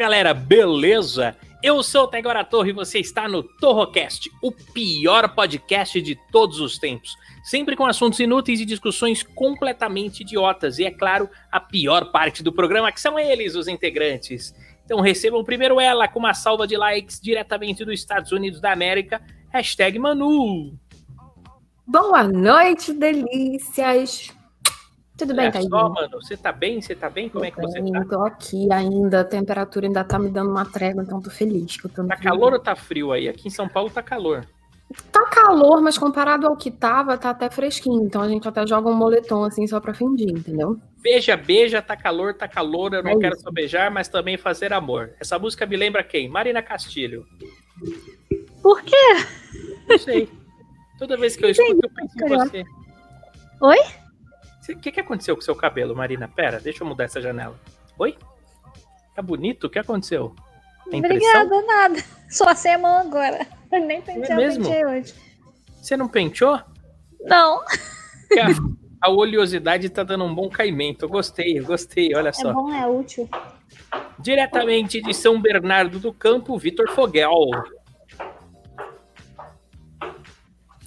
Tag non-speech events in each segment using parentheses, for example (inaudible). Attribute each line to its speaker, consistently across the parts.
Speaker 1: galera, beleza? Eu sou o Tegora Torre e você está no Torrocast, o pior podcast de todos os tempos. Sempre com assuntos inúteis e discussões completamente idiotas. E é claro, a pior parte do programa, que são eles, os integrantes. Então recebam primeiro ela com uma salva de likes diretamente dos Estados Unidos da América. Hashtag Manu.
Speaker 2: Boa noite, delícias! Tudo bem,
Speaker 1: Olha
Speaker 2: Thaís?
Speaker 1: só, mano, você tá bem? Você tá bem? Como é que você tá?
Speaker 2: Tô aqui ainda, a temperatura ainda tá me dando uma trégua, então tô feliz. Que eu tô
Speaker 1: Tá
Speaker 2: frio.
Speaker 1: calor ou tá frio aí? Aqui em São Paulo tá calor.
Speaker 2: Tá calor, mas comparado ao que tava, tá até fresquinho. Então a gente até joga um moletom assim só pra fingir, entendeu?
Speaker 1: Beija, beija, tá calor, tá calor, eu não
Speaker 2: É
Speaker 1: quero
Speaker 2: isso.
Speaker 1: só beijar, mas também fazer amor. Essa música me lembra quem? Marina Castilho.
Speaker 3: Por quê?
Speaker 1: Não sei. Toda vez que eu escuto, eu penso em você.
Speaker 3: Oi?
Speaker 1: O que, que aconteceu com seu cabelo, Marina? Pera, deixa eu mudar essa janela. Oi? Tá bonito? O que aconteceu? É?
Speaker 3: Obrigada, nada. (laughs) Só a mão agora. Eu nem pensei,
Speaker 1: É mesmo?
Speaker 3: eu pentei hoje.
Speaker 1: Você não penteou?
Speaker 3: Não,
Speaker 1: A, (laughs) a oleosidade tá dando um bom caimento. Eu gostei, eu gostei, olha
Speaker 3: é
Speaker 1: só.
Speaker 3: bom, é útil.
Speaker 1: Diretamente de São Bernardo do Campo, Vitor Fogel.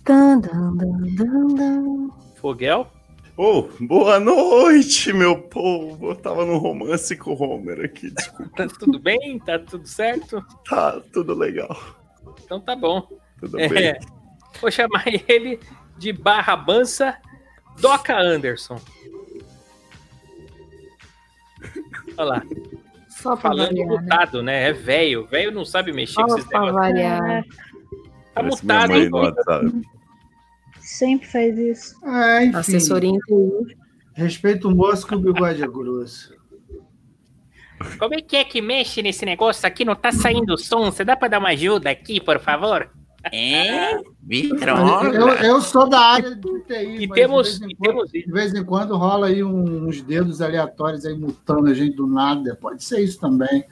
Speaker 2: Dan.
Speaker 1: Fogel?
Speaker 4: Ô, boa noite, meu povo. Eu tava no romance com o Homer aqui, desculpa.
Speaker 1: Tá tudo bem? Tá tudo certo?
Speaker 4: Tá tudo legal.
Speaker 1: Então tá bom.
Speaker 4: Tudo
Speaker 1: É,
Speaker 4: bem.
Speaker 1: vou chamar (laughs) ele de Barra Bança Doca Anderson. Olha lá,
Speaker 2: Só pra
Speaker 1: falando
Speaker 2: variar, né?
Speaker 1: mutado, né? É velho. Velho não sabe mexer com
Speaker 2: Só
Speaker 1: esses
Speaker 2: pra
Speaker 1: negócios.
Speaker 2: variar.
Speaker 1: Tá
Speaker 4: Parece
Speaker 1: mutado, hein?
Speaker 3: Sempre faz isso.
Speaker 5: Ah, enfim.
Speaker 2: Assessoria TI.
Speaker 5: Respeita o moço que o bigode é grosso.
Speaker 1: Como é que é que mexe nesse negócio aqui? Não tá saindo som. Você dá pra dar uma ajuda aqui, por favor?
Speaker 6: É,
Speaker 5: Eu,
Speaker 6: Vitrola.
Speaker 5: eu sou da área de TI,
Speaker 1: E temos,
Speaker 5: de, vez quando,
Speaker 1: temos
Speaker 5: de vez em quando rola aí uns dedos aleatórios aí mutando a gente do nada. Pode ser isso também.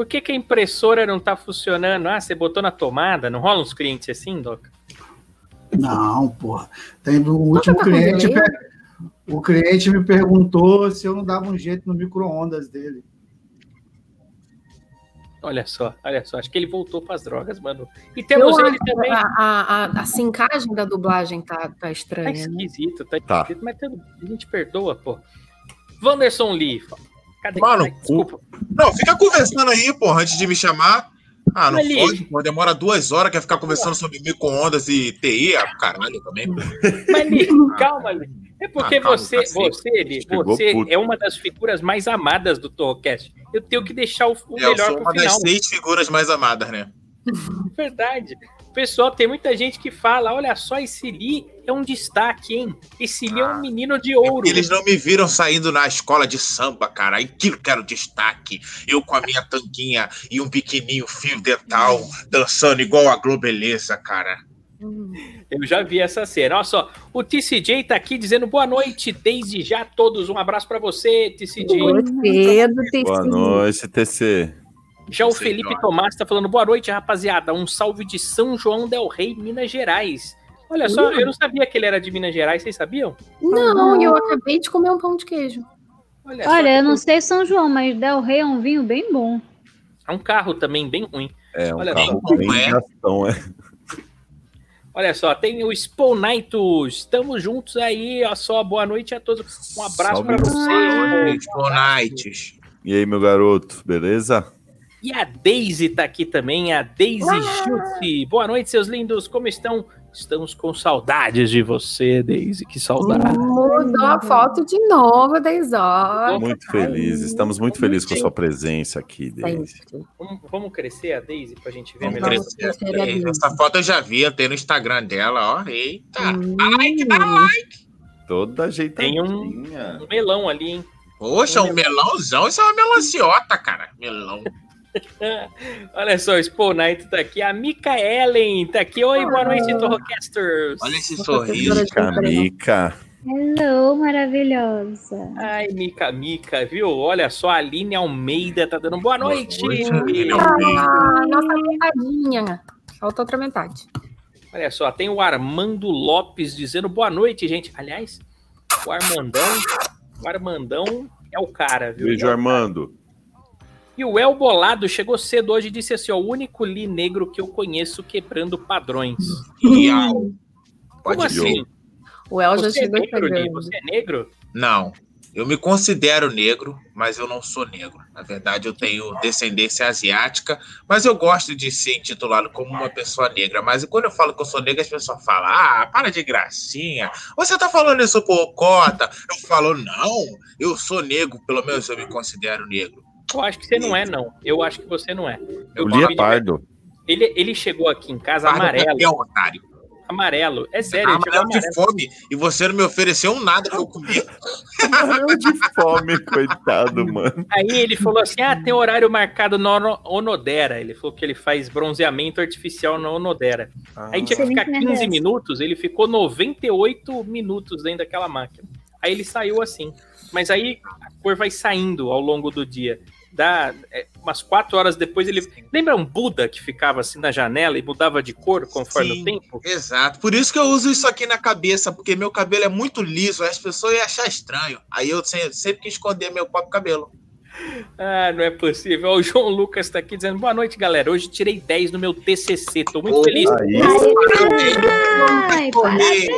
Speaker 1: Por que, que a impressora não tá funcionando? Ah, você botou na tomada? Não rola uns clientes assim, Doca?
Speaker 5: Não, porra. Tem o último
Speaker 2: tá
Speaker 5: cliente. O cliente me perguntou se eu não dava um jeito no micro-ondas dele.
Speaker 1: Olha só, olha só. Acho que ele voltou pras drogas, mano. E temos
Speaker 2: Eu
Speaker 1: ele
Speaker 2: acho
Speaker 1: também.
Speaker 2: A, a, a, a sincagem da dublagem tá, tá
Speaker 1: Tá
Speaker 2: estranha, né?
Speaker 1: esquisito, tá,
Speaker 4: Tá.
Speaker 1: esquisito, mas tudo- a gente perdoa, pô. Wanderson Lee. Cadê?
Speaker 6: Mano,
Speaker 1: Ai, desculpa.
Speaker 6: Não, fica conversando aí, porra, antes de me chamar. Ah, não
Speaker 1: Ali.
Speaker 6: pode, pô. Demora duas horas, quer ficar conversando sobre micro-ondas e TI. Ah, caralho, também.
Speaker 1: Mas, Lee, calma, Lee. É porque
Speaker 6: Ah, calma,
Speaker 1: você,
Speaker 6: cacete.
Speaker 1: você,
Speaker 4: Chegou
Speaker 1: você
Speaker 4: puto.
Speaker 1: é uma das figuras mais amadas do Torrocast. Eu tenho que deixar o, o
Speaker 6: É, eu
Speaker 1: melhor
Speaker 6: sou
Speaker 1: pro
Speaker 6: uma
Speaker 1: final.
Speaker 6: das seis figuras mais amadas, né?
Speaker 1: Verdade. Pessoal, tem muita gente que fala: olha só, esse Lee é um destaque, hein? Esse Lee é
Speaker 6: Ah.
Speaker 1: um menino de
Speaker 6: É
Speaker 1: ouro.
Speaker 6: porque Eles não me viram saindo na escola de samba, cara. Aquilo que era o destaque. Eu com a minha tanquinha e um biquininho fio dental, dançando igual a Globeleza, cara.
Speaker 1: Eu já vi essa cena. Olha só, o TCJ tá aqui dizendo boa noite, desde já todos. Um abraço pra você, TCJ.
Speaker 2: Gostei do TC.
Speaker 4: Boa noite, TC.
Speaker 1: Já o Felipe
Speaker 6: Jorge.
Speaker 1: Tomás tá falando boa noite, rapaziada. Um salve de São João del Rei, Minas Gerais. Olha só, eu não sabia que ele era de Minas Gerais, vocês sabiam?
Speaker 2: Não, e eu acabei de comer um pão de queijo.
Speaker 1: Olha,
Speaker 3: Olha, eu
Speaker 1: que
Speaker 3: não sei São João, mas Del Rey é um vinho bem bom.
Speaker 1: é um carro também bem ruim.
Speaker 4: É um
Speaker 1: Olha
Speaker 4: carro
Speaker 6: só.
Speaker 4: bem
Speaker 6: É.
Speaker 4: de ação, é.
Speaker 1: Olha só, tem o Sponitos. Estamos juntos aí. Olha só, boa noite a todos. Um abraço pra vocês.
Speaker 6: Boa nights.
Speaker 4: E aí, meu garoto, beleza?
Speaker 1: E a Daisy tá aqui também, a Daisy Schultz. Boa noite, seus lindos. Como estão? Estamos com saudades de você, Daisy. Que saudade.
Speaker 2: Mudou a foto de novo, 10 horas.
Speaker 4: Muito feliz. Estamos muito felizes com a sua presença aqui, Daisy.
Speaker 1: Vamos, vamos crescer a Daisy pra gente ver
Speaker 6: Vamos
Speaker 1: melhor.
Speaker 6: crescer.
Speaker 2: a Daisy.
Speaker 6: Essa foto eu já vi, eu tenho no Instagram dela, ó. Eita.
Speaker 2: Hum.
Speaker 6: Dá like, dá like.
Speaker 4: toda
Speaker 1: Tem um-
Speaker 4: ajeitadinha.
Speaker 1: Um melão ali, hein?
Speaker 6: Poxa, um melãozão, isso é uma melanciota, cara. Melão. (laughs) (laughs)
Speaker 1: Olha só, o Spawn Knight tá aqui. A Mika Ellen tá aqui. Oi, boa noite, Torrocasters.
Speaker 6: Olha esse sorriso.
Speaker 4: Mica.
Speaker 3: Hello, maravilhosa.
Speaker 1: Ai, Mica, Mica, viu? Olha só, a Aline Almeida tá dando boa noite.
Speaker 6: noite, Aline
Speaker 2: Ah, nossa metadinha. Falta outra metade.
Speaker 1: Olha só, tem o Armando Lopes dizendo boa noite, gente. Aliás, o Armandão, o Armandão é o cara, viu?
Speaker 4: Beijo, Armando.
Speaker 1: E o El Bolado chegou cedo hoje e disse assim: ó, o único Lee negro que eu conheço quebrando padrões.
Speaker 6: Iau.
Speaker 1: Como
Speaker 6: Pode
Speaker 1: assim?
Speaker 2: O El já
Speaker 1: Você é
Speaker 2: chegou
Speaker 1: negro, Lee?
Speaker 2: chegando.
Speaker 1: Você é negro?
Speaker 6: Não. Eu me considero negro, mas eu não sou negro. Na verdade, eu tenho descendência asiática, mas eu gosto de ser intitulado como uma pessoa negra. Mas quando eu falo que eu sou negro, as pessoas falam: ah, para de gracinha. Você tá falando isso por cota? Eu falo: não, eu sou negro, pelo menos eu me considero negro.
Speaker 1: Eu acho que você não é, não. Eu acho que você não é. Eu
Speaker 4: O Lia
Speaker 1: tive-
Speaker 4: Pardo.
Speaker 1: Ele, ele chegou aqui em casa
Speaker 6: Pardo
Speaker 1: amarelo.
Speaker 6: é um otário.
Speaker 1: Amarelo. É sério,
Speaker 6: Ah,
Speaker 1: ele chegou
Speaker 6: amarelo de
Speaker 1: amarelo.
Speaker 6: fome e você não me ofereceu nada pra eu comer.
Speaker 4: Morreu de fome, coitado, mano.
Speaker 1: Aí ele falou assim: ah, tem horário marcado na Ono- Onodera. Ele falou que ele faz bronzeamento artificial na Onodera. Aí tinha que ficar
Speaker 3: nem
Speaker 1: 15
Speaker 3: merece.
Speaker 1: minutos, ele ficou 98 minutos dentro daquela máquina. Aí ele saiu assim. Mas aí a cor vai saindo ao longo do dia. Dá é, umas quatro horas depois ele. Lembra um Buda que ficava assim na janela e mudava de cor conforme
Speaker 6: Sim.
Speaker 1: o tempo?
Speaker 6: Exato. Por isso que eu uso isso aqui na cabeça, porque meu cabelo é muito liso, as pessoas iam achar estranho. Aí eu sempre, sempre quis esconder meu próprio cabelo.
Speaker 1: Ah, não é possível. O João Lucas tá aqui dizendo: boa noite, galera. Hoje tirei 10 no meu TCC. Tô muito
Speaker 6: Oh,
Speaker 1: feliz.
Speaker 4: Aí,
Speaker 3: Ai, parabéns.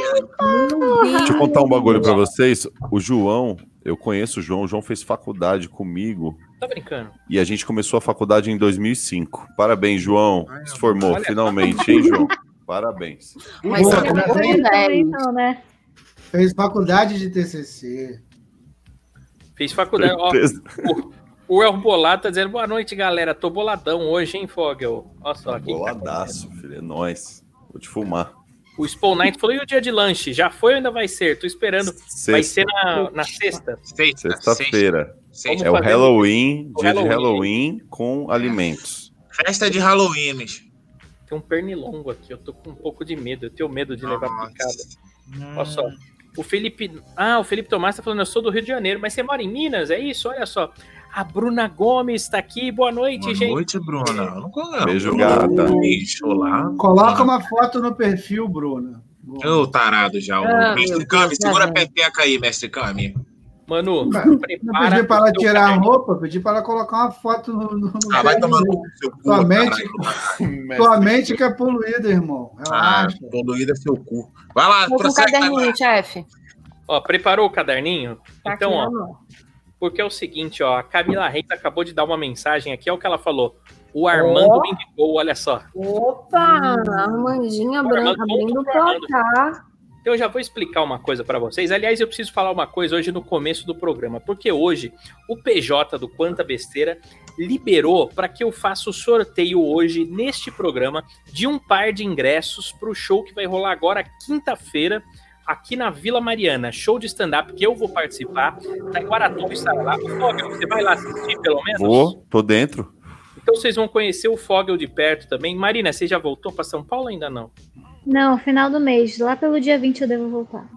Speaker 4: deixa eu contar um bagulho pra vocês. O João, eu conheço o João. O João fez faculdade comigo
Speaker 1: Tá brincando.
Speaker 4: e a gente começou a faculdade em 2005. Parabéns, João. Se formou,
Speaker 1: Olha.
Speaker 4: finalmente, hein, João? Parabéns.
Speaker 2: Mas
Speaker 5: Boa,
Speaker 2: você não
Speaker 5: né?
Speaker 2: ficou com
Speaker 3: Também
Speaker 2: 10.
Speaker 3: não, né?
Speaker 5: Fez faculdade de TCC.
Speaker 1: Fiz faculdade. Ó,
Speaker 4: Certeza.
Speaker 1: o El Bolado tá dizendo: boa noite, galera. Tô boladão hoje, hein, Fogel? Olha só aqui.
Speaker 4: Boladaço, filho. É nóis. Vou te fumar.
Speaker 1: O Spawn Knight falou: e o dia de lanche? Já foi ou ainda vai ser? Tô esperando. Vai ser na, na sexta.
Speaker 6: Sexta,
Speaker 4: Sexta-feira.
Speaker 6: sexta.
Speaker 4: É o Halloween,
Speaker 1: o
Speaker 4: dia de
Speaker 1: Halloween.
Speaker 4: Halloween com alimentos.
Speaker 6: Festa de Halloween.
Speaker 1: Tem um pernilongo aqui. Eu tô com um pouco de medo. Eu tenho medo de levar
Speaker 6: Nossa.
Speaker 1: picada. Olha só. O Felipe. Ah, o Felipe Tomás tá falando: eu sou do Rio de Janeiro, mas você mora em Minas? É isso? Olha só. A Bruna Gomes tá aqui. Boa noite,
Speaker 6: Boa
Speaker 1: gente.
Speaker 6: noite, Bruna. Não.
Speaker 4: Beijo, gata.
Speaker 6: Beijo lá.
Speaker 5: Coloca uma foto no perfil, Bruna.
Speaker 6: Ô, tarado já. o
Speaker 2: Ah,
Speaker 6: mestre
Speaker 2: Deus,
Speaker 6: segura a pepeca aí, mestre Kami.
Speaker 1: Manu,
Speaker 5: Não
Speaker 1: prepara.
Speaker 5: pedi para ela
Speaker 1: o
Speaker 5: tirar a roupa, pedi para ela colocar uma foto no. no
Speaker 6: Ah, vai tomar no seu cu,
Speaker 5: Tua mente, (laughs) tua mente que é poluída, irmão.
Speaker 6: Ah,
Speaker 5: Relaxa.
Speaker 6: poluída é seu cu. Vai lá,
Speaker 2: com o caderninho, chefe.
Speaker 1: Ó, preparou o caderninho?
Speaker 2: Tá
Speaker 1: então,
Speaker 2: aqui
Speaker 1: ó,
Speaker 2: na mão.
Speaker 1: porque é o seguinte, ó, a Camila Reis acabou de dar uma mensagem aqui, é o que ela falou. O Armando
Speaker 2: Ó.
Speaker 1: me indicou, olha só.
Speaker 2: Opa! Armandinha
Speaker 1: Armando,
Speaker 2: branca abrindo o
Speaker 1: pro Armando.
Speaker 2: placar.
Speaker 1: Então eu já vou explicar uma coisa pra vocês. Aliás, eu preciso falar uma coisa hoje no começo do programa, porque hoje o PJ do Quanta Besteira liberou para que eu faça o sorteio hoje neste programa de um par de ingressos para o show que vai rolar agora quinta-feira aqui na Vila Mariana, show de stand-up que eu vou participar. Taiguaratuba estará lá. Fogel, você vai lá assistir pelo menos?
Speaker 4: Vou, tô dentro.
Speaker 1: Então vocês vão conhecer o Fogel de perto também. Marina, você já voltou para São Paulo ou ainda não?
Speaker 3: Não, final do mês. Lá pelo dia 20 eu devo voltar.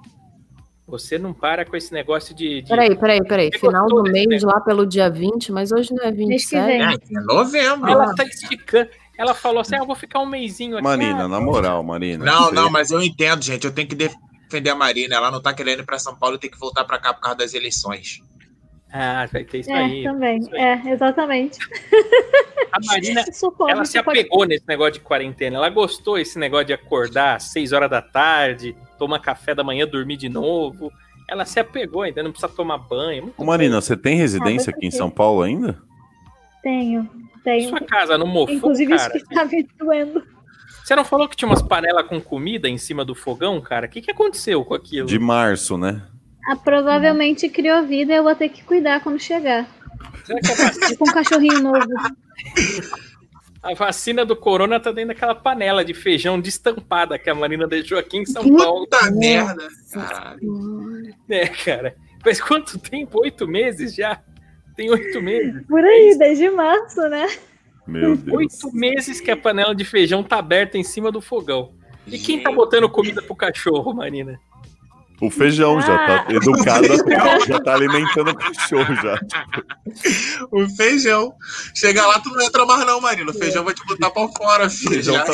Speaker 1: Você não para com esse negócio de. de...
Speaker 2: Peraí, peraí, peraí.
Speaker 1: Você
Speaker 2: Final do mês, lá pelo dia 20, mas hoje não é
Speaker 3: Mês que
Speaker 2: 27.
Speaker 3: vem.
Speaker 6: É, é novembro.
Speaker 1: Ela tá esticando. Ela falou assim: ah, eu vou ficar um mêsinho aqui.
Speaker 4: Marina,
Speaker 1: Ah,
Speaker 4: na moral, Marina.
Speaker 6: Não, não, mas eu entendo, gente. Eu tenho que defender a Marina. Ela não tá querendo ir pra São Paulo e tem que voltar pra cá por causa das eleições.
Speaker 1: Ah, vai ter isso
Speaker 3: É,
Speaker 1: aí.
Speaker 3: também.
Speaker 1: isso aí.
Speaker 3: É, exatamente.
Speaker 1: A Marina, (laughs) ela se apegou nesse negócio de quarentena. Ela gostou desse negócio de acordar às 6 horas da tarde, tomar café da manhã, dormir de novo. Ela se apegou ainda, não precisa tomar banho. Muito
Speaker 4: Ô, Marina, você tem residência
Speaker 3: Ah,
Speaker 4: aqui em São Paulo ainda?
Speaker 3: Tenho, tenho.
Speaker 1: Sua casa não mofou,
Speaker 3: Inclusive, isso
Speaker 1: cara?
Speaker 3: que tá me doendo.
Speaker 1: Você não falou que tinha umas panelas com comida em cima do fogão, cara? O que, que aconteceu com aquilo?
Speaker 4: De março, né?
Speaker 3: Ah, provavelmente criou vida e eu vou ter que cuidar quando chegar.
Speaker 1: Será que é vacina?
Speaker 3: Tipo um cachorrinho novo.
Speaker 1: A vacina do corona tá dentro daquela panela de feijão destampada que a Marina deixou aqui em São Paulo.
Speaker 6: Puta merda. Caralho.
Speaker 1: É, cara. Faz quanto tempo? Oito meses já? Tem oito meses.
Speaker 3: Por aí, desde março, né?
Speaker 4: Meu Deus.
Speaker 1: Oito meses que a panela de feijão tá aberta em cima do fogão. E quem tá botando comida pro cachorro, Marina?
Speaker 4: O feijão já tá
Speaker 3: Ah.
Speaker 4: educado, (laughs) já tá alimentando o cachorro já.
Speaker 6: O feijão. Chega lá, tu não entra mais, não, Marina. O feijão vai te botar pra fora, filho.
Speaker 4: Feijão
Speaker 6: Já
Speaker 4: tá-.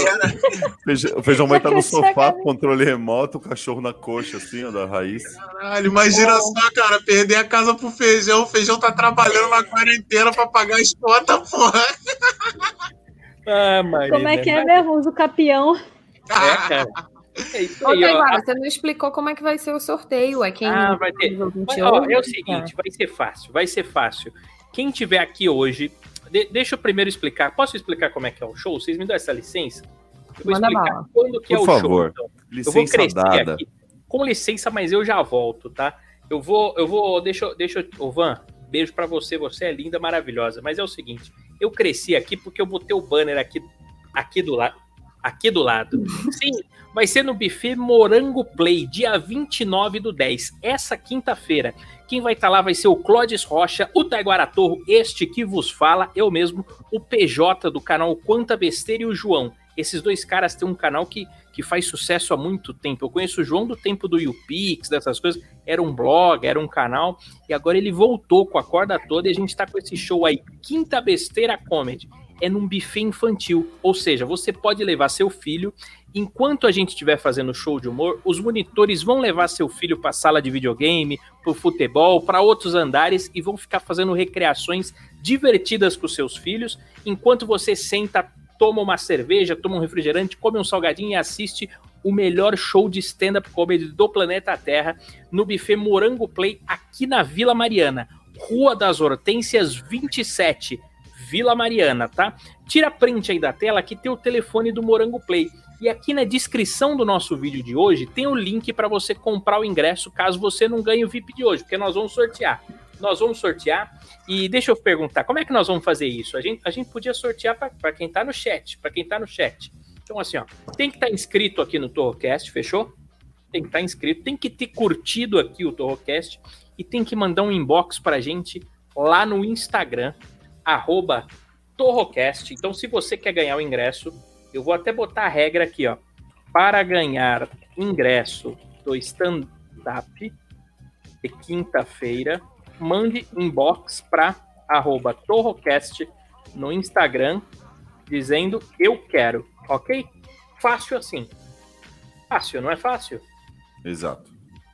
Speaker 4: Feijão- O feijão vai estar no
Speaker 3: Chega-
Speaker 4: sofá, com controle remoto, o cachorro na coxa, assim, ó, da raiz.
Speaker 6: Caralho, imagina só, cara, perder a casa pro feijão. O feijão tá trabalhando na quarentena pra pagar as contas, porra.
Speaker 1: Ah, Marina.
Speaker 3: Como é que é mesmo? Usa o capião. (laughs)
Speaker 1: É, cara. É isso
Speaker 2: Ô,
Speaker 1: aí, ó.
Speaker 2: Você não explicou como é que vai ser o sorteio. É quem.
Speaker 1: Ah, vai ter. Mas, ó, é o seguinte, vai ser fácil, vai ser fácil. Quem tiver aqui hoje, de- deixa eu primeiro explicar. Posso explicar como é que é o show? Vocês me dão essa licença? Eu vou
Speaker 2: Manda
Speaker 1: explicar
Speaker 2: bala.
Speaker 1: quando que é
Speaker 4: Por
Speaker 1: o
Speaker 4: favor.
Speaker 1: show. Então. Eu vou
Speaker 4: Licença
Speaker 1: crescer
Speaker 4: dada.
Speaker 1: aqui. Com licença, mas eu já volto, tá? Eu vou, eu vou, deixa, eu- deixa, eu- ô Van, beijo pra você, você é linda, maravilhosa. Mas é o seguinte, eu cresci aqui porque eu botei o banner aqui, aqui do lado, aqui do lado. Sim, vai ser no buffet Morango Play, dia 29 do 10, essa quinta-feira. Quem vai estar lá vai ser o Clodes Rocha, o Taiguara Torro, este que vos fala, eu mesmo, o PJ do canal Quanta Besteira e o João. Esses dois caras têm um canal que, que faz sucesso há muito tempo. Eu conheço o João do tempo do YouPix, dessas coisas. Era um blog, era um canal. E agora ele voltou com a corda toda e a gente tá com esse show aí. Quinta Besteira Comedy. É num buffet infantil. Ou seja, você pode levar seu filho. Enquanto a gente estiver fazendo show de humor, os monitores vão levar seu filho para sala de videogame, para futebol, para outros andares e vão ficar fazendo recreações divertidas com seus filhos, enquanto você senta, toma uma cerveja, toma um refrigerante, come um salgadinho e assiste o melhor show de stand-up comedy do planeta Terra no buffet Morango Play aqui na Vila Mariana, Rua das Hortênsias 27, Vila Mariana, tá? Tira print aí da tela que tem o telefone do Morango Play. E aqui na descrição do nosso vídeo de hoje tem o link para você comprar o ingresso caso você não ganhe o VIP de hoje, porque nós vamos sortear. Nós vamos sortear e deixa eu perguntar, como é que nós vamos fazer isso? A gente, a gente podia sortear para quem tá no chat, para quem tá no chat. Então assim, ó, tem que estar inscrito aqui no Torrocast, fechou? Tem que estar inscrito, tem que ter curtido aqui o Torrocast e tem que mandar um inbox pra gente lá no Instagram, arroba Torrocast. Então, se você quer ganhar o ingresso, eu vou até botar a regra aqui, ó. Para ganhar ingresso do stand-up de quinta-feira, mande inbox para arroba Torrocast no Instagram, dizendo eu quero, ok? Fácil assim. Fácil, não é fácil?
Speaker 4: Exato.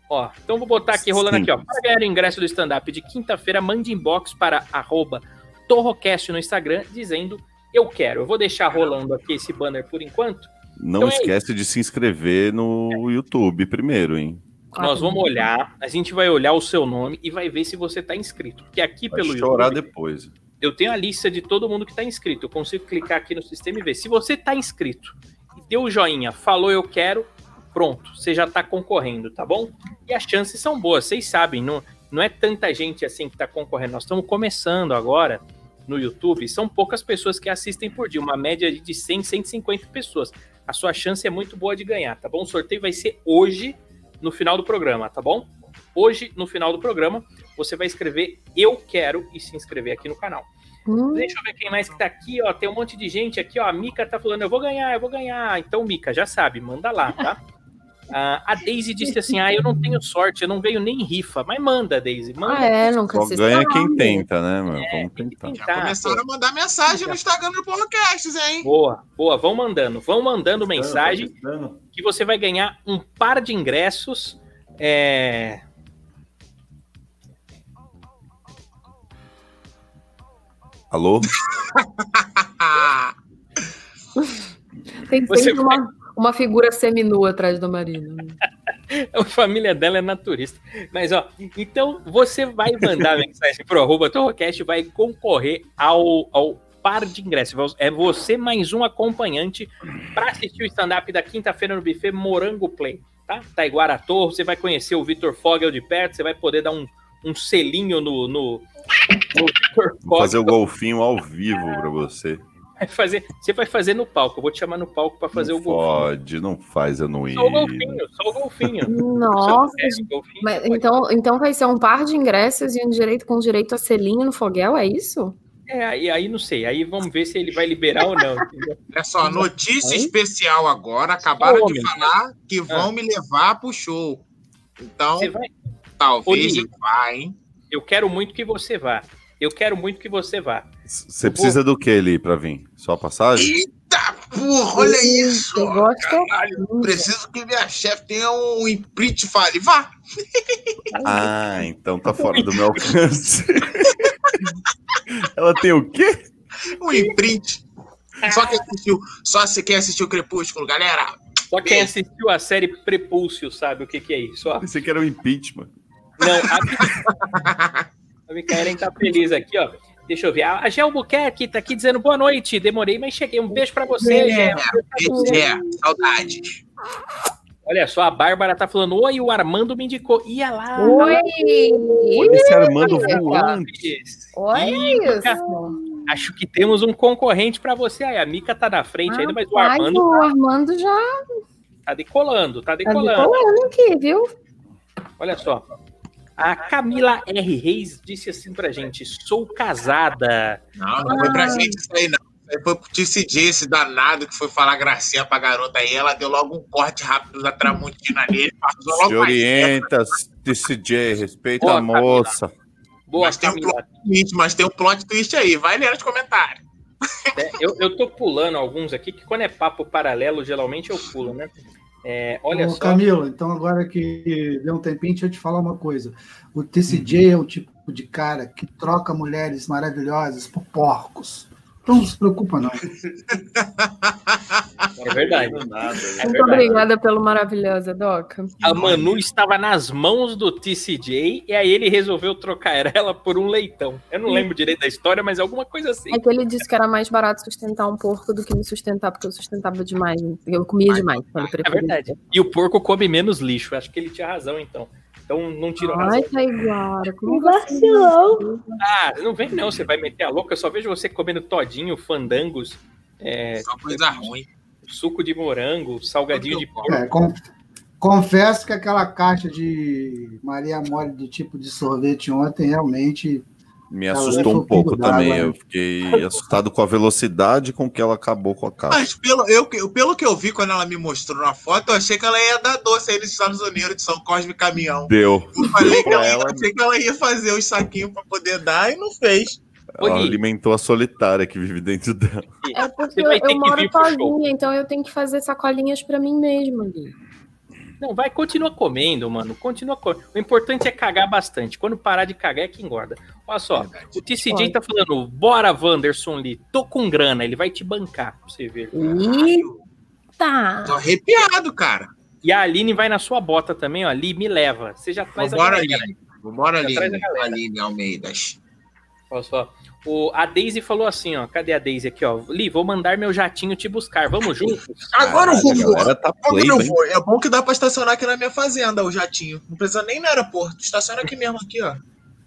Speaker 1: Ó, então vou botar aqui, rolando aqui, ó. Para ganhar o ingresso do stand-up de quinta-feira, mande inbox para arroba Torrocast no Instagram, dizendo eu quero. Eu vou deixar rolando aqui esse banner por enquanto.
Speaker 4: Não
Speaker 1: Então é
Speaker 4: esquece de se inscrever no YouTube primeiro, hein?
Speaker 1: Nós vamos olhar, a gente vai olhar o seu nome e vai ver se você tá inscrito. Porque aqui
Speaker 4: Vai
Speaker 1: pelo
Speaker 4: chorar
Speaker 1: YouTube,
Speaker 4: depois.
Speaker 1: eu tenho a lista de todo mundo que tá inscrito. Eu consigo clicar aqui no sistema e ver. Se você tá inscrito e deu o joinha, falou eu quero, pronto, você já tá concorrendo, tá bom? E as chances são boas, vocês sabem, não, não é tanta gente assim que tá concorrendo. Nós estamos começando agora no YouTube, são poucas pessoas que assistem por dia, uma média de 100, 150 pessoas. A sua chance é muito boa de ganhar, tá bom? O sorteio vai ser hoje, no final do programa, tá bom? Hoje, no final do programa, você vai escrever Eu Quero e se inscrever aqui no canal.
Speaker 2: Hum,
Speaker 1: Deixa eu ver quem mais que tá aqui, ó. Tem um monte de gente aqui, ó. A Mica tá falando, eu vou ganhar, eu vou ganhar. Então, Mica, já sabe, manda lá, tá? Ah, a Daisy disse assim: ah, eu não tenho sorte, eu não ganho nem rifa. Mas manda, Daisy, manda.
Speaker 2: Ah, é, nunca
Speaker 4: Só ganha
Speaker 2: sabe.
Speaker 4: quem tenta, né, meu?
Speaker 1: É,
Speaker 4: Vamos
Speaker 1: que
Speaker 4: tentar.
Speaker 6: Já
Speaker 1: tentar.
Speaker 6: começaram a mandar mensagem no Instagram do Porrocasts, hein?
Speaker 1: Boa, boa, vão mandando, vão mandando mensagem que você vai ganhar um par de ingressos. É...
Speaker 4: Alô? (laughs)
Speaker 2: Tem
Speaker 1: Você
Speaker 2: sempre uma, uma figura seminua atrás da Marina. né? (laughs)
Speaker 1: A família dela é naturista. Mas, ó, então você vai mandar (laughs) mensagem pro arroba Torrocast e vai concorrer ao, ao par de ingressos. É você mais um acompanhante para assistir o stand-up da quinta-feira no buffet Morango Play, tá? Taiguara Torre, você vai conhecer o Vitor Fogel de perto, você vai poder dar um, um selinho no, no, no
Speaker 4: fazer o golfinho ao vivo pra você.
Speaker 1: Vai fazer, você vai fazer no palco. Eu vou te chamar no palco pra fazer
Speaker 4: não
Speaker 1: o golfinho.
Speaker 4: Pode, não faz eu não ir.
Speaker 1: Só o golfinho, só o golfinho. (laughs)
Speaker 2: Nossa,
Speaker 1: É, o golfinho
Speaker 2: mas
Speaker 1: pode.
Speaker 2: então, então vai ser um par de ingressos e um direito com direito a selinho no foguel, é isso?
Speaker 1: É, aí, aí não sei. Aí vamos ver se ele vai liberar ou não. entendeu? (laughs)
Speaker 6: Olha só, notícia especial agora. Acabaram de falar que vão me levar pro show. Então, talvez
Speaker 1: Ô,
Speaker 6: eu vá, hein?
Speaker 1: Eu quero muito que você vá. Eu quero muito que você vá.
Speaker 4: Você precisa do que ali pra vir? Só a passagem?
Speaker 6: Eita, porra, olha isso!
Speaker 2: Eu gosto.
Speaker 6: Caralho, preciso que minha chefe tenha um imprint e fale, vá! (laughs)
Speaker 4: Ah, então tá fora do meu alcance. (laughs) Ela tem o quê?
Speaker 6: Um imprint. Só que assistiu, só se quer assistir o Crepúsculo, galera.
Speaker 1: Só quem assistiu a série Prepúcio sabe o que, que é isso. Ó.
Speaker 4: Pensei que era um impeachment.
Speaker 1: Não, a, (laughs) a Micaelen tá feliz aqui, ó. Deixa eu ver. A a Gel Buquerque tá aqui dizendo boa noite. Demorei, mas cheguei. Um beijo pra você, Gel.
Speaker 6: É, saudades.
Speaker 1: Olha só, a Bárbara tá falando: Oi, o Armando me indicou. Ia lá.
Speaker 2: Oi!
Speaker 4: Olha esse Armando
Speaker 2: Ih,
Speaker 4: voante.
Speaker 2: Olha isso!
Speaker 1: Acho que temos um concorrente pra você aí. A Mica tá na frente ainda, mas o Armando
Speaker 2: o Armando já
Speaker 1: tá decolando, tá
Speaker 2: tá
Speaker 1: decolando.
Speaker 2: decolando aqui, viu?
Speaker 1: Olha só. A Camila R. Reis disse assim pra gente: sou casada.
Speaker 6: Não, não foi pra gente isso aí, não. Foi pro TCJ, esse danado que foi falar gracinha pra garota aí. Ela deu logo um corte rápido da Tramontina nele. Passou logo
Speaker 4: Se orienta, TCJ, respeita
Speaker 1: Boa,
Speaker 4: a moça.
Speaker 1: Boa,
Speaker 6: Mas tem um
Speaker 1: Camila.
Speaker 6: plot twist, mas tem um plot twist aí. Vai ler nos comentários.
Speaker 1: É, eu, eu tô pulando alguns aqui, que quando é papo paralelo, geralmente eu pulo, né? É, olha
Speaker 5: Ô,
Speaker 1: só.
Speaker 5: Camilo, então agora que deu um tempinho, deixa eu te falar uma coisa. O TCJ é o tipo de cara que troca mulheres maravilhosas por porcos. Então não se preocupa, não. (laughs)
Speaker 1: É verdade. É
Speaker 2: Muito
Speaker 1: verdade.
Speaker 2: obrigada pelo maravilhosa, Doca.
Speaker 1: A Manu estava nas mãos do TCJ e aí ele resolveu trocar ela por um leitão. Eu não lembro direito da história, mas alguma coisa assim.
Speaker 2: É que ele disse que era mais barato sustentar um porco do que me sustentar, porque eu sustentava demais. Eu comia demais.
Speaker 1: É verdade. E o porco come menos lixo. Acho que ele tinha razão, então. Então não tirou
Speaker 2: Ai,
Speaker 1: razão.
Speaker 2: Taiguara, como
Speaker 3: Um vacilão.
Speaker 1: Ah, não vem não, você vai meter a louca. Eu só vejo você comendo todinho, fandangos, é,
Speaker 6: Só coisa ruim.
Speaker 1: suco de morango, salgadinho de porco.
Speaker 5: É, con- confesso que aquela caixa de Maria Mole do tipo de sorvete ontem realmente.
Speaker 4: Me assustou um pouco também.
Speaker 5: né?
Speaker 4: Eu fiquei assustado com a velocidade com que ela acabou com a caixa.
Speaker 6: Mas pelo, eu, pelo que eu vi quando ela me mostrou na foto, eu achei que ela ia dar doce aí nos Estados Unidos, de São Cosme Caminhão.
Speaker 4: Deu.
Speaker 6: Eu falei que ela,
Speaker 4: Ela-
Speaker 6: achei que ela ia fazer os saquinhos pra poder dar e não fez.
Speaker 4: Ela alimentou a solitária que vive dentro dela.
Speaker 2: É porque eu, eu moro sozinha, então eu tenho que fazer sacolinhas pra mim mesma ali.
Speaker 1: Não, vai, continua comendo, mano. Continua comendo. O importante é cagar bastante. Quando parar de cagar é que engorda. Olha só, o TCJ tá falando, bora, Wanderson Lee, tô com grana, ele vai te bancar, pra você ver.
Speaker 2: Eita!
Speaker 6: Tô arrepiado, cara.
Speaker 1: E a Aline vai na sua bota também, ó. Lee, me leva. Você já traz
Speaker 6: Vambora,
Speaker 1: a galera.
Speaker 6: Aline. Vambora, Aline. Aline Almeidas.
Speaker 1: Olha só. O, a Daisy falou assim, ó. Cadê a Daisy aqui, ó? Lee, vou mandar meu jatinho te buscar. Vamos juntos?
Speaker 6: Agora eu vou,
Speaker 4: Caralho, a galera tá
Speaker 6: Agora
Speaker 4: play,
Speaker 6: eu vou. É bom que dá pra estacionar aqui na minha fazenda, o jatinho. Não precisa nem no aeroporto. Estaciona aqui mesmo, aqui, ó.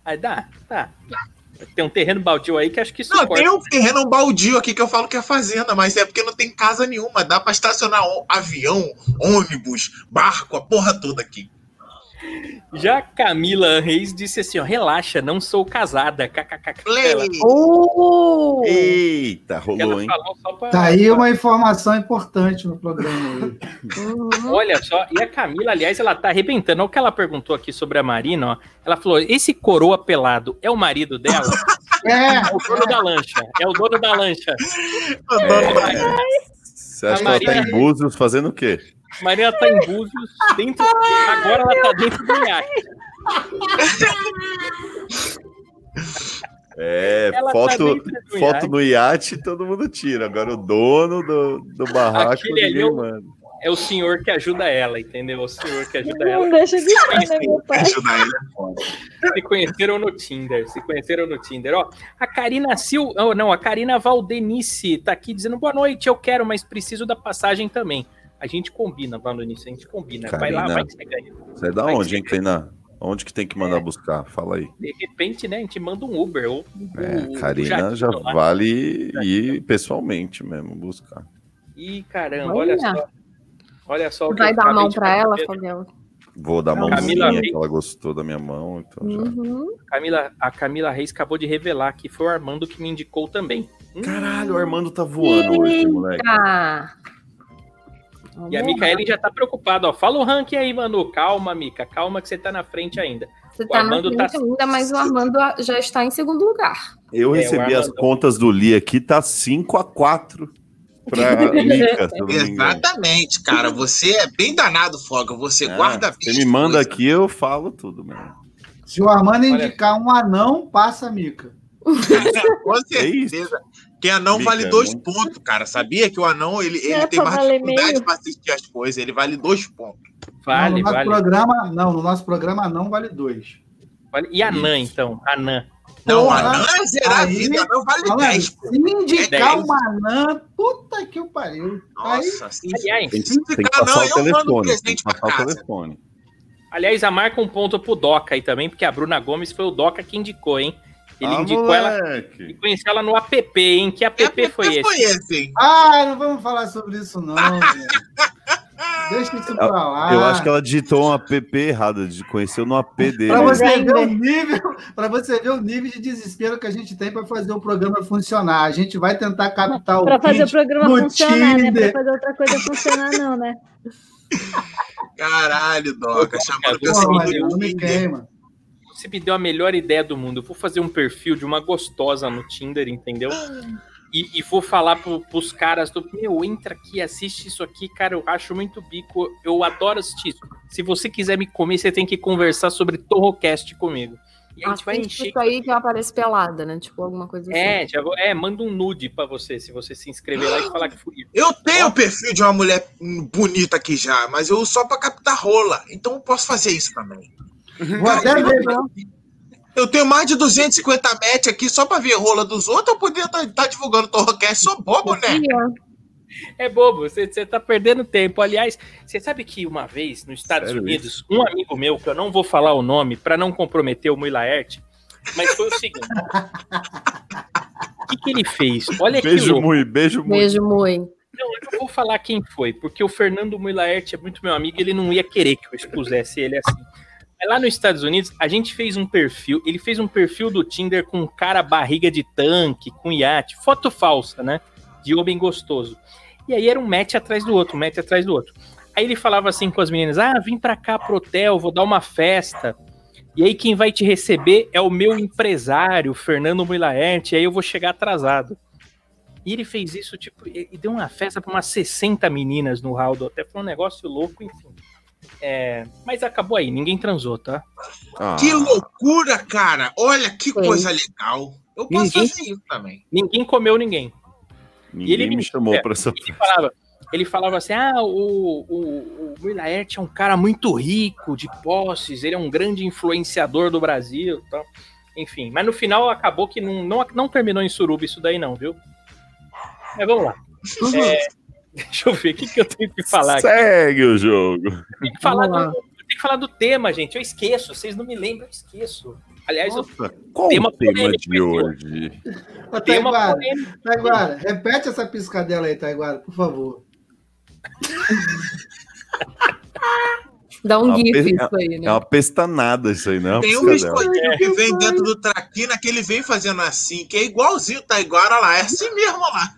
Speaker 1: Aí dá, tá. Tem um terreno baldio aí que acho que
Speaker 6: Não,
Speaker 1: suporta.
Speaker 6: tem um terreno baldio aqui que eu falo que é fazenda, mas é porque não tem casa nenhuma. Dá pra estacionar avião, ônibus, barco, a porra toda aqui.
Speaker 1: Já a Camila Reis disse assim, ó. Relaxa, não sou casada. KKK. Ela.
Speaker 2: Uh!
Speaker 4: Eita, rolou, hein?
Speaker 1: pra...
Speaker 5: Tá aí uma informação importante no programa. Aí.
Speaker 2: Uhum.
Speaker 1: Olha só, e a Camila, aliás, ela tá arrebentando. Olha o que ela perguntou aqui sobre a Marina, ó. Ela falou: esse coroa pelado é o marido dela?
Speaker 5: É,
Speaker 1: É o dono da lancha. É o dono da lancha.
Speaker 4: Você acha que ela tá em Búzios fazendo o quê?
Speaker 1: Marina tá em Búzios, dentro. Agora ela tá dentro do iate. (laughs)
Speaker 4: É,
Speaker 1: Ela tá
Speaker 4: foto,
Speaker 1: do
Speaker 4: foto
Speaker 1: iate.
Speaker 4: no iate todo mundo tira. Agora o dono do, do barraco
Speaker 1: Aquele ali
Speaker 4: ninguém
Speaker 1: é o-
Speaker 4: manda.
Speaker 1: É o senhor que ajuda ela, entendeu? O senhor que ajuda ela.
Speaker 3: Não deixa de ser, né, meu pai?
Speaker 6: Ajudar ele é foda.
Speaker 1: Se conheceram no Tinder. Se conheceram no Tinder. Ó, a Karina Sil. Oh, não, a Karina Valdenice tá aqui dizendo boa noite, eu quero, mas preciso da passagem também. A gente combina, Valdenice, a gente combina. Vai lá,
Speaker 4: Karina.
Speaker 1: vai que você ganha.
Speaker 4: Você é da
Speaker 1: Vai
Speaker 4: onde, hein, Kleinan? Onde que tem que mandar buscar? Fala aí.
Speaker 1: De repente, né, a gente manda um Uber. Ou,
Speaker 4: É,
Speaker 1: o-
Speaker 4: Karina já
Speaker 1: lá.
Speaker 4: vale ir pessoalmente mesmo buscar.
Speaker 1: Ih, caramba, olha,
Speaker 2: Olha.
Speaker 1: só. Olha só o que
Speaker 2: Vai
Speaker 1: eu
Speaker 2: dar a mão pra ela. Fabião?
Speaker 4: Vou dar a
Speaker 1: Camila
Speaker 4: mãozinha
Speaker 1: Reis.
Speaker 4: que ela gostou da minha mão. Então já.
Speaker 2: Uhum.
Speaker 1: Camila, a Camila Reis acabou de revelar que foi o Armando que me indicou também. Hum,
Speaker 4: Caralho, o Armando tá voando hoje, moleque.
Speaker 1: E a Micaele já tá preocupada, ó. Fala o ranking aí, Manu. Calma, Mica. Calma que você tá na frente ainda.
Speaker 2: Você
Speaker 1: O
Speaker 2: tá na
Speaker 1: Armando tá-
Speaker 2: frente ainda, mas o Armando já está em segundo lugar.
Speaker 4: Eu
Speaker 1: É,
Speaker 4: recebi
Speaker 1: o
Speaker 4: as
Speaker 1: Armando.
Speaker 4: contas do Li aqui, tá 5 a 4 pra (laughs) Mica.
Speaker 6: Exatamente, cara. Você é bem danado, Foga. Você
Speaker 4: É,
Speaker 6: guarda
Speaker 4: Você me manda
Speaker 6: coisas.
Speaker 4: aqui, eu falo tudo mesmo.
Speaker 5: Se o Armando
Speaker 1: Olha.
Speaker 5: indicar um anão, passa a mica. (laughs)
Speaker 6: Com
Speaker 4: É
Speaker 6: certeza. Que anão
Speaker 4: Mica,
Speaker 6: vale dois
Speaker 4: não-
Speaker 6: pontos, cara. Sabia que o anão ele, ele
Speaker 3: É,
Speaker 6: tem mais
Speaker 3: vale
Speaker 6: dificuldade
Speaker 3: meio.
Speaker 6: pra assistir as coisas. Ele vale dois pontos.
Speaker 1: Vale,
Speaker 5: não, no nosso
Speaker 1: vale,
Speaker 5: programa, não, no nosso programa não vale dois.
Speaker 1: Vale. E a Nan, então? A Nan.
Speaker 6: Não,
Speaker 5: Porra,
Speaker 6: anão é zerar a
Speaker 5: aí-
Speaker 6: vida. Anão vale
Speaker 5: aí,
Speaker 6: 10. pô.
Speaker 5: se me indicar
Speaker 1: Dez.
Speaker 5: uma anã, puta que eu pariu. Aí,
Speaker 6: Nossa, sim.
Speaker 1: Aliás,
Speaker 4: Tem,
Speaker 6: Se
Speaker 4: que passar
Speaker 6: não,
Speaker 4: o
Speaker 6: eu mando um
Speaker 4: telefone. Tem
Speaker 6: presente
Speaker 4: que
Speaker 6: pra
Speaker 4: passar o telefone.
Speaker 1: aliás, a marca um ponto pro Doca aí também, porque a Bruna Gomes foi o Doca que indicou, hein? Ele
Speaker 4: Ah,
Speaker 1: indicou ela e
Speaker 4: moleque.
Speaker 1: conheci ela no app, hein? Que app,
Speaker 6: Que
Speaker 1: foi esse?
Speaker 6: foi esse?
Speaker 5: Ah, não vamos falar sobre isso, não. (laughs) velho. Deixa isso pra lá.
Speaker 4: Eu acho que ela digitou um app errado, de conheceu no AP dele.
Speaker 5: Pra você
Speaker 3: Ainda.
Speaker 5: ver o nível, para você ver o nível de desespero que a gente tem para fazer o programa funcionar. A gente vai tentar captar o
Speaker 3: Pra fazer o programa funcionar, né? Pra
Speaker 5: Tinder.
Speaker 3: fazer outra coisa funcionar, não, né?
Speaker 6: Caralho, Doca. Chamando
Speaker 1: Você
Speaker 5: não me queima.
Speaker 1: Você me deu a melhor ideia do mundo. Eu vou fazer um perfil de uma gostosa no Tinder, entendeu? E, e vou falar pro, pros caras do meu, entra aqui, assiste isso aqui, cara. Eu acho muito bico. Eu adoro assistir isso. Se você quiser me comer, você tem que conversar sobre Torrocast comigo. E a gente vai encher.
Speaker 2: isso aí que aparece pelada, né? Tipo, alguma coisa assim.
Speaker 1: É, já vou, é, manda um nude pra você, se você se inscrever lá e falar que fui eu.
Speaker 6: Eu tenho o perfil de uma mulher bonita aqui já, mas eu uso só pra captar rola. Então eu posso fazer isso também.
Speaker 5: Vou até ver.
Speaker 6: Eu tenho mais de 250 match aqui só pra ver rola dos outros. Eu poderia estar divulgando o Torrocast. Sou bobo, né?
Speaker 1: É bobo, você, tá perdendo tempo. Aliás, você sabe que uma vez nos Estados
Speaker 4: Sério
Speaker 1: Unidos, um amigo meu, que eu não vou falar o nome pra não comprometer o Mui Laerte, mas foi o seguinte: o que, que ele fez? Olha que
Speaker 4: Beijo muito, beijo muito.
Speaker 2: Beijo, Mui.
Speaker 1: Não, eu não vou falar quem foi, porque o Fernando Mui Laerte é muito meu amigo, ele não ia querer que eu expusesse ele assim. Lá nos Estados Unidos, a gente fez um perfil, ele fez um perfil do Tinder com cara barriga de tanque, com iate, foto falsa, né? De homem gostoso. E aí era um match atrás do outro, um match atrás do outro. Aí ele falava assim com as meninas: Ah, vim pra cá pro hotel, vou dar uma festa. E aí quem vai te receber é o meu empresário, Fernando Muilaerte, e aí eu vou chegar atrasado. E ele fez isso, tipo, e deu uma festa pra umas 60 meninas no hall do hotel. Foi um negócio louco, enfim. É, mas acabou aí, ninguém transou, tá?
Speaker 4: Ah,
Speaker 6: Que loucura, cara. Olha que
Speaker 2: Sim.
Speaker 6: coisa legal. Eu posso
Speaker 1: Ninguém-
Speaker 6: fazer isso também.
Speaker 1: Ninguém comeu ninguém.
Speaker 4: Ninguém
Speaker 1: ele
Speaker 4: me
Speaker 1: me-
Speaker 4: chamou
Speaker 1: é,
Speaker 4: pra essa.
Speaker 1: Ele falava, ele falava assim: ah, o, o, o Will Laerte é um cara muito rico, de posses, ele é um grande influenciador do Brasil tal. Enfim, mas no final acabou que não, não, não terminou em suruba isso daí, não, viu? Mas vamos lá. É, deixa eu ver o que, que eu tenho que falar aqui.
Speaker 4: Segue o jogo.
Speaker 1: Tem que falar, do, tem que falar do tema, gente. Eu esqueço, vocês não me lembram, eu esqueço. Aliás, eu
Speaker 4: Nossa, qual
Speaker 1: tema
Speaker 4: o tema de
Speaker 1: aqui,
Speaker 4: hoje?
Speaker 5: Ô,
Speaker 1: tenho uma
Speaker 5: Taiguara. Taiguara, repete essa piscadela aí, Taiguara, por favor. (laughs)
Speaker 2: Dá um
Speaker 4: Ah,
Speaker 2: gif
Speaker 4: pe-
Speaker 2: isso aí, né?
Speaker 4: É uma pestanada isso aí, né?
Speaker 6: Tem um biscoitinho que vem dentro do traquina que ele vem fazendo assim, que é igualzinho o Taiguara lá. É assim mesmo lá.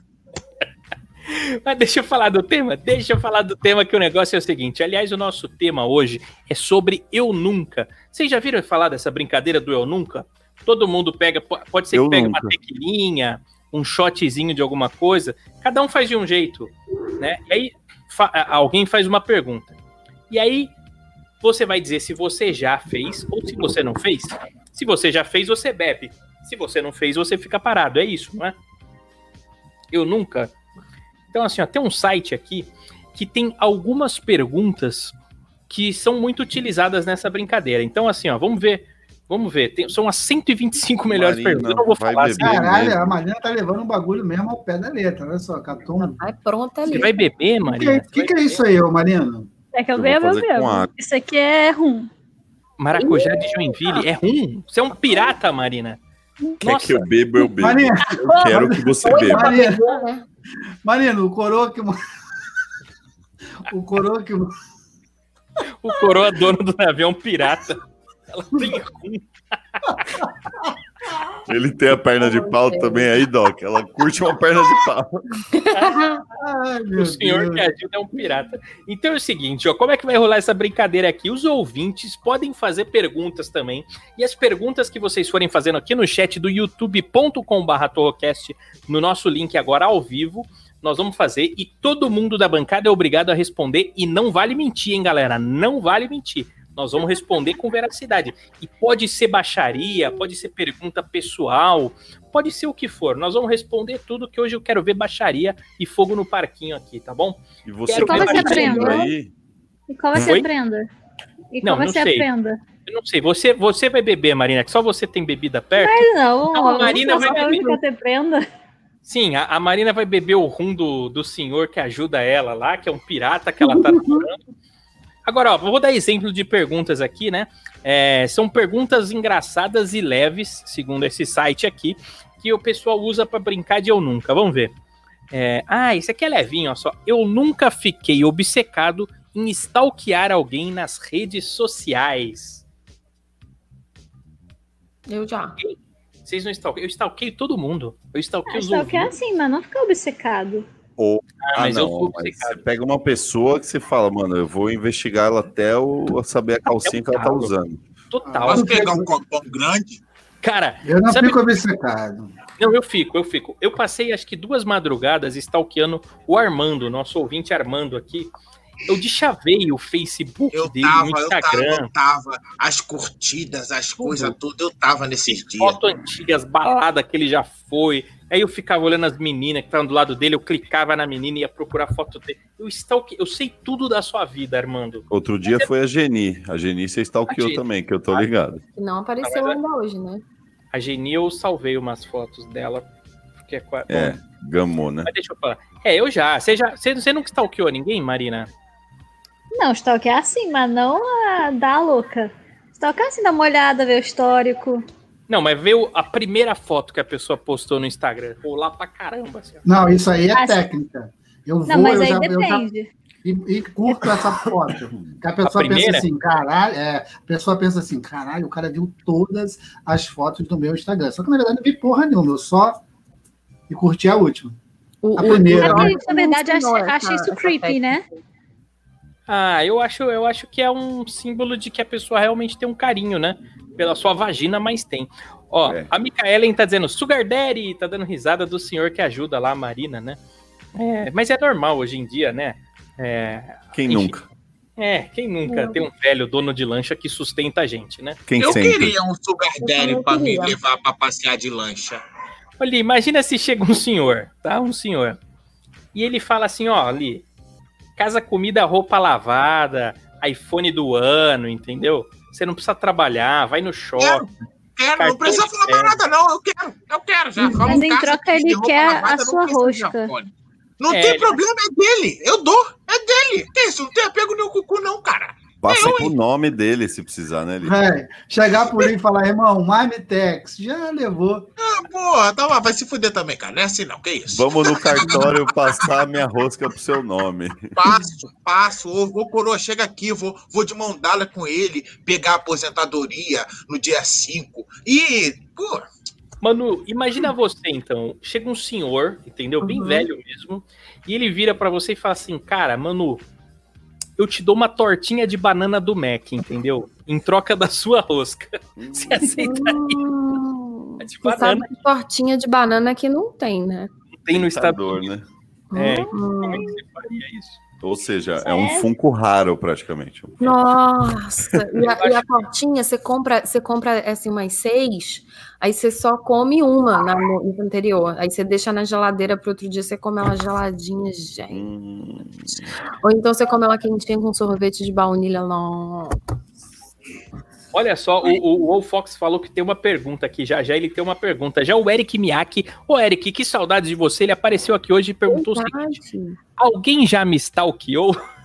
Speaker 1: Mas deixa eu falar do tema, deixa eu falar do tema que o negócio é o seguinte. Aliás, o nosso tema hoje é sobre eu nunca. Vocês já viram falar dessa brincadeira do eu nunca? Todo mundo pega, po- pode ser que
Speaker 4: Eu
Speaker 1: pegue
Speaker 4: nunca.
Speaker 1: uma tequilinha, um shotzinho de alguma coisa, cada um faz de um jeito, né? E aí fa- alguém faz uma pergunta. E aí você vai dizer se você já fez ou se você não fez. Se você já fez, você bebe. Se você não fez, você fica parado. É isso, não é? Eu nunca. Então, assim, ó, tem um site aqui que tem algumas perguntas que são muito utilizadas nessa brincadeira. Então, assim, ó, vamos ver. Vamos ver. Tem- são as 125 melhores
Speaker 4: Marina,
Speaker 1: perguntas. Eu não vou falar
Speaker 4: beber.
Speaker 1: assim.
Speaker 5: Caralho,
Speaker 4: mesmo.
Speaker 5: a Marina tá levando um bagulho mesmo ao pé da letra. Olha só, catou um.
Speaker 2: Vai pronta ali.
Speaker 1: Você vai beber,
Speaker 5: O
Speaker 1: Marina?
Speaker 5: que, que, que é isso aí, ô Marina?
Speaker 3: É que eu
Speaker 4: Eu
Speaker 3: bebo, eu bebo. Isso aqui é rum.
Speaker 1: Maracujá de Joinville é rum. Você é um pirata, Marina.
Speaker 4: Quer
Speaker 1: Nossa.
Speaker 4: que eu beba, eu bebo.
Speaker 5: Marina,
Speaker 4: Eu quero que você beba.
Speaker 2: pra
Speaker 5: Marina, o coroa que. (laughs) O coroa que.
Speaker 1: O coroa dono do navio é um pirata. Ela tem (laughs) rum.
Speaker 4: Ele tem a perna de pau também aí, Doc. Ela curte uma perna de pau.
Speaker 5: Ai,
Speaker 1: O senhor
Speaker 5: Deus.
Speaker 1: que ajuda é um pirata. Então é o seguinte, ó, como é que vai rolar essa brincadeira aqui? Os ouvintes podem fazer perguntas também. E as perguntas que vocês forem fazendo aqui no chat do youtube.com.br torrocast, no nosso link agora ao vivo, nós vamos fazer e todo mundo da bancada é obrigado a responder e não vale mentir, hein, galera? Não vale mentir. Nós vamos responder com veracidade. E pode ser baixaria, pode ser pergunta pessoal, pode ser o que for. Nós vamos responder tudo que hoje eu quero ver baixaria e fogo no parquinho aqui, tá bom?
Speaker 4: E você
Speaker 1: Quero você
Speaker 4: assistindo
Speaker 3: aprender.
Speaker 4: aí,
Speaker 3: E qual vai ser a prenda? E
Speaker 1: Não,
Speaker 3: qual vai
Speaker 1: não
Speaker 3: ser a
Speaker 1: sei.
Speaker 3: prenda?
Speaker 1: Eu não sei, você, você vai beber, Marina, que só você tem bebida perto?
Speaker 3: Não,
Speaker 1: Não, a
Speaker 3: eu
Speaker 1: Marina vai beber.
Speaker 3: ter prenda.
Speaker 1: Sim, a, a Marina vai beber o rum do, do senhor que ajuda ela lá, que é um pirata que ela tá namorando. Agora, ó, vou dar exemplo de perguntas aqui, né? É, são perguntas engraçadas e leves, segundo esse site aqui, que o pessoal usa pra brincar de eu nunca. Vamos ver. É, ah, esse aqui é levinho, ó só. Eu nunca fiquei obcecado em stalkear alguém nas redes sociais.
Speaker 2: Eu já.
Speaker 1: Vocês não stalkeiam? Eu stalkeio todo mundo. Eu stalkeio os
Speaker 3: que é
Speaker 1: ouvintes.
Speaker 3: assim, mas não ficar obcecado.
Speaker 4: Ou.
Speaker 1: Ah,
Speaker 4: Ah, não. você pega uma pessoa que você fala, mano, eu vou investigar ela até eu saber a calcinha que ela tá usando.
Speaker 1: Total.
Speaker 6: Posso pegar um copão grande?
Speaker 1: Cara,
Speaker 5: Eu não
Speaker 1: Sabe-
Speaker 5: fico obcecado.
Speaker 1: Não, eu fico, eu fico. Eu passei acho que duas madrugadas stalkeando o Armando, nosso ouvinte Armando aqui. Eu deschavei o Facebook
Speaker 6: Eu
Speaker 1: dele,
Speaker 6: tava,
Speaker 1: o
Speaker 6: eu tava,
Speaker 1: Instagram,
Speaker 6: eu tava. As curtidas, as coisas, tudo, eu tava nesses dias.
Speaker 1: foto antiga, as baladas que ele já foi. Aí eu ficava olhando as meninas que estavam do lado dele, eu clicava na menina e ia procurar foto dele. Eu, stalke... eu sei tudo da sua vida, Armando.
Speaker 4: Outro dia foi a Geni. A Geni você stalkeou
Speaker 1: Geni.
Speaker 4: também, que eu tô ligado.
Speaker 2: Não apareceu
Speaker 1: é-
Speaker 2: ainda hoje, né?
Speaker 1: A Geni, eu salvei umas fotos dela. Porque é...
Speaker 4: É, gamou, né?
Speaker 1: Mas deixa eu falar. É, eu já. Você, já... você, você nunca stalkeou ninguém, Marina?
Speaker 3: Não, stalkear assim, mas não a dar a louca. Stalkear assim, dar uma olhada, ver o histórico.
Speaker 1: Não, mas veio a primeira foto que a pessoa postou no Instagram. Pô, lá pra caramba, assim.
Speaker 5: Não, isso aí é
Speaker 3: sim.
Speaker 5: técnica. Eu vou,
Speaker 3: Não, mas
Speaker 5: eu
Speaker 3: aí
Speaker 5: já, eu já
Speaker 3: depende.
Speaker 5: e, e curto essa foto. Que a pessoa
Speaker 1: primeira?
Speaker 5: pensa assim, caralho, é, a pessoa pensa assim, caralho, o cara viu todas as fotos do meu Instagram. Só que na verdade não vi porra nenhuma, eu só e curti a última.
Speaker 2: O,
Speaker 5: A primeira, né?
Speaker 2: é
Speaker 3: Mas, na verdade, acha
Speaker 2: essa-
Speaker 3: isso creepy, né?
Speaker 1: Ah, eu acho, eu acho que é um símbolo de que a pessoa realmente tem um carinho, né? Pela sua vagina, mas tem. Ó,
Speaker 4: É.
Speaker 1: a Micaelen tá dizendo Sugar Daddy, tá dando risada do senhor que ajuda lá a Marina, né? É, mas é normal hoje em dia, né? É,
Speaker 4: Quem
Speaker 1: Enfim.
Speaker 4: nunca?
Speaker 1: é, quem nunca tem um velho dono de lancha que sustenta a gente, né?
Speaker 4: Quem
Speaker 6: Eu
Speaker 4: sempre?
Speaker 6: queria um sugar daddy pra me levar pra passear de lancha.
Speaker 1: Olha, imagina se chega um senhor, tá? Um senhor. E ele fala assim, ó, ali, casa, comida, roupa lavada, iPhone do ano, entendeu? Você não precisa trabalhar, vai no shopping.
Speaker 6: Quero, quero, não precisa falar mais nada, não. Eu quero, eu quero já.
Speaker 3: Mas em
Speaker 6: caso
Speaker 3: troca ele quer
Speaker 6: lavada,
Speaker 3: a sua rosca.
Speaker 6: Não
Speaker 1: É,
Speaker 6: tem
Speaker 1: ele-
Speaker 6: problema, é dele. Eu dou, é dele. Que isso? Não tem apego no cu, não, cara.
Speaker 4: Passa
Speaker 6: Eu,
Speaker 4: com o nome dele se precisar, né?
Speaker 5: Véi, chegar por aí e falar, irmão, Marmitex, já levou.
Speaker 6: Ah, porra, tá lá, vai se fuder também, cara. Não é assim, não. Que isso?
Speaker 4: Vamos no (laughs) cartório passar a minha rosca pro seu nome.
Speaker 6: Passo, passo. Ô, ô, coroa, chega aqui, vou, vou de mão dada com ele, pegar a aposentadoria no dia 5. E, pô,
Speaker 1: Manu, imagina você então, chega um senhor, entendeu? Bem
Speaker 2: Uhum.
Speaker 1: velho mesmo, e ele vira pra você e fala assim: "Cara, Manu, eu te dou uma tortinha de banana do Mac, entendeu? Em troca da sua rosca. Você aceitaria?
Speaker 2: Hum,
Speaker 1: É de
Speaker 2: você sabe
Speaker 1: banana.
Speaker 2: que tortinha de banana que não tem, né?
Speaker 1: Tem no Estado
Speaker 4: Tentador,
Speaker 1: Unidos.
Speaker 4: né?
Speaker 1: É,
Speaker 2: Hum.
Speaker 1: como é que você faria isso?
Speaker 4: Ou seja, é um
Speaker 3: Sério?
Speaker 4: funko raro praticamente.
Speaker 2: Nossa, e a, (laughs) e a tortinha, você compra, você compra assim, umas seis, aí você só come uma na no anterior. Aí você deixa na geladeira para outro dia você come ela geladinha, gente.
Speaker 4: Hum,
Speaker 2: Ou então você come ela quentinha com sorvete de baunilha. Não.
Speaker 1: Olha só, o, o, o Fox falou que tem uma pergunta aqui, já já ele tem uma pergunta. Já o Eric Miyake, ô Eric, que saudades de você, ele apareceu aqui hoje e perguntou o seguinte:
Speaker 2: Verdade.
Speaker 1: Alguém já me stalkeou? (laughs)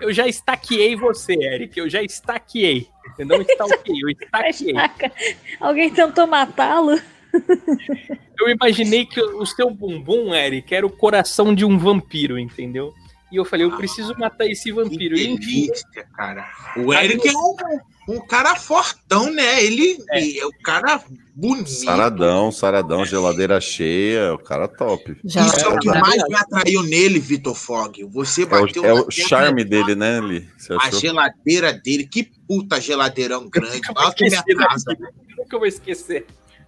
Speaker 1: Eu já estaqueei você, Eric. Eu já estaqueei. Eu não stalkeei, eu estaquei.
Speaker 3: Saca? (laughs) Alguém tentou matá-lo?
Speaker 1: Eu imaginei que o seu bumbum, Eric, era o coração de um vampiro, entendeu? E eu falei, eu preciso matar esse
Speaker 6: Que
Speaker 1: vampiro. E, enfim,
Speaker 6: delícia, cara. O Eric é um, um cara fortão, né? Ele
Speaker 1: É.
Speaker 6: é, um cara bonito.
Speaker 4: Saradão, saradão, geladeira cheia, o cara top.
Speaker 2: Já
Speaker 6: Isso é o que
Speaker 1: É,
Speaker 6: mais me atraiu nele, Vitor Fog. Você
Speaker 4: É
Speaker 6: bateu
Speaker 4: o, é o charme dele, né, Li? Você
Speaker 6: A geladeira dele, que puta geladeirão grande. Que minha casa.
Speaker 1: Nunca vou esquecer.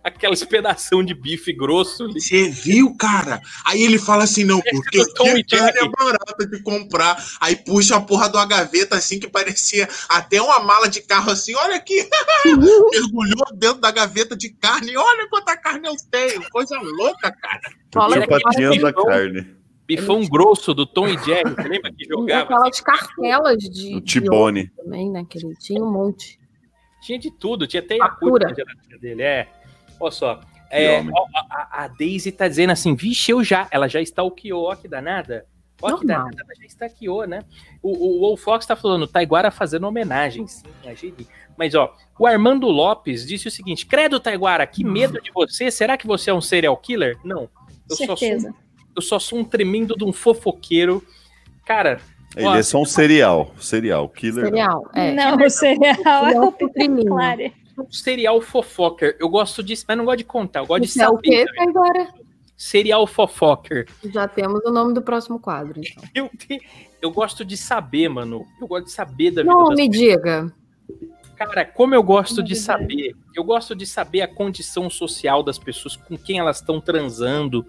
Speaker 1: Aquelas pedação de bife grosso. ali.
Speaker 6: Você viu, cara? Aí ele fala assim, não, porque
Speaker 1: e
Speaker 6: a carne
Speaker 1: Jerry.
Speaker 6: é barata de comprar. Aí puxa a porra de uma gaveta assim que parecia até uma mala de carro assim, olha aqui. (laughs) Mergulhou dentro da gaveta de carne. Olha quanta carne eu tenho. Coisa louca, cara.
Speaker 2: Fala
Speaker 4: Tinha
Speaker 1: Era aquele
Speaker 4: patinhas da
Speaker 1: bifão.
Speaker 4: carne.
Speaker 1: Bifão grosso do Tom e Jerry. Você lembra que
Speaker 2: E
Speaker 1: jogava?
Speaker 2: aquelas cartelas de.
Speaker 4: O
Speaker 2: de
Speaker 4: Tibone.
Speaker 2: também, né? Que ele tinha um monte.
Speaker 1: Tinha de tudo. Tinha até na geladeira dele. É. Olha só. É, a, a Daisy tá dizendo assim, vixe, eu já. Ela já stalkeou, ó que danada. Ó que danada, ela já stalkeou, né? O, o, o Wolf Fox tá falando, Taiguara fazendo homenagem, sim, a Gili. Mas, ó, o Armando Lopes disse o seguinte, credo, Taiguara, que medo de você. Será que você é um serial killer? Não. Eu só, sou, eu só sou um tremendo de um fofoqueiro. Cara,
Speaker 4: Ele
Speaker 1: Ó,
Speaker 4: é só um cereal. Cereal. Killer. não.
Speaker 2: Cereal. É.
Speaker 3: não, o cereal é
Speaker 2: Não,
Speaker 3: o
Speaker 2: supriminho.
Speaker 1: Um serial fofocker. Eu gosto disso, mas não gosto de contar. Eu gosto de
Speaker 2: Isso é o
Speaker 1: saber.
Speaker 2: quê agora?
Speaker 1: Serial fofocker.
Speaker 2: Já temos o nome do próximo quadro, então. (laughs)
Speaker 1: Eu, te- eu gosto de saber, mano. Eu gosto de saber da vida
Speaker 2: Não me diga.
Speaker 1: Cara, como eu gosto de saber, eu gosto de saber a condição social das pessoas, com quem elas estão transando,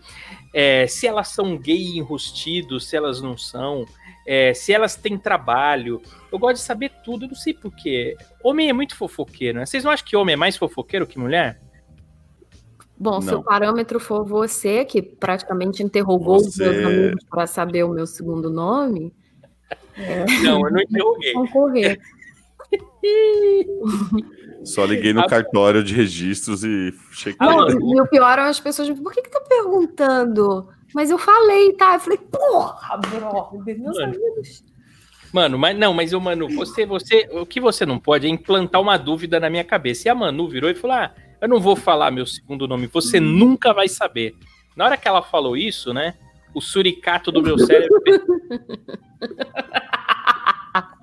Speaker 1: é, se elas são gay enrustidos, se elas não são, é, se elas têm trabalho. Eu gosto de saber tudo, eu não sei porquê. Homem é muito fofoqueiro, né? Vocês não acham que homem é mais fofoqueiro que mulher?
Speaker 2: Bom, se o parâmetro for você, que praticamente interrogou os
Speaker 4: Você-
Speaker 2: meus amigos para saber o meu segundo nome,
Speaker 1: Não, eu não interroguei.
Speaker 2: concorrer.
Speaker 4: Só liguei no
Speaker 1: Ah.
Speaker 4: cartório de registros e chequei.
Speaker 1: Ah,
Speaker 2: Não, e o pior é as pessoas, por que que tá perguntando? Mas eu falei, tá? Eu falei, porra, brother, meus
Speaker 1: Mano.
Speaker 2: amigos.
Speaker 1: Mano, mas não, mas eu, Manu, você, você, o que você não pode é implantar uma dúvida na minha cabeça. E a Manu virou e falou: Ah, eu não vou falar meu segundo nome, você nunca vai saber. Na hora que ela falou isso, né? O suricato do meu cérebro. (laughs)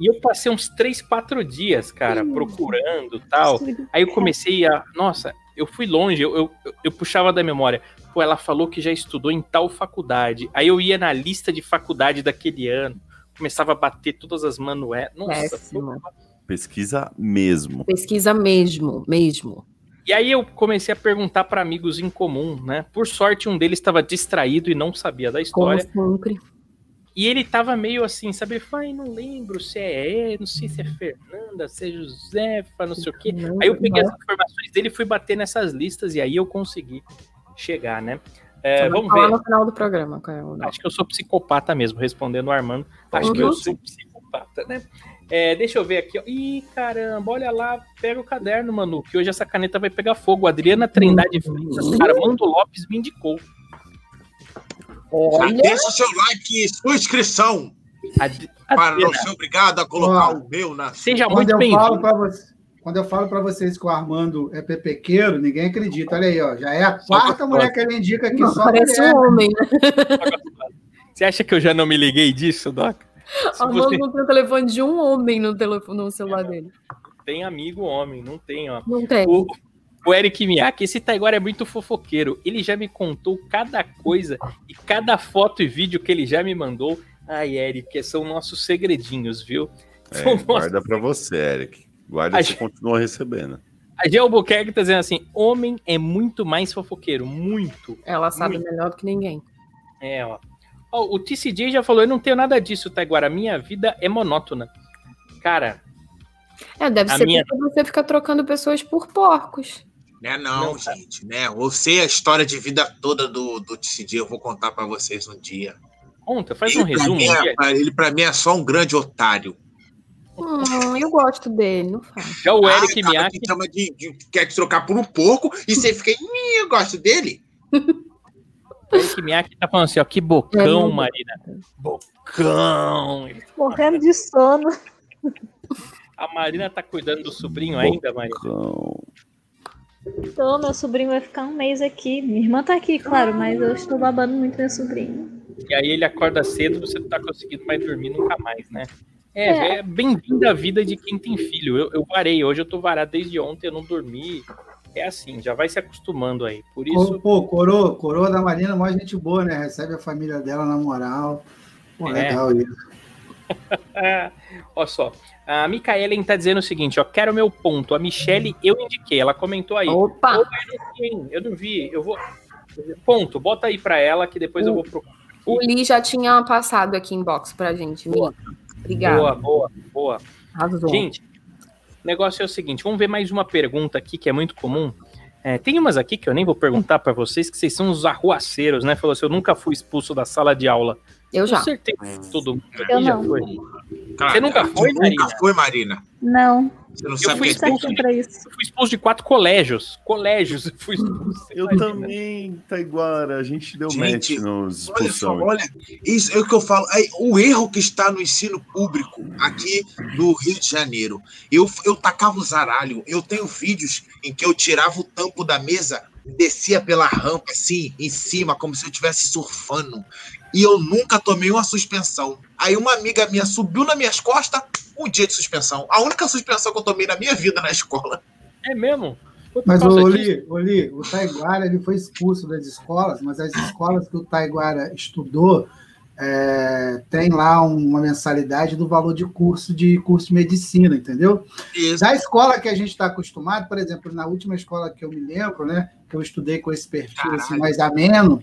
Speaker 1: e eu passei uns três, quatro dias, cara, procurando tal. Aí eu comecei a. Nossa, eu fui longe, eu, eu, eu puxava da memória. Pô, ela falou que já estudou em tal faculdade. Aí eu ia na lista de faculdade daquele ano, começava a bater todas as manuais. Nossa,
Speaker 4: Pesquisa mesmo.
Speaker 2: Pesquisa mesmo, mesmo.
Speaker 1: E aí eu comecei a perguntar para amigos em comum, né? Por sorte, um deles estava distraído e não sabia da
Speaker 2: Como
Speaker 1: história.
Speaker 2: sempre.
Speaker 1: E ele tava meio assim, sabe? Ai, não lembro se é, não sei se é Fernanda, se é Josefa, não sei o quê. Aí eu peguei as informações dele e fui bater nessas listas e aí eu consegui chegar, né? É, vamos
Speaker 2: falar
Speaker 1: ver.
Speaker 2: no final do programa. Qual é.
Speaker 1: Acho que eu sou psicopata mesmo, respondendo o Armando. Acho que eu
Speaker 2: Uhum.
Speaker 1: sou psicopata, né? É, deixa eu ver aqui. Ó. Ih, caramba, olha lá, pega o caderno, Manu, que hoje essa caneta vai pegar fogo. Adriana Trindade Freitas, Armando Lopes me indicou.
Speaker 2: Olha,
Speaker 6: Deixa o seu like e sua inscrição
Speaker 1: Ad-
Speaker 6: para não ser obrigado a colocar
Speaker 5: Ó,
Speaker 6: o meu na
Speaker 1: seja
Speaker 5: Quando
Speaker 1: muito
Speaker 5: eu, falo
Speaker 1: bem-vindo.
Speaker 5: quando eu falo para vocês que o Armando é pepequeiro, ninguém acredita. Olha aí, ó. Já é a quarta mulher que ele indica aqui.
Speaker 2: não,
Speaker 5: Só
Speaker 2: parece
Speaker 5: mulher.
Speaker 2: um homem, né?
Speaker 1: Você acha que eu já não me liguei disso, Doc? Se
Speaker 2: Armando
Speaker 1: você
Speaker 2: não tem o telefone de um homem no, telefone, no celular dele.
Speaker 1: tem amigo homem, não tem, ó.
Speaker 2: Não tem.
Speaker 1: O, o Eric Miyake, esse Taiguara é muito fofoqueiro. Ele já me contou cada coisa e cada foto e vídeo que ele já me mandou. Ai, Eric, são nossos segredinhos, viu?
Speaker 4: É,
Speaker 1: nossos
Speaker 4: guarda pra você, Eric. Guarda
Speaker 1: A
Speaker 4: e
Speaker 1: gente-
Speaker 4: continua recebendo.
Speaker 1: A Gel Albuquerque tá dizendo assim: homem é muito mais fofoqueiro, muito.
Speaker 2: Ela sabe
Speaker 1: Muito.
Speaker 2: melhor do que ninguém.
Speaker 1: É, ó. Ó, o TCJ já falou: eu não tenho nada disso, Taiguara. Minha vida é monótona. Cara,
Speaker 2: É, deve ser
Speaker 1: minha-
Speaker 2: porque você fica trocando pessoas por porcos.
Speaker 6: Né, não,
Speaker 1: Não, cara.
Speaker 6: gente, né? Você, a história de vida toda do, do TCD, eu vou contar pra vocês um dia.
Speaker 1: conta, faz um
Speaker 6: Ele, pra
Speaker 1: resumo.
Speaker 6: mim,
Speaker 1: um
Speaker 6: é, ele, pra mim, é só um grande otário.
Speaker 2: Hum, eu gosto dele, não faz.
Speaker 1: Já o
Speaker 6: Ai,
Speaker 1: Eric
Speaker 6: cara,
Speaker 1: Miyake.
Speaker 6: que chama de, de- quer te trocar por um porco e você fica, "Ih, eu gosto dele.
Speaker 1: O Eric Miyake tá falando assim: ó, que bocão,
Speaker 2: não-
Speaker 1: Marina. Bocão. Ele-
Speaker 3: Morrendo de sono.
Speaker 1: A Marina tá cuidando do sobrinho ainda, Marina.
Speaker 4: Bocão.
Speaker 3: Tô, meu sobrinho vai ficar um mês aqui. Minha irmã tá aqui, claro, mas eu estou babando muito meu sobrinho.
Speaker 1: E aí ele acorda cedo, você não tá conseguindo mais dormir nunca mais, né? É,
Speaker 3: É.
Speaker 1: é bem-vindo à vida de quem tem filho. Eu, eu varei, hoje eu tô varado desde ontem, eu não dormi. É assim, já vai se acostumando aí. Por isso,
Speaker 5: Pô, coroa, coroa da Marina, mó gente boa, né? Recebe a família dela na moral. Pô,
Speaker 1: É.
Speaker 5: legal isso. (laughs)
Speaker 1: Ah, ó só, a Micaelen tá dizendo o seguinte, ó, quero meu ponto. A Michelle eu indiquei, ela comentou aí.
Speaker 2: Opa!
Speaker 1: Opa, eu não vi, eu não vi, eu vou... Ponto, bota aí pra ela que depois eu vou procurar.
Speaker 2: O Lee já tinha passado aqui em box pra gente, Mi. Obrigada.
Speaker 1: Boa, boa, boa.
Speaker 2: Arrasou.
Speaker 1: Gente, o negócio é o seguinte, vamos ver mais uma pergunta aqui que é muito comum. É, tem umas aqui que eu nem vou perguntar pra vocês, que vocês são os arruaceiros, né? Falou assim, eu nunca fui expulso da sala de aula.
Speaker 2: Eu já.
Speaker 1: Com certeza, todo mundo aqui
Speaker 3: Eu
Speaker 1: já
Speaker 3: não.
Speaker 1: foi.
Speaker 6: Cara,
Speaker 1: Você nunca foi,
Speaker 6: Nunca
Speaker 1: Marina?
Speaker 6: foi, Marina.
Speaker 3: Não,
Speaker 6: Você não
Speaker 1: Eu
Speaker 6: sabe o
Speaker 1: fui
Speaker 6: que é
Speaker 1: expulso
Speaker 3: pra isso.
Speaker 1: Eu fui expulso de quatro colégios. Colégios, eu fui expulso.
Speaker 4: Eu
Speaker 1: Imagina.
Speaker 4: também, Taiguara. A gente deu
Speaker 6: Gente,
Speaker 4: match nos
Speaker 6: Olha só,
Speaker 4: expulsão.
Speaker 6: olha, isso é o que eu falo. Aí, o erro que está no ensino público aqui do Rio de Janeiro. Eu, eu tacava o zaralho. Eu tenho vídeos em que eu tirava o tampo da mesa e descia pela rampa, assim, em cima, como se eu estivesse surfando. E eu nunca tomei uma suspensão. Aí uma amiga minha subiu nas minhas costas, um dia de suspensão. A única suspensão que eu tomei na minha vida na escola.
Speaker 1: É mesmo?
Speaker 5: Mas. Oli, Oli, o Taiguara ele foi expulso das escolas, mas as escolas que o Taiguara estudou é, tem lá uma mensalidade do valor de curso de curso de medicina, entendeu?
Speaker 6: Isso.
Speaker 5: Da escola que a gente está acostumado, por exemplo, na última escola que eu me lembro, né, que eu estudei com esse perfil assim, mais ameno,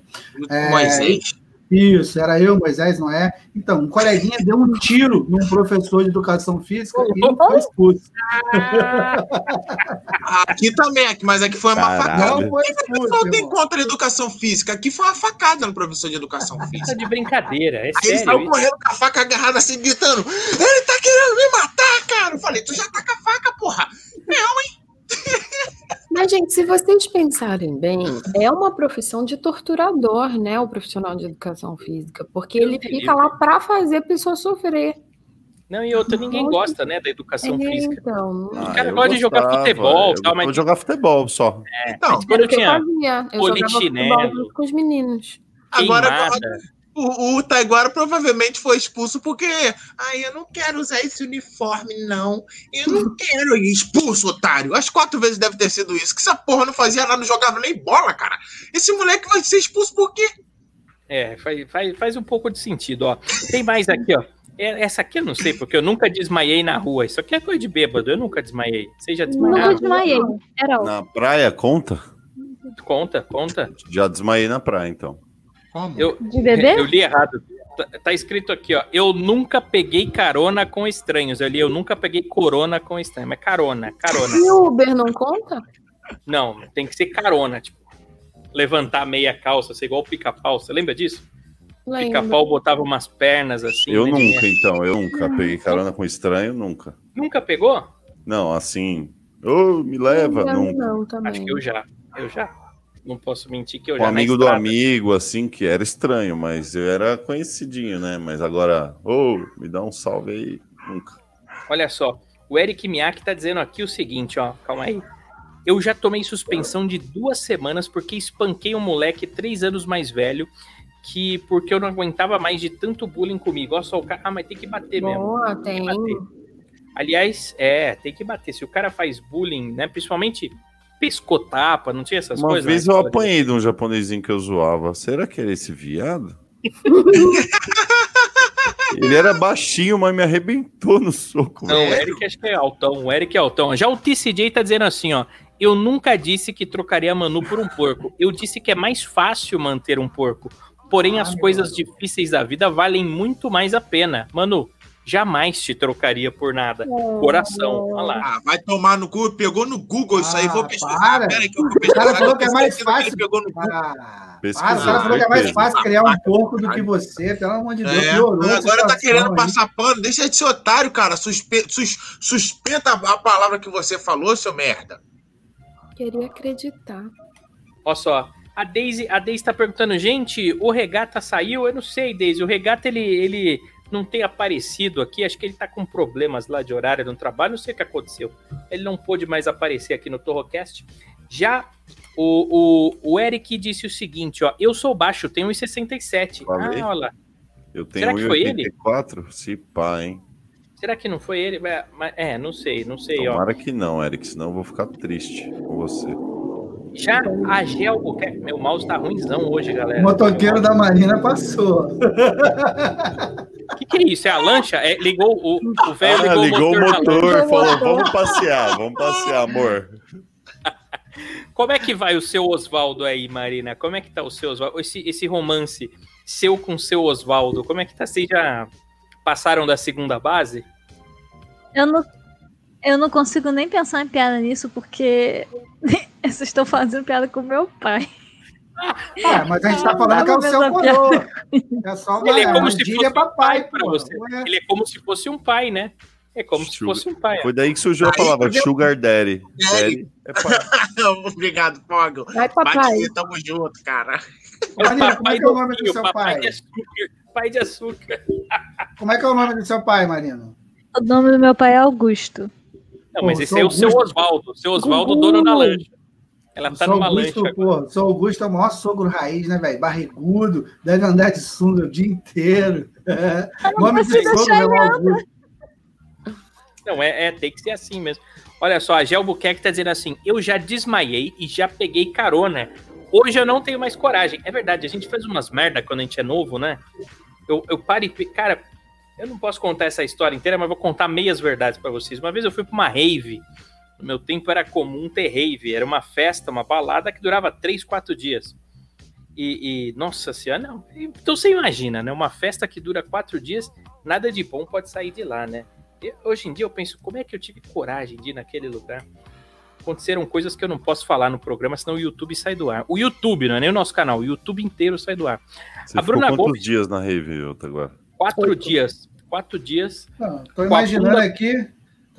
Speaker 5: É,
Speaker 6: Moisés.
Speaker 5: Isso, era eu, Moisés, não é? Então, um coleguinha deu um tiro num professor de educação física e ele foi expulso.
Speaker 6: Aqui também, aqui, mas aqui foi uma
Speaker 4: Caralho.
Speaker 6: facada.
Speaker 5: Não foi
Speaker 6: O
Speaker 5: expulso,
Speaker 6: pessoal tem contra a educação física. Aqui foi uma facada no professor de educação física.
Speaker 1: de brincadeira, é
Speaker 6: Aí ele
Speaker 1: sério.
Speaker 6: saiu
Speaker 1: isso.
Speaker 6: correndo com a faca agarrada assim, gritando: Ele tá querendo me matar, cara! Eu falei: Tu já tá com a faca, porra!
Speaker 2: Mas, gente, se vocês pensarem bem, é uma profissão de torturador, né? O profissional de educação física, porque ele fica lá para fazer a pessoa sofrer.
Speaker 1: Não, e outra, ninguém gosta, né, da educação
Speaker 2: É,
Speaker 1: física.
Speaker 2: então,
Speaker 4: Ah,
Speaker 1: cara gosta de jogar
Speaker 4: gostava,
Speaker 1: futebol,
Speaker 4: eu
Speaker 1: tal, mas-
Speaker 4: vou jogar futebol só.
Speaker 6: Então,
Speaker 1: Quando eu
Speaker 2: é o
Speaker 1: tinha
Speaker 2: eu fazia. Eu jogava
Speaker 1: polichinelo.
Speaker 2: futebol junto com os meninos.
Speaker 6: agora
Speaker 1: queimada,
Speaker 6: o, o Taiguara provavelmente foi expulso porque. Ai, eu não quero usar esse uniforme, não. Eu não quero ir expulso, otário. As quatro vezes deve ter sido isso. Que essa porra não fazia nada, não jogava nem bola, cara. Esse moleque vai ser expulso por quê?
Speaker 1: É, faz, faz, faz um pouco de sentido, ó. Tem mais aqui, ó. É, Essa aqui eu não sei, porque eu nunca desmaiei na rua. Isso aqui é coisa de bêbado, eu nunca desmaiei. Vocês já
Speaker 3: Nunca
Speaker 1: desmaiaram?
Speaker 3: desmaiei. Era
Speaker 4: Na praia, conta?
Speaker 1: Conta, conta.
Speaker 4: Já desmaiei na praia, então.
Speaker 6: Como?
Speaker 1: Eu,
Speaker 3: de bebê?
Speaker 1: eu li errado. Tá, tá escrito aqui, ó. Eu nunca peguei carona com estranhos. Eu li, eu nunca peguei corona com estranhos. Mas carona, carona.
Speaker 2: E o Uber não conta?
Speaker 1: Não, tem que ser carona, tipo. Levantar meia calça, ser igual o pica-pau. Você lembra disso? Pica-pau botava umas pernas assim.
Speaker 4: Eu
Speaker 1: né,
Speaker 4: nunca,
Speaker 1: de-
Speaker 4: então. Eu nunca peguei carona com estranho, nunca.
Speaker 1: Nunca pegou?
Speaker 4: Não, assim. Ô, me leva.
Speaker 2: Eu
Speaker 4: Nunca.
Speaker 2: não, também.
Speaker 1: Acho que eu já. Eu já. Não posso mentir que eu
Speaker 4: Um
Speaker 1: já. na
Speaker 4: amigo do
Speaker 1: estrada.
Speaker 4: amigo, assim, que era estranho, mas eu era conhecidinho, né? Mas agora, ô, me dá um salve aí. Nunca.
Speaker 1: Olha só, o Eric Miyake tá dizendo aqui o seguinte, ó, calma aí. Eu já tomei suspensão de duas semanas porque espanquei um moleque três anos mais velho que porque eu não aguentava mais de tanto bullying comigo. Olha só, o cara, ah, mas tem que bater mesmo.
Speaker 2: Boa, tem.
Speaker 1: bater. Aliás, é, tem que bater. Se o cara faz bullying, né, principalmente pescotapa, não tinha essas
Speaker 4: Uma
Speaker 1: coisas?
Speaker 4: vez
Speaker 1: na
Speaker 4: eu apanhei de um japonesinho que eu zoava. Será que era esse viado? (laughs) Ele era baixinho, mas me arrebentou no soco.
Speaker 1: Não, o Eric acho que é altão. O Eric é altão. Já o TCJ tá dizendo assim, ó. Eu nunca disse que trocaria a Manu por um porco. Eu disse que é mais fácil manter um porco. Porém, as coisas difíceis da vida valem muito mais a pena. Manu, jamais te trocaria por nada. Coração, olha lá.
Speaker 6: Ah, vai tomar no cu, pegou no Google isso aí, vou
Speaker 5: Ah,
Speaker 6: pesquisar.
Speaker 5: para.
Speaker 6: Pera aí que eu vou
Speaker 5: O cara
Speaker 6: pesquisar.
Speaker 5: falou que é
Speaker 6: Eu
Speaker 5: mais fácil.
Speaker 6: Pegou no Google.
Speaker 5: Ah, o cara falou que é mais fácil criar um porco do que você, pelo amor de Deus.
Speaker 6: É, agora tá querendo
Speaker 5: aí.
Speaker 6: passar pano. Deixa de ser otário, cara. Suspe sus- suspenda a palavra que você falou, seu merda.
Speaker 2: Queria acreditar.
Speaker 1: Olha só. A Daisy, a Daisy tá perguntando, gente, o Regata saiu? Eu não sei, Daisy. O Regata, ele, ele não tem aparecido aqui. Acho que ele tá com problemas lá de horário no trabalho. Não sei o que aconteceu. Ele não pôde mais aparecer aqui no Torrocast. Já o, o, o Eric disse o seguinte, ó. Eu sou baixo, tenho 1,67.
Speaker 4: Falei.
Speaker 1: Ah, olha lá.
Speaker 4: Eu tenho
Speaker 1: Será que foi ele?
Speaker 4: 1,84? Se pá, hein?
Speaker 1: Será que não foi ele? É, É, não sei, não sei, ó.
Speaker 4: Tomara que não, Eric, senão eu vou ficar triste com você.
Speaker 1: Já a Gel Albuquerque. Meu mouse tá ruimzão hoje, galera.
Speaker 5: O motoqueiro da Marina passou.
Speaker 1: O que, que é isso? É a lancha? É, ligou o, o velho
Speaker 4: Ah, ligou o
Speaker 1: lancha.
Speaker 4: motor, falou, vamos passear, vamos passear, amor. (laughs)
Speaker 1: Como é que vai o seu Oswaldo aí, Marina? Como é que tá o seu Oswaldo? Esse, esse romance seu com seu Oswaldo, como é que tá? Vocês já passaram da segunda base?
Speaker 3: Eu não, eu não consigo nem pensar em piada nisso, porque vocês estão fazendo piada com meu pai. (laughs)
Speaker 5: É, mas a gente tá falando que é o seu coroa. É só uma,
Speaker 1: Ele é como se fosse um
Speaker 5: papai,
Speaker 1: pai pra
Speaker 5: pô.
Speaker 1: você.
Speaker 5: Ué,
Speaker 1: Ele é como se fosse um pai, né? É como se
Speaker 4: Sugar.
Speaker 1: fosse um pai.
Speaker 4: Foi daí que surgiu a palavra? Sugar Daddy.
Speaker 6: Daddy.
Speaker 4: Daddy é pai. (laughs)
Speaker 6: Obrigado, Fogo.
Speaker 2: Vai, papai.
Speaker 6: Bate, tamo junto, cara.
Speaker 5: Marina, como é que é o nome do seu pai?
Speaker 1: de açúcar. Pai de açúcar. (laughs)
Speaker 5: Como é que é o nome do seu pai, Marina?
Speaker 3: O nome do meu pai é Augusto.
Speaker 1: Não, mas
Speaker 5: Pô,
Speaker 1: esse é o seu. Oswaldo. Seu Oswaldo,
Speaker 2: Gugu.
Speaker 1: dono da lancha. Ela tá
Speaker 5: Sou
Speaker 1: numa
Speaker 5: Augusto,
Speaker 1: lancha.
Speaker 5: pô, sou Augusto é o maior sogro raiz, né, velho? Barrigudo, deve andar de sunga o dia inteiro. (laughs) É. Nome de sogro é o Augusto.
Speaker 1: Não, é, é, tem que ser assim mesmo. Olha só, a Gel Buquerque tá dizendo assim: eu já desmaiei e já peguei carona. Hoje eu não tenho mais coragem. É verdade, a gente faz umas merda quando a gente é novo, né? Eu, eu paro e. Cara, eu não posso contar essa história inteira, mas vou contar meias verdades pra vocês. Uma vez eu fui pra uma rave. No meu tempo era comum ter rave. Era uma festa, uma balada que durava três, quatro dias. E, e, nossa senhora, não. Então você imagina, né? Uma festa que dura quatro dias, nada de bom pode sair de lá, né? Eu- hoje em dia eu penso, como é que eu tive coragem de ir naquele lugar? Aconteceram coisas que eu não posso falar no programa, senão o YouTube sai do ar. O YouTube, não é nem o nosso canal, o YouTube inteiro sai do ar.
Speaker 4: Você
Speaker 1: A
Speaker 4: ficou
Speaker 1: Bruna
Speaker 4: quantos
Speaker 1: Gomes-
Speaker 4: dias na rave, Otaguara?
Speaker 1: Quatro
Speaker 5: Oito.
Speaker 1: dias. Quatro dias.
Speaker 5: Não, tô imaginando aqui,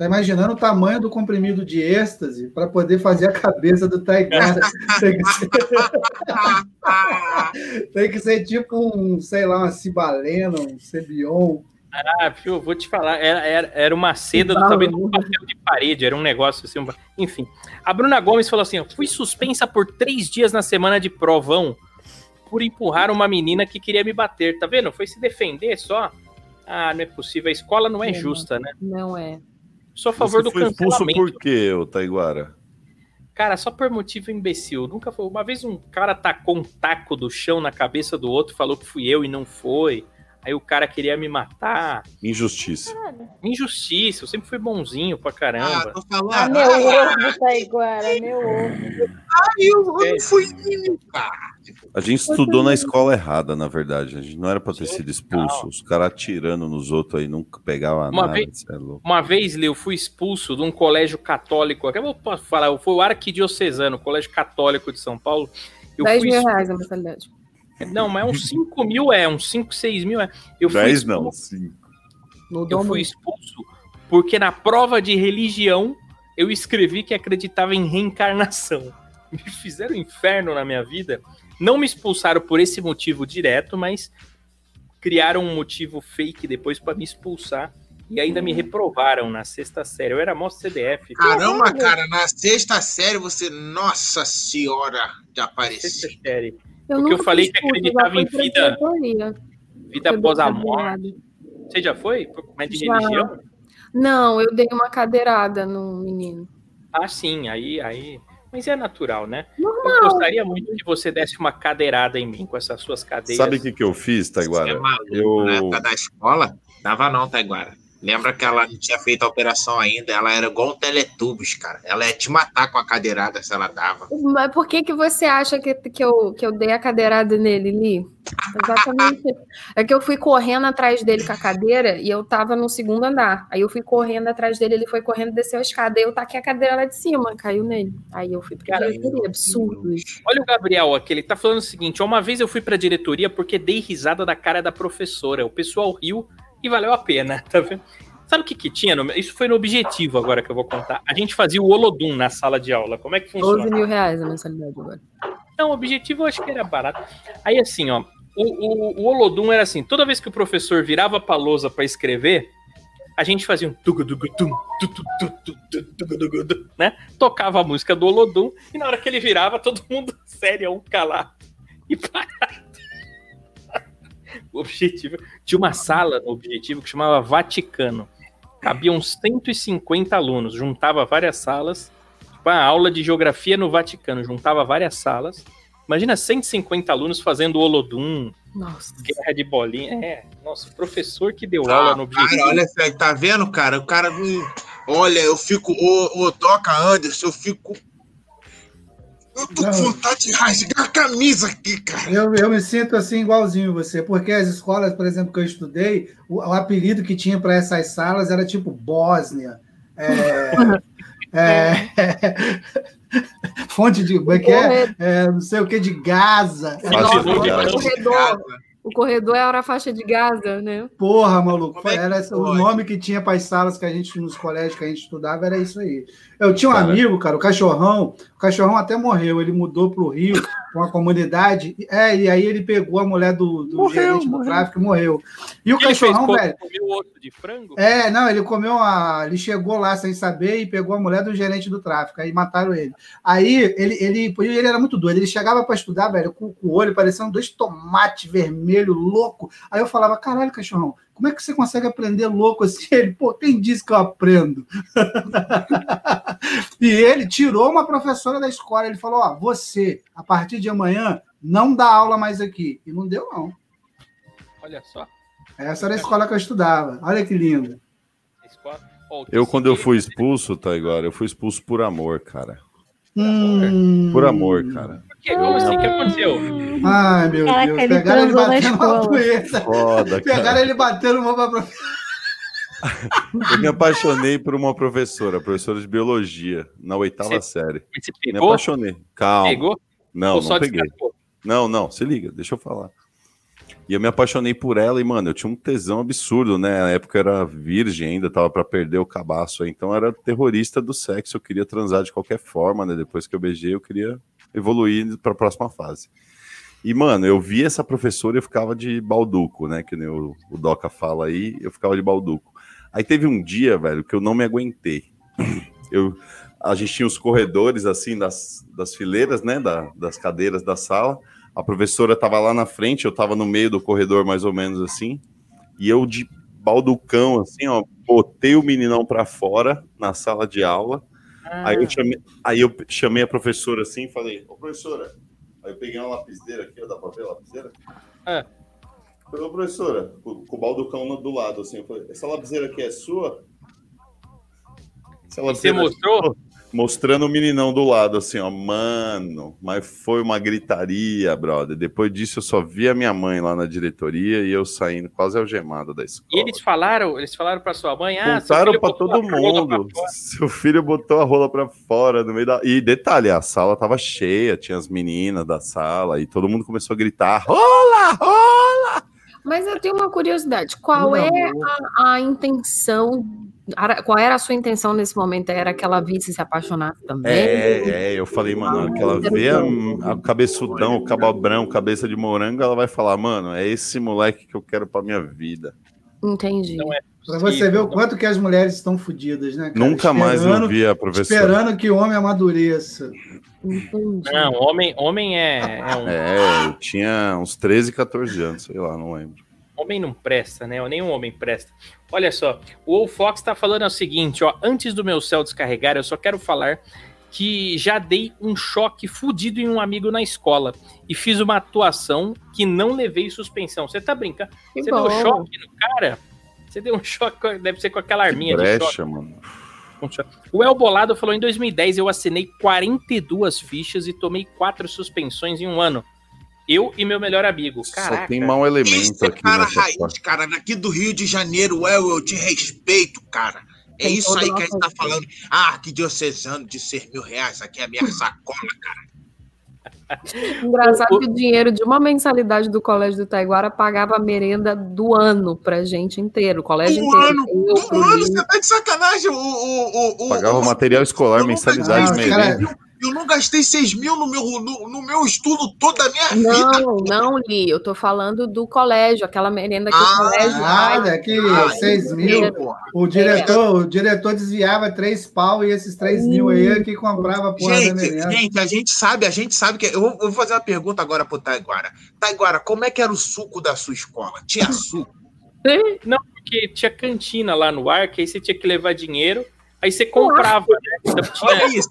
Speaker 5: tô imaginando o tamanho do comprimido de êxtase para poder fazer a cabeça do Taigara. tem, que ser, (laughs) tem que ser tipo um, sei lá, uma cibalena, um cebion.
Speaker 1: Ah, viu, eu vou te falar, era, era, era uma seda do um
Speaker 2: né?
Speaker 1: papel de parede, era um negócio assim. um- Enfim. A Bruna Gomes falou assim: fui suspensa por três dias na semana de provão por empurrar uma menina que queria me bater. Tá vendo? Foi se defender só. Ah, não é possível. A escola não é
Speaker 2: Não.
Speaker 1: justa, né?
Speaker 2: Não é.
Speaker 1: Sou a favor
Speaker 4: Você
Speaker 1: do
Speaker 4: foi expulso
Speaker 1: cancelamento.
Speaker 4: por quê, Otaiguara?
Speaker 1: Cara, só por motivo imbecil. Nunca foi. Uma vez um cara tacou um taco do chão na cabeça do outro, falou que fui eu e não foi. Aí o cara queria me matar.
Speaker 4: Injustiça.
Speaker 1: Injustiça, eu sempre fui bonzinho pra
Speaker 6: Ah,
Speaker 1: caramba.
Speaker 6: tô falando.
Speaker 3: Ah, meu ovo, Taiguara, meu ovo.
Speaker 6: eu, eu não fui menino, cara.
Speaker 4: A gente estudou na escola errada, na verdade. A gente não era pra ter sido expulso. Os caras atirando nos outros aí nunca pegava
Speaker 1: Uma
Speaker 4: nada.
Speaker 1: vez-
Speaker 4: é louco.
Speaker 1: Uma vez, Leo, eu fui expulso de um colégio católico. Eu vou falar, foi o Arquidiocesano, Colégio Católico de São Paulo. Eu
Speaker 2: 10
Speaker 1: fui
Speaker 2: mil reais a mensalidade.
Speaker 1: Não, mas uns 5 mil é, uns 5, 6 mil é. Eu fui
Speaker 4: 10
Speaker 1: expulso-
Speaker 4: não, 5.
Speaker 2: Mudou
Speaker 1: Eu fui expulso porque na prova de religião eu escrevi que acreditava em reencarnação. (laughs) Me fizeram um inferno na minha vida. Não me expulsaram por esse motivo direto, mas criaram um motivo fake depois para me expulsar. E ainda me reprovaram na sexta série. Eu era mó CDF.
Speaker 6: Caramba, cara, na sexta série você. Nossa senhora de
Speaker 1: Sexta
Speaker 6: aparecer.
Speaker 1: série.
Speaker 2: Eu
Speaker 1: Porque eu falei que acreditava
Speaker 2: já
Speaker 1: em vida. Vida após a morte. Você já foi? Mas de
Speaker 2: Já.
Speaker 1: religião?
Speaker 2: Não, eu dei uma cadeirada no menino.
Speaker 1: Ah, sim. Aí, aí. Mas é natural, né?
Speaker 2: Normal.
Speaker 1: Eu gostaria muito que você desse uma cadeirada em mim com essas suas cadeiras.
Speaker 4: Sabe o que, que eu fiz,
Speaker 6: Você é
Speaker 4: Taiguara?
Speaker 6: maluco,
Speaker 4: Eu-
Speaker 6: Na época da escola, dava não, Taiguara. Lembra que ela não tinha feito a operação ainda? Ela era igual um Teletubbies, cara. Ela ia te matar com a cadeirada se ela dava.
Speaker 2: Mas por que, que você acha que, que, eu, que eu dei a cadeirada nele, Li? Exatamente. É que eu fui correndo atrás dele com a cadeira e eu tava no segundo andar. Aí eu fui correndo atrás dele, ele foi correndo, desceu a escada. Aí eu taquei a cadeira lá de cima, caiu nele. Aí eu fui pra
Speaker 1: Cara,
Speaker 2: diretoria. Absurdo.
Speaker 1: Olha o Gabriel aqui, ele tá falando o seguinte: uma vez eu fui pra diretoria porque dei risada da cara da professora. O pessoal riu e valeu a pena, tá vendo? Sabe o que que tinha? no- Isso foi no objetivo agora que eu vou contar. A gente fazia o Olodum na sala de aula. Como é que
Speaker 2: 12
Speaker 1: funciona?
Speaker 2: mil reais a mensalidade agora.
Speaker 1: Não, o objetivo eu acho que era barato. Aí assim, ó, O, o, o Olodum era assim, toda vez que o professor virava pra lousa pra escrever, a gente fazia um tugudugutum, né? Tocava a música do Olodum e na hora que ele virava, todo mundo (laughs) sério, um calado e parado. O objetivo tinha uma sala no objetivo que chamava Vaticano. Cabiam 150 alunos, juntava várias salas, tipo a aula de geografia no Vaticano, juntava várias salas. Imagina 150 alunos fazendo Olodum,
Speaker 2: Nossa.
Speaker 1: guerra de bolinha. É, nossa, o professor que deu aula no objetivo.
Speaker 6: Cara, olha, só, tá vendo, cara? O cara. Olha, eu fico. Ô, ô Toca Anderson, eu fico. Eu tô com vontade de rasgar a camisa aqui, cara.
Speaker 5: Eu, eu me sinto assim igualzinho você, porque as escolas, por exemplo, que eu estudei, o, o apelido que tinha para essas salas era tipo Bósnia, é, (laughs) é, (laughs) fonte de. Como é que é? É, Não sei o que de Gaza.
Speaker 4: Faixa
Speaker 2: Nossa,
Speaker 4: de
Speaker 2: o
Speaker 4: Gaza.
Speaker 2: corredor, o corredor era a faixa de Gaza, né?
Speaker 5: Porra, maluco.
Speaker 6: É
Speaker 5: Era o nome que tinha para as salas que a gente, nos colégios que a gente estudava, era isso aí. Eu tinha um
Speaker 4: Cara.
Speaker 5: amigo, cara, o cachorrão. O cachorrão até morreu. Ele mudou para o Rio, com uma comunidade. É, e aí ele pegou a mulher do, do
Speaker 4: Morreu,
Speaker 5: gerente do tráfico e morreu. E o
Speaker 1: Ele fez
Speaker 5: cachorrão,
Speaker 1: co-
Speaker 5: velho.
Speaker 1: comeu osso de frango?
Speaker 5: É, não, ele comeu a. Ele chegou lá sem saber e pegou a mulher do gerente do tráfico. Aí mataram ele. Aí ele, ele, ele era muito doido. Ele chegava para estudar, velho, com, com o olho parecendo dois tomates vermelhos, louco. Aí eu falava, caralho, cachorrão, como é que você consegue aprender louco assim? (laughs) Ele, pô, quem disse que eu aprendo? (laughs) e ele tirou uma professora da escola. Ele falou: Ó, você, a partir de amanhã, não dá aula mais aqui. E não deu, não.
Speaker 1: Olha só.
Speaker 5: Essa era a escola que eu estudava. Olha que lindo.
Speaker 4: Eu, quando eu fui expulso, tá agora, eu fui expulso por amor, cara.
Speaker 5: Hum.
Speaker 4: Por amor, cara.
Speaker 1: Por quê? Como assim? O que aconteceu?
Speaker 5: Ai, meu
Speaker 3: Caraca,
Speaker 5: Deus.
Speaker 3: ele
Speaker 5: Pegaram ele
Speaker 3: transou na
Speaker 5: batendo uma
Speaker 3: escola.
Speaker 5: punheta.
Speaker 4: Foda,
Speaker 5: Pegaram
Speaker 4: cara.
Speaker 5: ele batendo uma pra professora.
Speaker 4: Eu me apaixonei por uma professora, professora de biologia, na oitava
Speaker 1: Você-
Speaker 4: série.
Speaker 1: Você
Speaker 4: Me
Speaker 1: pegou?
Speaker 4: apaixonei. Calma.
Speaker 1: Pegou?
Speaker 4: Não,
Speaker 1: Ou
Speaker 4: não peguei.
Speaker 1: descartou?
Speaker 4: Não, não, se liga, deixa eu falar. E eu me apaixonei por ela e, mano, eu tinha um tesão absurdo, né? Na época era virgem ainda, tava pra perder o cabaço, então era terrorista do sexo, eu queria transar de qualquer forma, né? Depois que eu beijei, eu queria evoluir pra próxima fase. E, mano, eu vi essa professora e eu ficava de balduco, né? Que o, o Doca fala aí, eu ficava de balduco. Aí teve um dia, velho, que eu não me aguentei. (clears throat) Eu, a gente tinha os corredores, assim, das, das fileiras, né? da- das cadeiras da sala. A professora estava lá na frente, eu estava no meio do corredor, mais ou menos assim. E eu, de balducão, assim, ó, botei o meninão para fora na sala de aula. Aí, eu chamei, aí eu chamei a professora assim e falei: Ô professora, aí eu peguei uma lapiseira aqui, ó, dá pra ver a lapiseira?
Speaker 1: É.
Speaker 4: Falei, ô professora, com, com o balducão do lado, assim, eu falei: essa lapiseira aqui é sua? Essa
Speaker 1: Você
Speaker 4: lapiseira
Speaker 1: mostrou?
Speaker 4: Mostrando o meninão do lado, assim, ó, mano, mas foi uma gritaria, brother. Depois disso, eu só vi a minha mãe lá na diretoria e eu saindo quase algemado da escola.
Speaker 1: E eles falaram, eles falaram pra sua mãe, ah,
Speaker 4: Contaram
Speaker 1: botou
Speaker 4: todo mundo. Seu filho botou a rola pra fora no meio da. E detalhe, a sala tava cheia, tinha as meninas da sala e todo mundo começou a gritar: rola, rola!
Speaker 2: Mas eu tenho uma curiosidade. Qual
Speaker 5: Meu
Speaker 2: é a, a intenção? Qual era a sua intenção nesse momento? Era que ela visse se apaixonasse também?
Speaker 4: É, é, eu falei, mano, que ela vê a, a cabeçudão, o cabobrão, cabeça de morango, ela vai falar, mano, é esse moleque que eu quero pra minha vida.
Speaker 2: Entendi.
Speaker 1: Não é
Speaker 5: Pra você ver o quanto que as mulheres estão fodidas, né? cara?
Speaker 4: Nunca mais
Speaker 5: Esperando-
Speaker 4: vi a professora.
Speaker 5: Esperando que o homem amadureça.
Speaker 2: Entendi.
Speaker 1: Não, homem, homem é, é um
Speaker 4: É, eu tinha uns 13, 14 anos, sei lá, não lembro.
Speaker 1: homem não presta, né? Nenhum homem presta. Olha só, o Wolf Fox tá falando o seguinte, ó, antes do meu céu descarregar, eu só quero falar que já dei um choque fudido em um amigo na escola e fiz uma atuação que não levei suspensão. Você tá brincando?
Speaker 2: Que
Speaker 1: Você
Speaker 2: bom.
Speaker 1: deu choque no cara? Você deu um choque, deve ser com aquela arminha de choque.
Speaker 4: Brecha, mano.
Speaker 1: O El Bolado falou: em 2010 eu assinei 42 fichas e tomei quatro suspensões em um ano. Eu e meu melhor amigo. Caraca.
Speaker 4: Só tem mau elemento
Speaker 6: Esse
Speaker 4: aqui
Speaker 6: cara
Speaker 4: nessa
Speaker 6: raiz,
Speaker 4: parte.
Speaker 6: cara, daqui do Rio de Janeiro, eu, eu te respeito, cara. É
Speaker 2: Tem
Speaker 6: isso aí que a gente tá falando. Ah, que diocesano de ser mil reais, aqui é a minha sacola, cara. (laughs)
Speaker 2: Engraçado que o dinheiro de uma mensalidade do Colégio do Taiguara pagava a merenda do ano pra gente inteiro. O colégio
Speaker 6: Um
Speaker 2: inteiro.
Speaker 6: ano,
Speaker 2: Eu,
Speaker 6: um
Speaker 2: pro
Speaker 6: ano, você tá de sacanagem. O, o, o,
Speaker 4: Pagava
Speaker 6: o-
Speaker 4: material escolar, mensalidade, mês.
Speaker 5: cara?
Speaker 6: Eu não gastei 6 mil no meu, no, no meu estudo toda a minha vida.
Speaker 2: Não, não, Li, eu tô falando do colégio, aquela merenda que
Speaker 6: Ah,
Speaker 2: o colégio.
Speaker 5: Nada, que
Speaker 6: Ah,
Speaker 5: 6
Speaker 6: eu
Speaker 5: mil.
Speaker 6: porra.
Speaker 5: O diretor, o diretor desviava três pau e esses 3 mil aí é que comprava a porra da
Speaker 6: Gente,
Speaker 5: merenda.
Speaker 6: gente, a gente sabe, a gente sabe que. Eu vou, eu vou fazer uma pergunta agora pro Taiguara. Taiguara, como é que era o suco da sua escola? Tinha suco? (laughs)
Speaker 1: Porque tinha cantina lá no ar, que aí você tinha que levar dinheiro, aí você comprava, né?
Speaker 6: Olha isso.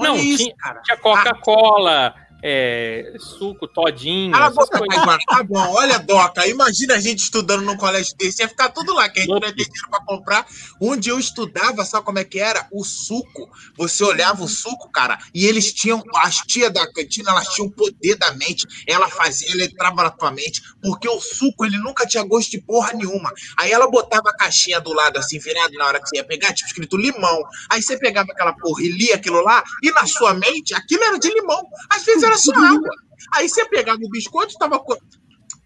Speaker 6: Olha
Speaker 1: Não,
Speaker 6: isso,
Speaker 1: tinha- tinha Coca-Cola, é, suco, todinho,
Speaker 6: Cala a
Speaker 1: essas
Speaker 6: boca. Taiguara. Tá bom, olha, Doca. Imagina a gente estudando num colégio desse. Ia ficar tudo lá, que a gente não ia ter dinheiro pra comprar. Onde eu estudava, sabe como é que era? O suco. Você olhava o suco, cara, e eles tinham. As tias da cantina, elas tinham poder da mente. Ela fazia, ela entrava na tua mente. Porque o suco, ele nunca tinha gosto de porra nenhuma. Aí ela botava a caixinha do lado, assim, virado na hora que você ia pegar, tipo escrito limão. Aí você pegava aquela porra e lia aquilo lá, e na sua mente, aquilo era de limão. Às vezes era só água. Aí você pegava o biscoito, tava com.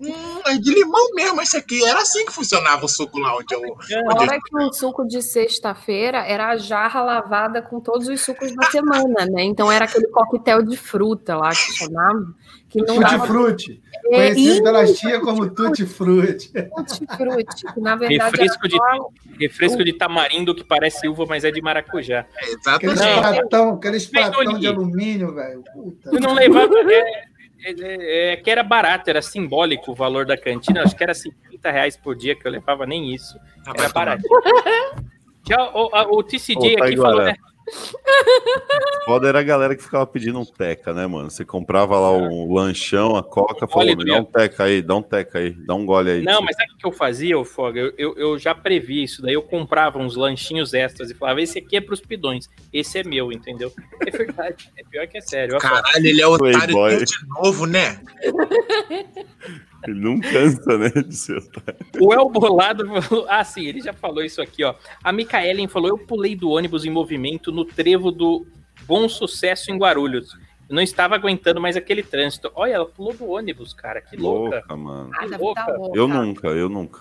Speaker 6: Hum, é de limão mesmo esse aqui. Era assim que funcionava o suco lá onde eu. Onde eu...
Speaker 2: Que o suco de sexta-feira era a jarra lavada com todos os sucos da semana, né? Então era aquele coquetel de fruta lá que chamava, que não
Speaker 5: Tutti
Speaker 2: dava
Speaker 5: Frutti.
Speaker 2: É,
Speaker 5: Conhecido pelas tias como Tutti Frutti.
Speaker 2: tutti frutti, que na verdade
Speaker 1: Refresco de,
Speaker 2: só
Speaker 1: refresco de tamarindo que parece uva, mas é de maracujá.
Speaker 5: Aqueles
Speaker 6: Exatamente.
Speaker 1: Não.
Speaker 5: pratão, aqueles pratão de alumínio, velho.
Speaker 1: Eu não levava. É, é, é, é que era barato, era simbólico o valor da cantina. Acho que era 50 reais por dia que eu levava, nem isso. Era barato. Já o, o TCJ
Speaker 4: Ô,
Speaker 1: aqui falou, né?
Speaker 4: Foda era a galera que ficava pedindo um teca, né, mano? Você comprava lá o lanchão, a coca, falou, dá um teca aí, dá um teca aí, dá um gole aí.
Speaker 1: Não, mas sabe o que eu fazia, Foga? Eu, eu, eu já previ isso. Daí eu comprava uns lanchinhos extras e falava: esse aqui é pros pidões, esse é meu, entendeu? É verdade. É pior que é sério.
Speaker 6: Caralho, ele é otário de novo, né? (laughs)
Speaker 4: Ele não cansa, né, de ser otário.
Speaker 1: O El Bolado falou. Ah, sim, ele já falou isso aqui, ó. A Micaelen falou: eu pulei do ônibus em movimento no trevo do Bom Sucesso em Guarulhos. Eu não estava aguentando mais aquele trânsito. Olha, ela pulou do ônibus, cara. Que louca.
Speaker 4: Louca, mano.
Speaker 2: Ah,
Speaker 1: louca.
Speaker 2: tá louca.
Speaker 4: Eu nunca, eu nunca.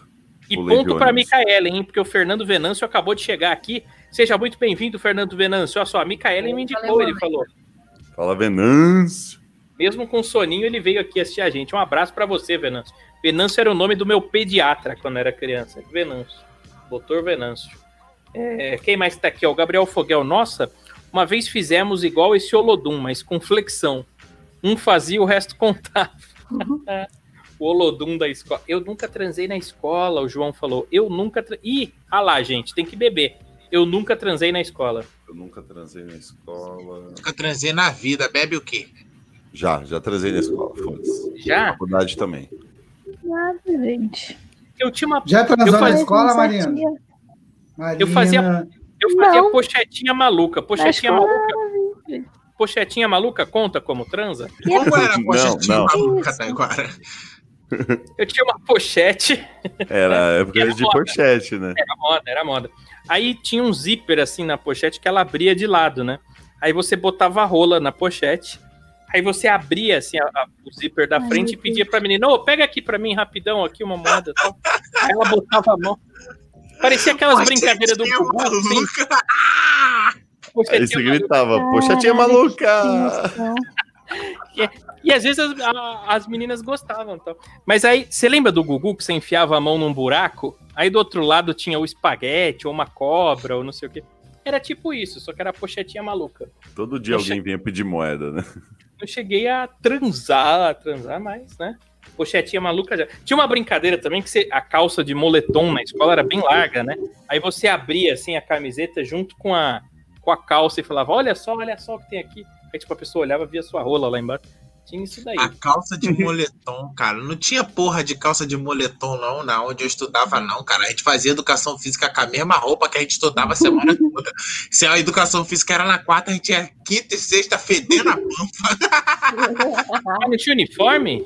Speaker 1: E
Speaker 4: Pulei
Speaker 1: ponto para. Micaelen, hein? Porque o Fernando Venâncio acabou de chegar aqui. Seja muito bem-vindo, Fernando Venâncio. Olha só, a Micaelen me indicou, ele falou.
Speaker 4: Fala Venâncio.
Speaker 1: Mesmo com soninho, ele veio aqui assistir a gente. Um abraço pra você, Venâncio. Venâncio era o nome do meu pediatra quando era criança. Venâncio. Doutor Venâncio. É, quem mais tá aqui? ó? O Gabriel Foguel. Nossa, uma vez fizemos igual esse Olodum, mas com flexão. Um fazia, o resto contava. (laughs) o Olodum da escola. Eu nunca transei na escola, o João falou. Eu nunca. Tra... Ih, ah lá, gente, tem que beber. Eu nunca transei na escola.
Speaker 4: Eu nunca transei na escola.
Speaker 6: Nunca transei na vida. Bebe o quê?
Speaker 4: Já, já transei na escola, foda-se.
Speaker 1: Já?
Speaker 4: Faculdade também.
Speaker 3: Nada, gente.
Speaker 1: Eu tinha uma.
Speaker 5: Já transou
Speaker 1: Eu
Speaker 5: na escola,
Speaker 3: Marina?
Speaker 5: Marina?
Speaker 1: Eu fazia- Eu fazia
Speaker 3: Não.
Speaker 1: pochetinha maluca. Pochetinha
Speaker 3: Na escola,
Speaker 1: maluca. Pochetinha maluca conta como transa?
Speaker 6: Como era a
Speaker 4: Não,
Speaker 6: pochetinha
Speaker 4: não.
Speaker 6: maluca,
Speaker 3: Isso.
Speaker 6: Taiguara?
Speaker 1: Eu tinha uma pochete.
Speaker 4: Era a (laughs) época
Speaker 1: Era
Speaker 4: de
Speaker 1: moda.
Speaker 4: pochete, né?
Speaker 1: Era moda, era moda. Aí tinha um zíper assim na pochete que ela abria de lado, né? Aí você botava a rola na pochete. Aí você abria assim a- a- o zíper da
Speaker 3: Ai,
Speaker 1: frente e pedia pra menina: Ô, pega aqui pra mim rapidão aqui uma moeda. e Tal. Aí ela botava a mão. Parecia aquelas brincadeiras do Gugu, assim,
Speaker 6: maluca.
Speaker 4: Aí você
Speaker 1: maluca.
Speaker 4: gritava, pochetinha
Speaker 3: Caralho,
Speaker 4: maluca!
Speaker 3: Nossa.
Speaker 1: E às vezes as, a- as meninas gostavam. Então. Mas aí, você lembra do Gugu que você enfiava a mão num buraco? Aí do outro lado tinha o espaguete, ou uma cobra, ou não sei o quê. Era tipo isso, só que era a pochetinha maluca.
Speaker 4: Todo dia alguém vinha pedir moeda, né?
Speaker 1: Não cheguei a transar, a transar mais, né? Pochetinha maluca já. Tinha uma brincadeira também que você, a calça de moletom na escola era bem larga, né? Aí você abria assim a camiseta junto com a, com a calça e falava: Olha só, olha só o que tem aqui. Aí tipo, a pessoa olhava via sua rola lá embaixo. Tinha isso daí.
Speaker 6: A calça de moletom, cara. Não tinha porra de calça de moletom, não, na onde eu estudava, não, cara. A gente fazia educação física com a mesma roupa que a gente estudava a semana toda. Se a educação física era na quarta, a gente ia quinta e sexta fedendo a pampa.
Speaker 1: Ah, não tinha uniforme?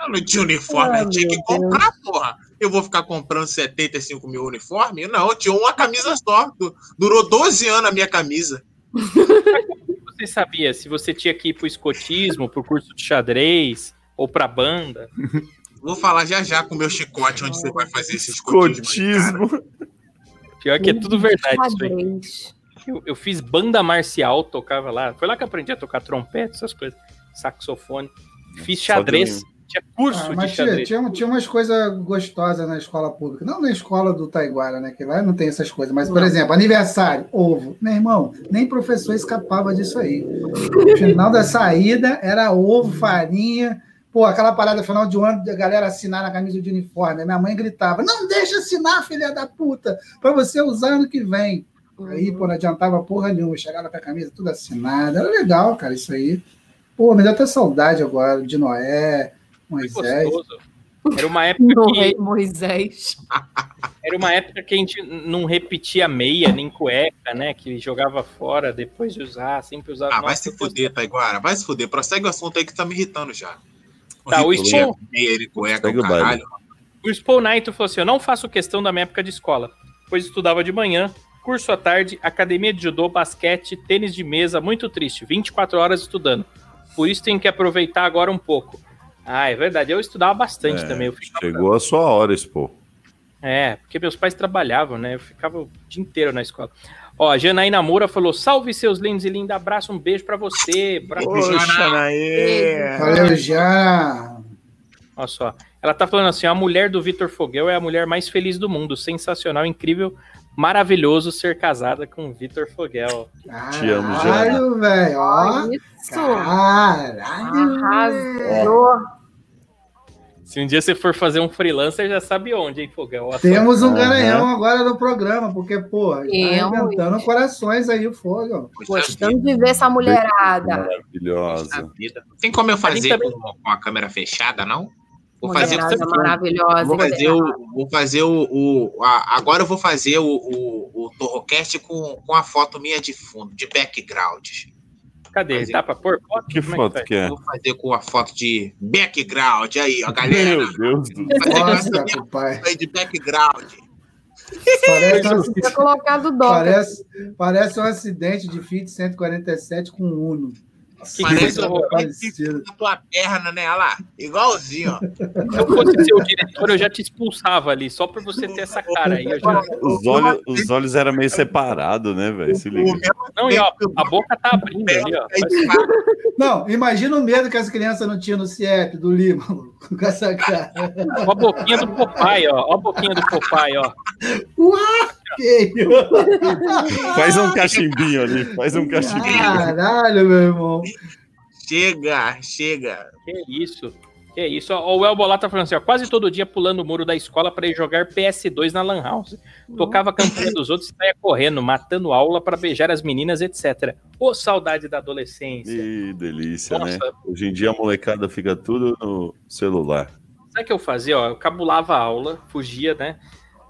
Speaker 6: Eu não tinha uniforme,
Speaker 2: Ah,
Speaker 6: eu tinha que
Speaker 2: Deus.
Speaker 6: comprar, porra. Eu vou ficar comprando 75 mil uniformes? Não, eu tinha uma camisa só. Du- Durou 12 anos a minha camisa. (laughs)
Speaker 1: Você sabia se você tinha que ir pro escotismo, pro curso de xadrez, ou pra banda?
Speaker 6: Vou falar já já com o meu chicote onde você vai fazer esse escotismo.
Speaker 4: Escotismo.
Speaker 1: Pior que é tudo verdade isso aí. Eu, eu fiz banda marcial, tocava lá. Foi lá que eu aprendi a tocar trompete, essas coisas, saxofone. Fiz xadrez, tinha curso
Speaker 5: Ah,
Speaker 1: de
Speaker 5: mas tinha,
Speaker 1: xadrez.
Speaker 5: tinha, tinha umas coisas gostosas na escola pública. Não na escola do Taiguara, né? Que lá não tem essas coisas. Mas, por exemplo, aniversário, ovo. Meu irmão, nem professor escapava disso aí. No final da saída era ovo, farinha. Pô, aquela parada final de ano da galera assinar na camisa de uniforme. Minha mãe gritava: Não deixa assinar, filha da puta, pra você usar ano que vem. Aí, pô, não adiantava porra nenhuma. Chegava com a camisa tudo assinada. Era legal, cara, isso aí. Pô, me dá até saudade agora de Noé, Moisés.
Speaker 1: gostoso. Era uma época (laughs) que
Speaker 2: Moisés. (laughs)
Speaker 1: Era uma época que a gente não repetia meia nem cueca, né? Que jogava fora depois de usar, sempre usava.
Speaker 6: Ah, vai se fuder, Taiguara. Vai se fuder. Prossegue o assunto aí que tá me irritando já.
Speaker 1: Tá, o Spawn-
Speaker 6: meia de cueca, o
Speaker 4: o
Speaker 6: caralho.
Speaker 1: O Spawn Knight falou assim: Eu não faço questão da minha época de escola, pois estudava de manhã, curso à tarde, academia de judô, basquete, tênis de mesa, muito triste, 24 horas estudando. Por isso tenho que aproveitar agora um pouco. Ah, é verdade, eu estudava bastante
Speaker 4: É,
Speaker 1: também. Eu ficava-
Speaker 4: Chegou a sua hora, Expo.
Speaker 1: É, porque meus pais trabalhavam, né? Eu ficava o dia inteiro na escola. Ó, a Janaína Moura falou: salve seus lindos e linda, abraço, um beijo pra você. Pra...
Speaker 6: Poxa,
Speaker 5: Valeu, já.
Speaker 1: Olha só. Ela tá falando assim: a mulher do Vitor Foguel é a mulher mais feliz do mundo. Sensacional, incrível, maravilhoso ser casada com o Vitor Foguel.
Speaker 4: Te amo, Jana.
Speaker 5: Caralho, velho. Ó.
Speaker 2: Isso.
Speaker 5: Caralho.
Speaker 2: Arrasou.
Speaker 1: Se um dia você for fazer um freelancer, já sabe onde, hein, só.
Speaker 5: Temos um garanhão agora no programa, porque, porra, tá arrebentando corações aí o fogo.
Speaker 2: Gostamos de ver essa mulherada.
Speaker 4: Maravilhosa.
Speaker 6: Tem como eu fazer
Speaker 1: também-
Speaker 6: com, a câmera fechada, não? Vou fazer,
Speaker 2: maravilhosa.
Speaker 6: vou fazer o. Vou fazer o. o- a- agora eu vou fazer o, o, o Torrocast com, com a foto minha de fundo, de background.
Speaker 1: Cadê?
Speaker 6: Mas
Speaker 1: Dá pra pôr foto?
Speaker 4: Que
Speaker 1: Como é
Speaker 4: foto
Speaker 1: faz?
Speaker 4: que é?
Speaker 6: Vou fazer com a foto de background aí, ó, (laughs) galera.
Speaker 4: Meu Deus do
Speaker 6: fazer essa
Speaker 5: Nossa, pai.
Speaker 6: foto aí de background.
Speaker 5: Parece, um-
Speaker 2: colocado
Speaker 5: parece, parece um acidente de Fiat 147 com Uno.
Speaker 1: Que
Speaker 6: Parece um na tua perna, né? Olha lá, igualzinho, ó.
Speaker 1: Se eu fosse seu diretor, eu já te expulsava ali, só por você ter essa cara aí. Eu já...
Speaker 4: Os olhos, os olhos eram meio separados, né, velho? Se liga.
Speaker 1: Não, e ó, a boca tá abrindo ali, ó.
Speaker 6: fato.
Speaker 5: Não, imagina o medo que as crianças não tinham no CIEP do Lima, com essa cara.
Speaker 1: Ó a boquinha do Popeye, ó. Ó a boquinha do Popeye, ó.
Speaker 5: Que
Speaker 4: Faz um cachimbinho ali, faz um cachimbinho.
Speaker 5: Caralho, meu irmão.
Speaker 6: Chega, chega.
Speaker 1: Que isso. Que isso. Ó, o Elbo lá tá falando assim, ó. Quase todo dia pulando o muro da escola pra ir jogar PS2 na Lan House. Tocava a campanha dos outros e saia correndo, matando aula pra beijar as meninas, etc. Ô, saudade da adolescência.
Speaker 4: Que delícia,
Speaker 1: Nossa.
Speaker 4: né? Hoje em dia a molecada fica tudo no celular.
Speaker 1: Sabe o que eu fazia? Ó, eu cabulava a aula, fugia, né?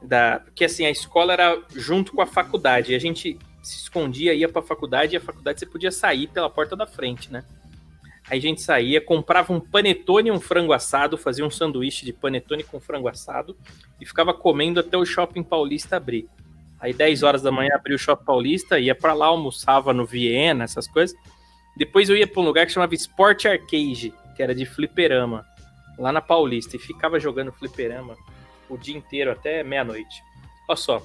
Speaker 1: Da... Porque assim, a escola era junto com a faculdade. A gente se escondia, ia pra faculdade, e a faculdade você podia sair pela porta da frente, né? Aí a gente saía, comprava um panetone e um frango assado, fazia um sanduíche de panetone com frango assado e ficava comendo até o shopping paulista abrir. Aí 10 horas da manhã abriu o shopping paulista, ia pra lá, almoçava no Viena, essas coisas. Depois eu ia pra um lugar que chamava Sport Arcade, que era de fliperama, lá na Paulista, e ficava jogando fliperama o dia inteiro até meia-noite. Olha só.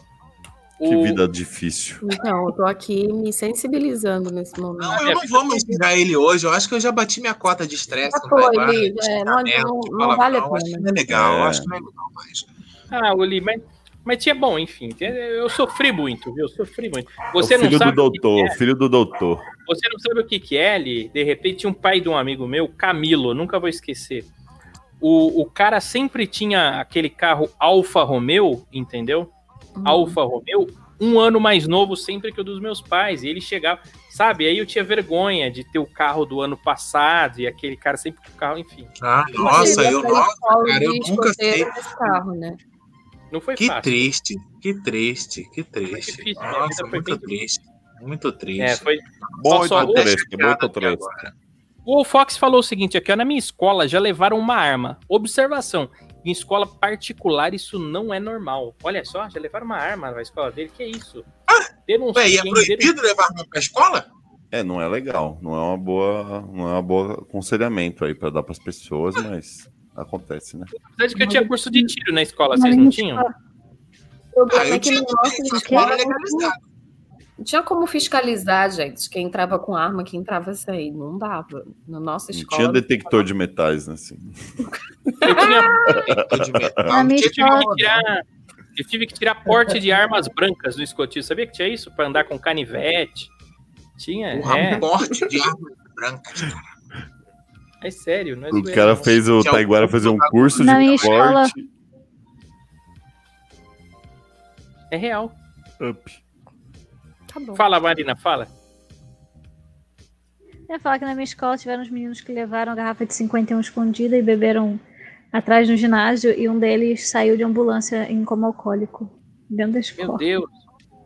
Speaker 4: Que
Speaker 1: O-
Speaker 4: vida difícil.
Speaker 2: Então, eu tô aqui me sensibilizando nesse momento.
Speaker 6: Não, eu não vou mais ele hoje. Eu acho que eu já bati minha cota de estresse.
Speaker 2: Já
Speaker 6: com o
Speaker 2: foi,
Speaker 6: de
Speaker 2: é, não- não- não vale a
Speaker 6: Eu Acho que
Speaker 2: pena.
Speaker 6: não é legal. eu
Speaker 4: É.
Speaker 6: Acho que não é legal mais.
Speaker 1: Ah, Oli, mas, mas tinha bom, enfim. Eu sofri muito, viu? Eu sofri muito. Você
Speaker 4: É o
Speaker 1: não
Speaker 4: filho do
Speaker 1: sabe. o que
Speaker 4: doutor,
Speaker 1: que é?
Speaker 4: filho do doutor.
Speaker 1: Você não sabe o que, que é, Li? De repente, um pai de um amigo meu, Camilo, nunca vou esquecer. O, o cara sempre tinha aquele carro Alfa Romeo, entendeu?
Speaker 2: Uhum.
Speaker 1: Alfa Romeo, um ano mais novo sempre que o dos meus pais. E ele chegava, sabe? Aí eu tinha vergonha de ter o carro do ano passado e aquele cara sempre com o carro, enfim.
Speaker 6: Ah, nossa, eu, nossa, cara, eu nunca sei.
Speaker 2: carro, né?
Speaker 1: Não foi
Speaker 6: Que
Speaker 1: fácil.
Speaker 6: triste, que triste, que triste.
Speaker 1: difícil, minha vida
Speaker 6: Nossa,
Speaker 1: foi
Speaker 6: muito triste. Muito triste.
Speaker 1: É, foi.
Speaker 4: Muito
Speaker 1: só-
Speaker 4: triste, muito triste.
Speaker 1: O Fox falou o seguinte aqui, ó, na minha escola já levaram uma arma. Observação, em escola particular isso não é normal. Olha só, já levaram uma arma na escola dele, que isso? Denuncie,
Speaker 6: Ué, e é proibido levar arma pra escola?
Speaker 4: É, não é legal, não é uma boa, não é uma boa aconselhamento aí pra dar pras pessoas, mas acontece, né?
Speaker 1: Apesar de que eu tinha curso de tiro na escola, vocês não tinham?
Speaker 2: Problema
Speaker 6: Ah, eu
Speaker 2: é
Speaker 6: tinha na escola
Speaker 2: escola,
Speaker 6: legalizado.
Speaker 2: Não tinha como fiscalizar, gente, quem entrava com arma, quem entrava sem. Não dava. Na nossa
Speaker 4: Não
Speaker 2: escola.
Speaker 4: tinha detector de metais, né? Assim.
Speaker 1: Eu, tinha,
Speaker 6: de metal,
Speaker 1: eu tive
Speaker 3: escola-
Speaker 1: que tirar. Eu tive que tirar porte de armas brancas no escotismo. Sabia que tinha isso? Pra andar com canivete. Tinha,
Speaker 6: Porra,
Speaker 1: é.
Speaker 6: um porte de arma branca. cara.
Speaker 1: É sério, não é
Speaker 4: O cara
Speaker 1: não.
Speaker 4: fez o Taiguara
Speaker 6: um-
Speaker 4: fazer um curso
Speaker 3: Na
Speaker 4: de
Speaker 3: escola-
Speaker 4: porte.
Speaker 1: É real.
Speaker 4: Up.
Speaker 2: Tá bom.
Speaker 1: Fala, Marina, fala.
Speaker 3: Eu ia falar que na minha escola tiveram uns meninos que levaram a garrafa de 51 escondida e beberam atrás no ginásio e um deles saiu de ambulância em coma alcoólico dentro da
Speaker 1: Meu
Speaker 3: escola.
Speaker 1: Deus.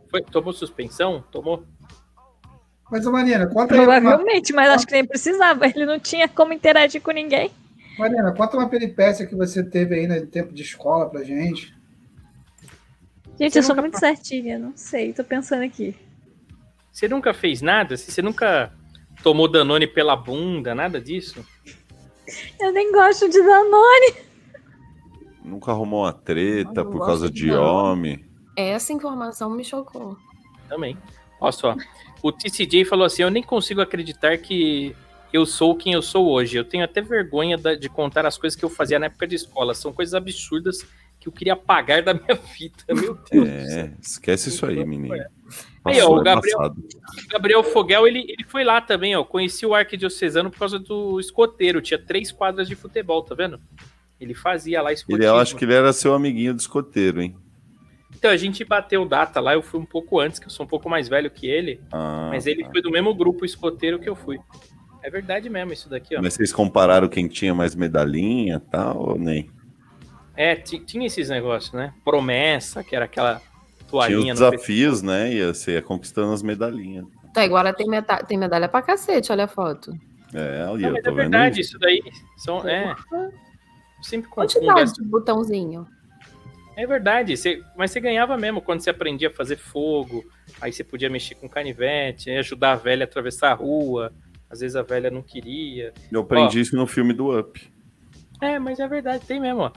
Speaker 1: Foi- tomou suspensão? Tomou?
Speaker 5: Mas, ô, Marina, conta aí uma,
Speaker 3: Provavelmente, mas acho que nem precisava. Ele não tinha como interagir com ninguém.
Speaker 5: Marina, conta uma peripécia que você teve aí no tempo de escola pra gente.
Speaker 3: Gente,
Speaker 1: Você
Speaker 3: eu sou muito certinha, não sei, tô pensando aqui.
Speaker 1: Você nunca fez nada? Você nunca tomou Danone pela bunda? Nada disso?
Speaker 3: Eu nem gosto de Danone.
Speaker 4: Nunca arrumou uma treta por causa
Speaker 2: de
Speaker 4: de homem.
Speaker 2: Essa informação me chocou.
Speaker 1: Também. Olha só. O TCJ falou assim: Eu nem consigo acreditar que eu sou quem eu sou hoje. Eu tenho até vergonha de contar as coisas que eu fazia na época de escola. São coisas absurdas que eu queria apagar da minha vida. (laughs) Meu Deus.
Speaker 4: É, esquece isso aí, menino.
Speaker 1: Aí, ó, o
Speaker 4: é
Speaker 1: Gabriel-. O Gabriel Fogel, ele, ele foi lá também, ó. Conheci o arquidiocesano por causa do escoteiro. Tinha três quadras de futebol, tá vendo? Ele fazia lá escotismo.
Speaker 4: Ele, eu acho que ele era seu amiguinho do escoteiro, hein?
Speaker 1: Então, a gente bateu data lá. Eu fui um pouco antes, que eu sou um pouco mais velho que ele.
Speaker 4: Ah,
Speaker 1: Mas ele
Speaker 4: tá.
Speaker 1: foi do mesmo grupo escoteiro que eu fui. É verdade mesmo isso daqui, ó.
Speaker 4: Mas vocês compararam quem tinha mais medalhinha e tal, ou nem?
Speaker 1: É, ti- tinha esses negócios, né? Promessa, que era aquela
Speaker 4: Tinha
Speaker 1: toalhinha
Speaker 4: os
Speaker 1: no
Speaker 4: desafios, né? E você ia conquistando as medalhinhas.
Speaker 2: Tá, agora tem, meta- tem medalha pra cacete, olha a foto.
Speaker 4: É, ali,
Speaker 1: Não,
Speaker 4: eu
Speaker 1: mas
Speaker 4: tô
Speaker 1: é
Speaker 4: vendo.
Speaker 1: verdade, isso daí. São, é, sempre confundo
Speaker 2: Quantidade de botãozinho.
Speaker 1: É verdade, você- mas você ganhava mesmo quando você aprendia a fazer fogo, aí você podia mexer com canivete, aí ajudar a velha a atravessar a rua, às vezes a velha não queria.
Speaker 4: Eu aprendi isso no filme do Up.
Speaker 1: É, mas é verdade, tem mesmo, ó.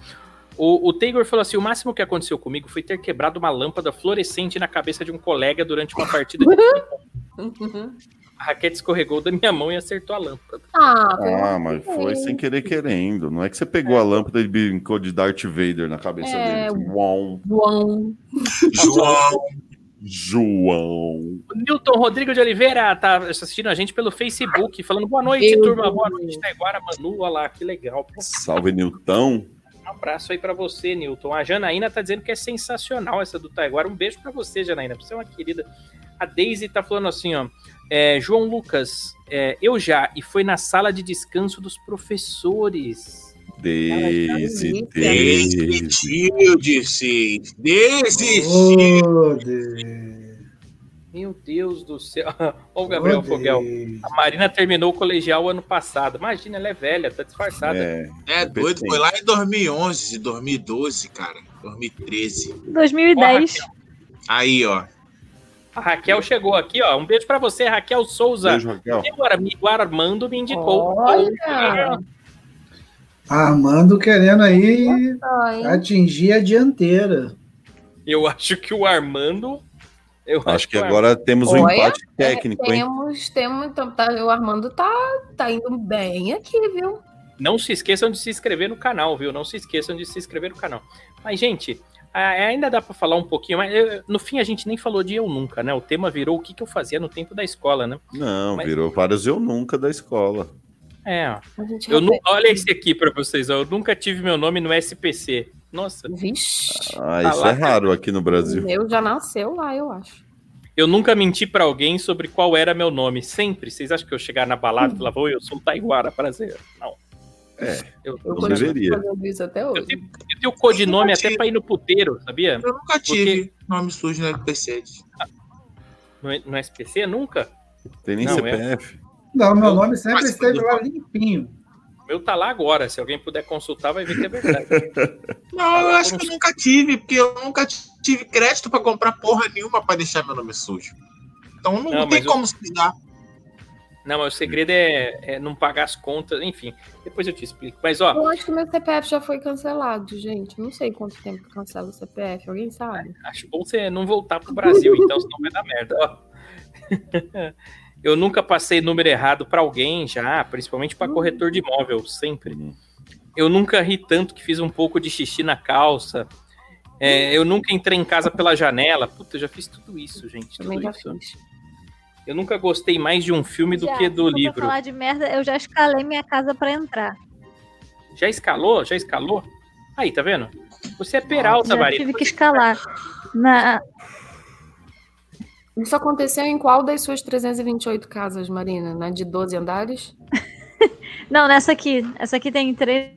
Speaker 1: O, o Taylor falou assim: o máximo que aconteceu comigo foi ter quebrado uma lâmpada fluorescente na cabeça de um colega durante uma partida de futebol. A raquete escorregou da minha mão e acertou a lâmpada.
Speaker 2: Ah,
Speaker 4: Ah, mas foi sem querer querendo. Não é que você pegou a lâmpada e brincou de Darth Vader na cabeça
Speaker 2: É,
Speaker 4: dele. Uau,
Speaker 2: João.
Speaker 6: João,
Speaker 4: João.
Speaker 1: O Newton Rodrigo de Oliveira tá assistindo a gente pelo Facebook, falando boa noite,
Speaker 2: Meu
Speaker 1: turma.
Speaker 2: Deus.
Speaker 1: Boa noite, Taiguara, Manu. Olha lá, que legal.
Speaker 4: Salve, Nilton.
Speaker 1: Um abraço aí pra você, Newton. A Janaína tá dizendo que é sensacional essa do Taiguara. Um beijo pra você, Janaína. Você é uma querida. A Daisy tá falando assim, ó. é, João Lucas, é, eu já, e foi na sala de descanso dos professores.
Speaker 4: Daisy,
Speaker 2: Ela
Speaker 4: Daisy.
Speaker 1: Meu Deus do céu. (laughs) O Gabriel Fogel. A Marina terminou o colegial ano passado. Imagina, ela é velha, tá disfarçada.
Speaker 4: É,
Speaker 6: É doido, foi lá em 2011, 2012, cara. 2013.
Speaker 3: 2010.
Speaker 6: Aí, ó.
Speaker 1: A Raquel chegou aqui, ó. Um beijo pra você, Raquel Souza.
Speaker 4: beijo, Raquel.
Speaker 1: Meu amigo Armando me indicou.
Speaker 2: Olha!
Speaker 5: Armando querendo aí
Speaker 2: Ai,
Speaker 5: atingir a dianteira.
Speaker 1: Eu acho que o Armando. Eu
Speaker 4: Acho que
Speaker 1: o
Speaker 4: agora temos um
Speaker 2: Olha,
Speaker 4: empate técnico, hein?
Speaker 2: temos, temos, então, tá, o Armando tá, tá indo bem aqui, viu?
Speaker 1: Não se esqueçam de se inscrever no canal, viu? Não se esqueçam de se inscrever no canal. Mas, gente, ainda dá pra falar um pouquinho, mas eu- no fim a gente nem falou de eu nunca, né? O tema virou o que, que eu fazia no tempo da escola, né?
Speaker 4: Não,
Speaker 1: Mas-
Speaker 4: virou vários eu nunca da escola.
Speaker 1: É, ó. Eu olha esse aqui pra vocês, ó. Eu nunca tive meu nome no SPC. Nossa,
Speaker 2: Vixe,
Speaker 4: Ah, isso
Speaker 1: lá,
Speaker 4: é raro aqui no Brasil.
Speaker 2: meu já nasceu lá, eu acho.
Speaker 1: eu nunca menti pra alguém sobre qual era meu nome. Sempre. Vocês acham que eu chegar na balada e falar, oi, eu sou o Taiguara, prazer? Não.
Speaker 4: É,
Speaker 1: Eu,
Speaker 2: Eu
Speaker 1: eu,
Speaker 4: Não deveria.
Speaker 2: isso até
Speaker 1: eu
Speaker 2: hoje.
Speaker 1: tenho, eu tenho codinome até pra ir no puteiro, sabia?
Speaker 6: Eu nunca tive nome sujo no LPC.
Speaker 1: No, no SPC, nunca?
Speaker 4: tem nem
Speaker 1: Não,
Speaker 4: CPF.
Speaker 5: Não, meu
Speaker 1: Eu-
Speaker 5: nome sempre esteve lá limpinho.
Speaker 1: O meu tá lá agora. Se alguém puder consultar, vai ver que é verdade. (laughs)
Speaker 6: Não, eu acho que eu nunca tive, porque eu nunca tive crédito pra comprar porra nenhuma pra deixar meu nome sujo. Então não,
Speaker 1: Não,
Speaker 6: tem
Speaker 1: mas eu-
Speaker 6: como se ligar.
Speaker 1: Não, mas o segredo é, é não pagar as contas. Enfim, depois eu te explico. Mas, ó,
Speaker 2: Eu acho que meu CPF já foi cancelado, gente. Não sei quanto tempo que cancela o CPF. Alguém sabe?
Speaker 1: acho bom você não voltar pro Brasil, então, senão vai dar merda. Ó, (laughs) Eu nunca passei número errado pra alguém já, principalmente pra corretor de imóvel, sempre. Eu nunca ri tanto que fiz um pouco de xixi na calça. É, eu nunca entrei em casa pela janela. Puta, eu já fiz tudo isso, gente. Tudo
Speaker 2: Também já
Speaker 1: isso.
Speaker 2: fiz.
Speaker 1: Eu nunca gostei mais de um filme do
Speaker 3: Já,
Speaker 1: que do
Speaker 3: for pra
Speaker 1: livro.
Speaker 3: falar de merda, eu já escalei minha casa pra entrar.
Speaker 1: Já escalou? Já escalou? Aí, tá vendo? Você é Peralta,
Speaker 3: já
Speaker 1: Marina.
Speaker 3: tive que escalar. Na,
Speaker 2: Isso aconteceu em qual das suas 328 casas, Marina? Na de 12 andares? (laughs)
Speaker 3: Não, nessa aqui. Essa aqui tem três.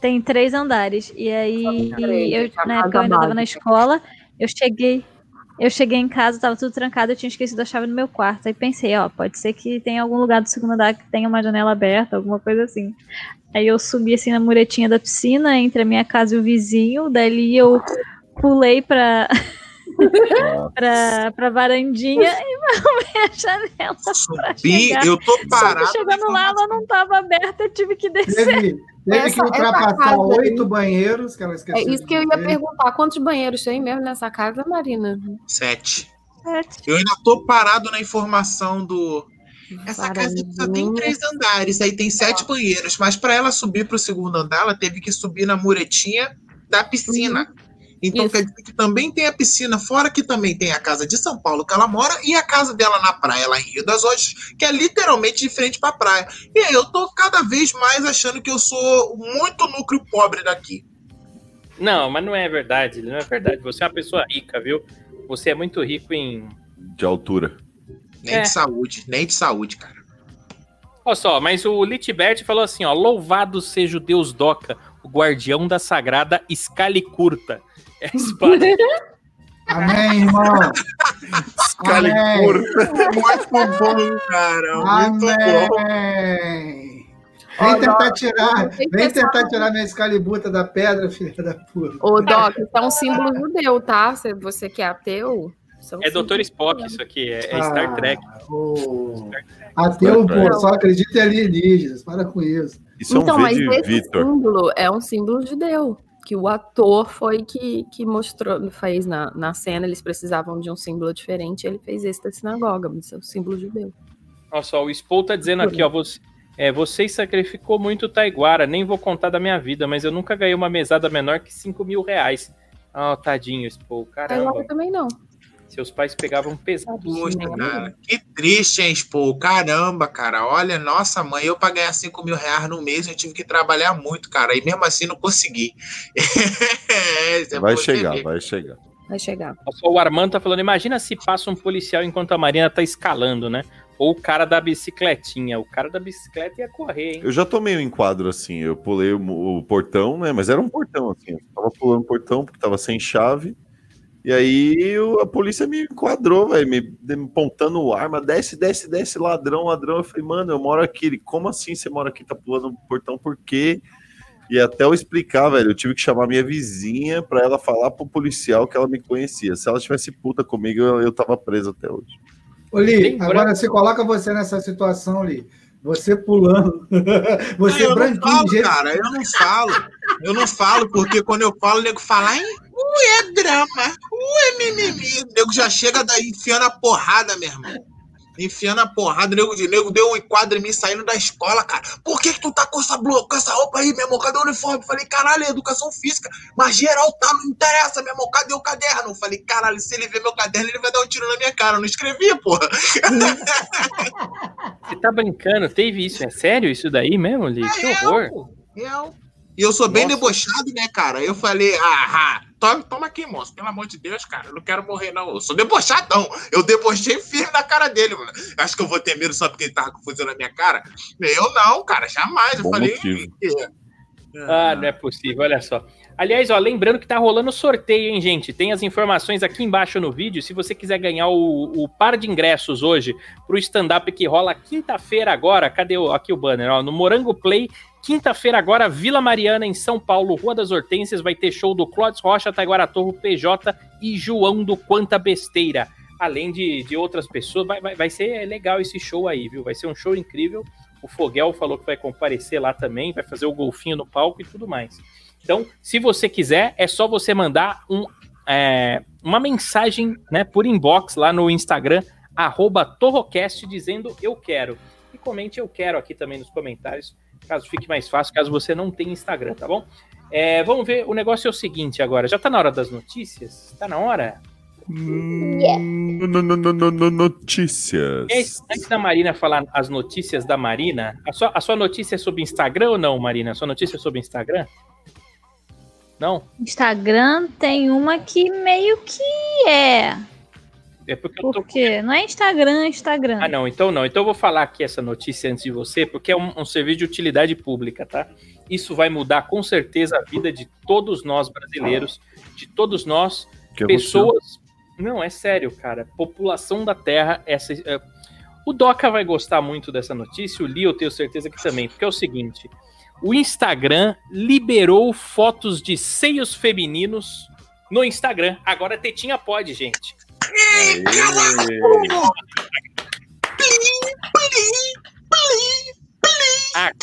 Speaker 3: Tem três andares. E aí,
Speaker 2: três,
Speaker 3: eu,
Speaker 2: a
Speaker 3: na época eu ainda tava na escola, eu cheguei. Eu cheguei em casa, tava tudo trancado, eu tinha esquecido a chave no meu quarto. Aí pensei, ó, pode ser que tenha algum lugar do segundo andar que tenha uma janela aberta, alguma coisa assim. Aí eu subi assim na muretinha da piscina, entre a minha casa e o vizinho, dali eu pulei pra, (laughs) pra, pra varandinha e (laughs) arrumei a janela
Speaker 6: Subi,
Speaker 3: chegar.
Speaker 6: eu tô
Speaker 3: Só que
Speaker 6: parado.
Speaker 3: chegando lá, ela não tava aberta, eu tive que descer.
Speaker 5: Teve, teve
Speaker 2: Essa-
Speaker 5: que ultrapassar oito banheiros que ela
Speaker 2: É
Speaker 5: esqueceu.
Speaker 2: isso
Speaker 5: de
Speaker 2: que eu ia perguntar. Quantos banheiros tem mesmo nessa casa, Marina?
Speaker 6: Sete.
Speaker 3: Sete.
Speaker 6: Eu ainda tô parado na informação do. Essa casa só tem três andares, aí tem sete banheiros, mas para ela subir para o segundo andar, ela teve que subir na muretinha da piscina. Então.
Speaker 2: Isso.
Speaker 6: quer dizer que também tem a piscina, fora que também tem a casa de São Paulo que ela mora e a casa dela na praia, lá em Rio das Ostras, que é literalmente de frente para a praia. E aí eu tô cada vez mais achando que eu sou muito núcleo pobre daqui.
Speaker 1: Não, mas não é verdade, não é verdade. Você é uma pessoa rica, viu? Você é muito rico em.
Speaker 4: De altura.
Speaker 6: Nem
Speaker 1: É.
Speaker 6: de saúde, nem de saúde, cara.
Speaker 1: Olha só, mas o Litbert falou assim, ó, louvado seja o Deus Doca, o guardião da sagrada Escalicurta. É a espada. (laughs)
Speaker 5: Amém, irmão. Amém.
Speaker 6: Muito bom, cara. Muito bom.
Speaker 5: Amém.
Speaker 2: Ó,
Speaker 5: Vem tentar
Speaker 2: Doc,
Speaker 5: tirar, vem tentar
Speaker 2: pensaram-
Speaker 5: tirar minha escalibuta da pedra, filha da puta.
Speaker 2: Ô, Doc, isso é um símbolo judeu, tá? Se você que é ateu. um
Speaker 1: É Dr.
Speaker 2: símbolo
Speaker 1: Spock isso aqui, é, é Star Trek.
Speaker 5: Ah, ô. Ateu, pô, só acredita em alienígenas. Para com isso.
Speaker 4: Isso
Speaker 2: Então,
Speaker 4: é um
Speaker 2: mas
Speaker 4: vídeo,
Speaker 2: esse
Speaker 4: Vitor.
Speaker 2: símbolo é um símbolo judeu. Que o ator foi que, que mostrou, fez na, na cena, eles precisavam de um símbolo diferente, ele fez esse da sinagoga, mas é um símbolo judeu.
Speaker 1: Olha só, o Spo tá dizendo aqui, ó, você, é, você sacrificou muito o Taiguara, nem vou contar da minha vida, mas eu nunca ganhei uma mesada menor que 5 mil reais. Ah, tadinho, Spo, caramba.
Speaker 2: Agora também não.
Speaker 1: Seus pais pegavam pesado.
Speaker 6: Poxa,
Speaker 2: Nem
Speaker 6: cara, que triste, hein, Expo? Caramba, cara. Olha, nossa mãe, eu pra ganhar 5 mil reais no mês, eu tive que trabalhar muito, cara. E mesmo assim não consegui. (laughs) É,
Speaker 4: Vai chegar,
Speaker 6: ver.
Speaker 4: vai chegar.
Speaker 2: Vai chegar.
Speaker 1: O Armando tá falando, imagina se passa um policial enquanto a Marina tá escalando, né? Ou o cara da bicicletinha. O cara da bicicleta ia correr, hein?
Speaker 4: Eu já tomei um enquadro assim, eu pulei o, o portão, né? Mas era um portão, assim. Eu tava pulando o portão porque tava sem chave. E aí o- a polícia me enquadrou, velho, me, me apontando arma, desce, desce, desce, ladrão, ladrão. Eu falei, mano, eu moro aqui. Ele, como assim você mora aqui, tá pulando o portão, por quê? E até eu explicar, velho, eu tive que chamar minha vizinha pra ela falar pro policial que ela me conhecia. Se ela tivesse puta comigo, eu, eu tava preso até hoje.
Speaker 5: Ô, Li, agora se coloca você nessa situação, Li. Você pulando. (laughs) Você
Speaker 6: eu não
Speaker 5: branquinho,
Speaker 6: falo,
Speaker 5: jeito-
Speaker 6: cara, eu não falo. Eu não falo, porque quando eu falo, o nego fala, ui, é drama, ui, é mimimi. O nego já chega daí enfiando a porrada, meu irmão. Enfiando a porrada, nego, o nego deu um enquadro em mim saindo da escola, cara. Por que, que tu tá com essa, blo- com essa roupa aí, meu irmão? Cadê o uniforme? Falei, caralho, é educação física. Mas geral tá, não interessa, meu irmão. Cadê o caderno? Falei, caralho, se ele ver meu caderno, ele vai dar um tiro na minha cara. Eu não escrevi, porra. (laughs)
Speaker 1: Você tá brincando? Teve isso? É sério isso daí mesmo, Li? Que horror.
Speaker 6: Eu. E eu sou bem
Speaker 1: Nossa.
Speaker 6: debochado, né, cara? Eu falei, ah, ah, toma, toma aqui, moço. Pelo amor de Deus, cara. Eu não quero morrer, não. Eu sou debochadão. Eu debochei firme na cara dele, mano. Acho que eu vou ter medo só porque ele tava com fuzil na minha cara. Eu não, cara, jamais. Eu
Speaker 4: Bom
Speaker 6: falei.
Speaker 4: motivo.
Speaker 1: Ah, não é possível, olha só. Aliás, ó, lembrando que tá rolando sorteio, hein, gente? Tem as informações aqui embaixo no vídeo. Se você quiser ganhar o, o par de ingressos hoje pro stand-up que rola quinta-feira agora, cadê o, aqui o banner? Ó, no Morango Play, quinta-feira agora, Vila Mariana, em São Paulo, Rua das Hortênsias, vai ter show do Clóvis Rocha, Taiguara Torro, PJ e João do Quanta Besteira. Além de, de outras pessoas, vai, vai, vai ser legal esse show aí, viu? Vai ser um show incrível. O Foguel falou que vai comparecer lá também, vai fazer o golfinho no palco e tudo mais. Então, se você quiser, é só você mandar um, é, uma mensagem né, por inbox lá no Instagram, arroba Torrocast, dizendo eu quero. E comente eu quero aqui também nos comentários, caso fique mais fácil, caso você não tenha Instagram, tá bom? É, vamos ver, o negócio é o seguinte agora. Já tá na hora das notícias? Tá na hora?
Speaker 4: No- no- no- Notícias.
Speaker 1: Antes antes da Marina falar as notícias da Marina, a sua, a sua notícia é sobre Instagram ou não, Marina? A sua notícia é sobre Instagram? Não?
Speaker 3: Instagram tem uma que meio que é.
Speaker 1: É porque eu tô.
Speaker 3: Porque não é Instagram, é Instagram.
Speaker 1: Ah, não, então não. Então eu vou falar aqui essa notícia antes de você, porque é um, um serviço de utilidade pública, tá? Isso vai mudar com certeza a vida de todos nós brasileiros, de todos nós,
Speaker 4: Que
Speaker 1: pessoas. Não, é sério, cara. População da Terra. Essa, é, O Doca vai gostar muito dessa notícia, o Lee eu tenho certeza que também, porque é o seguinte: o Instagram liberou fotos de seios femininos no Instagram. Agora Tetinha pode, gente.
Speaker 4: Aê.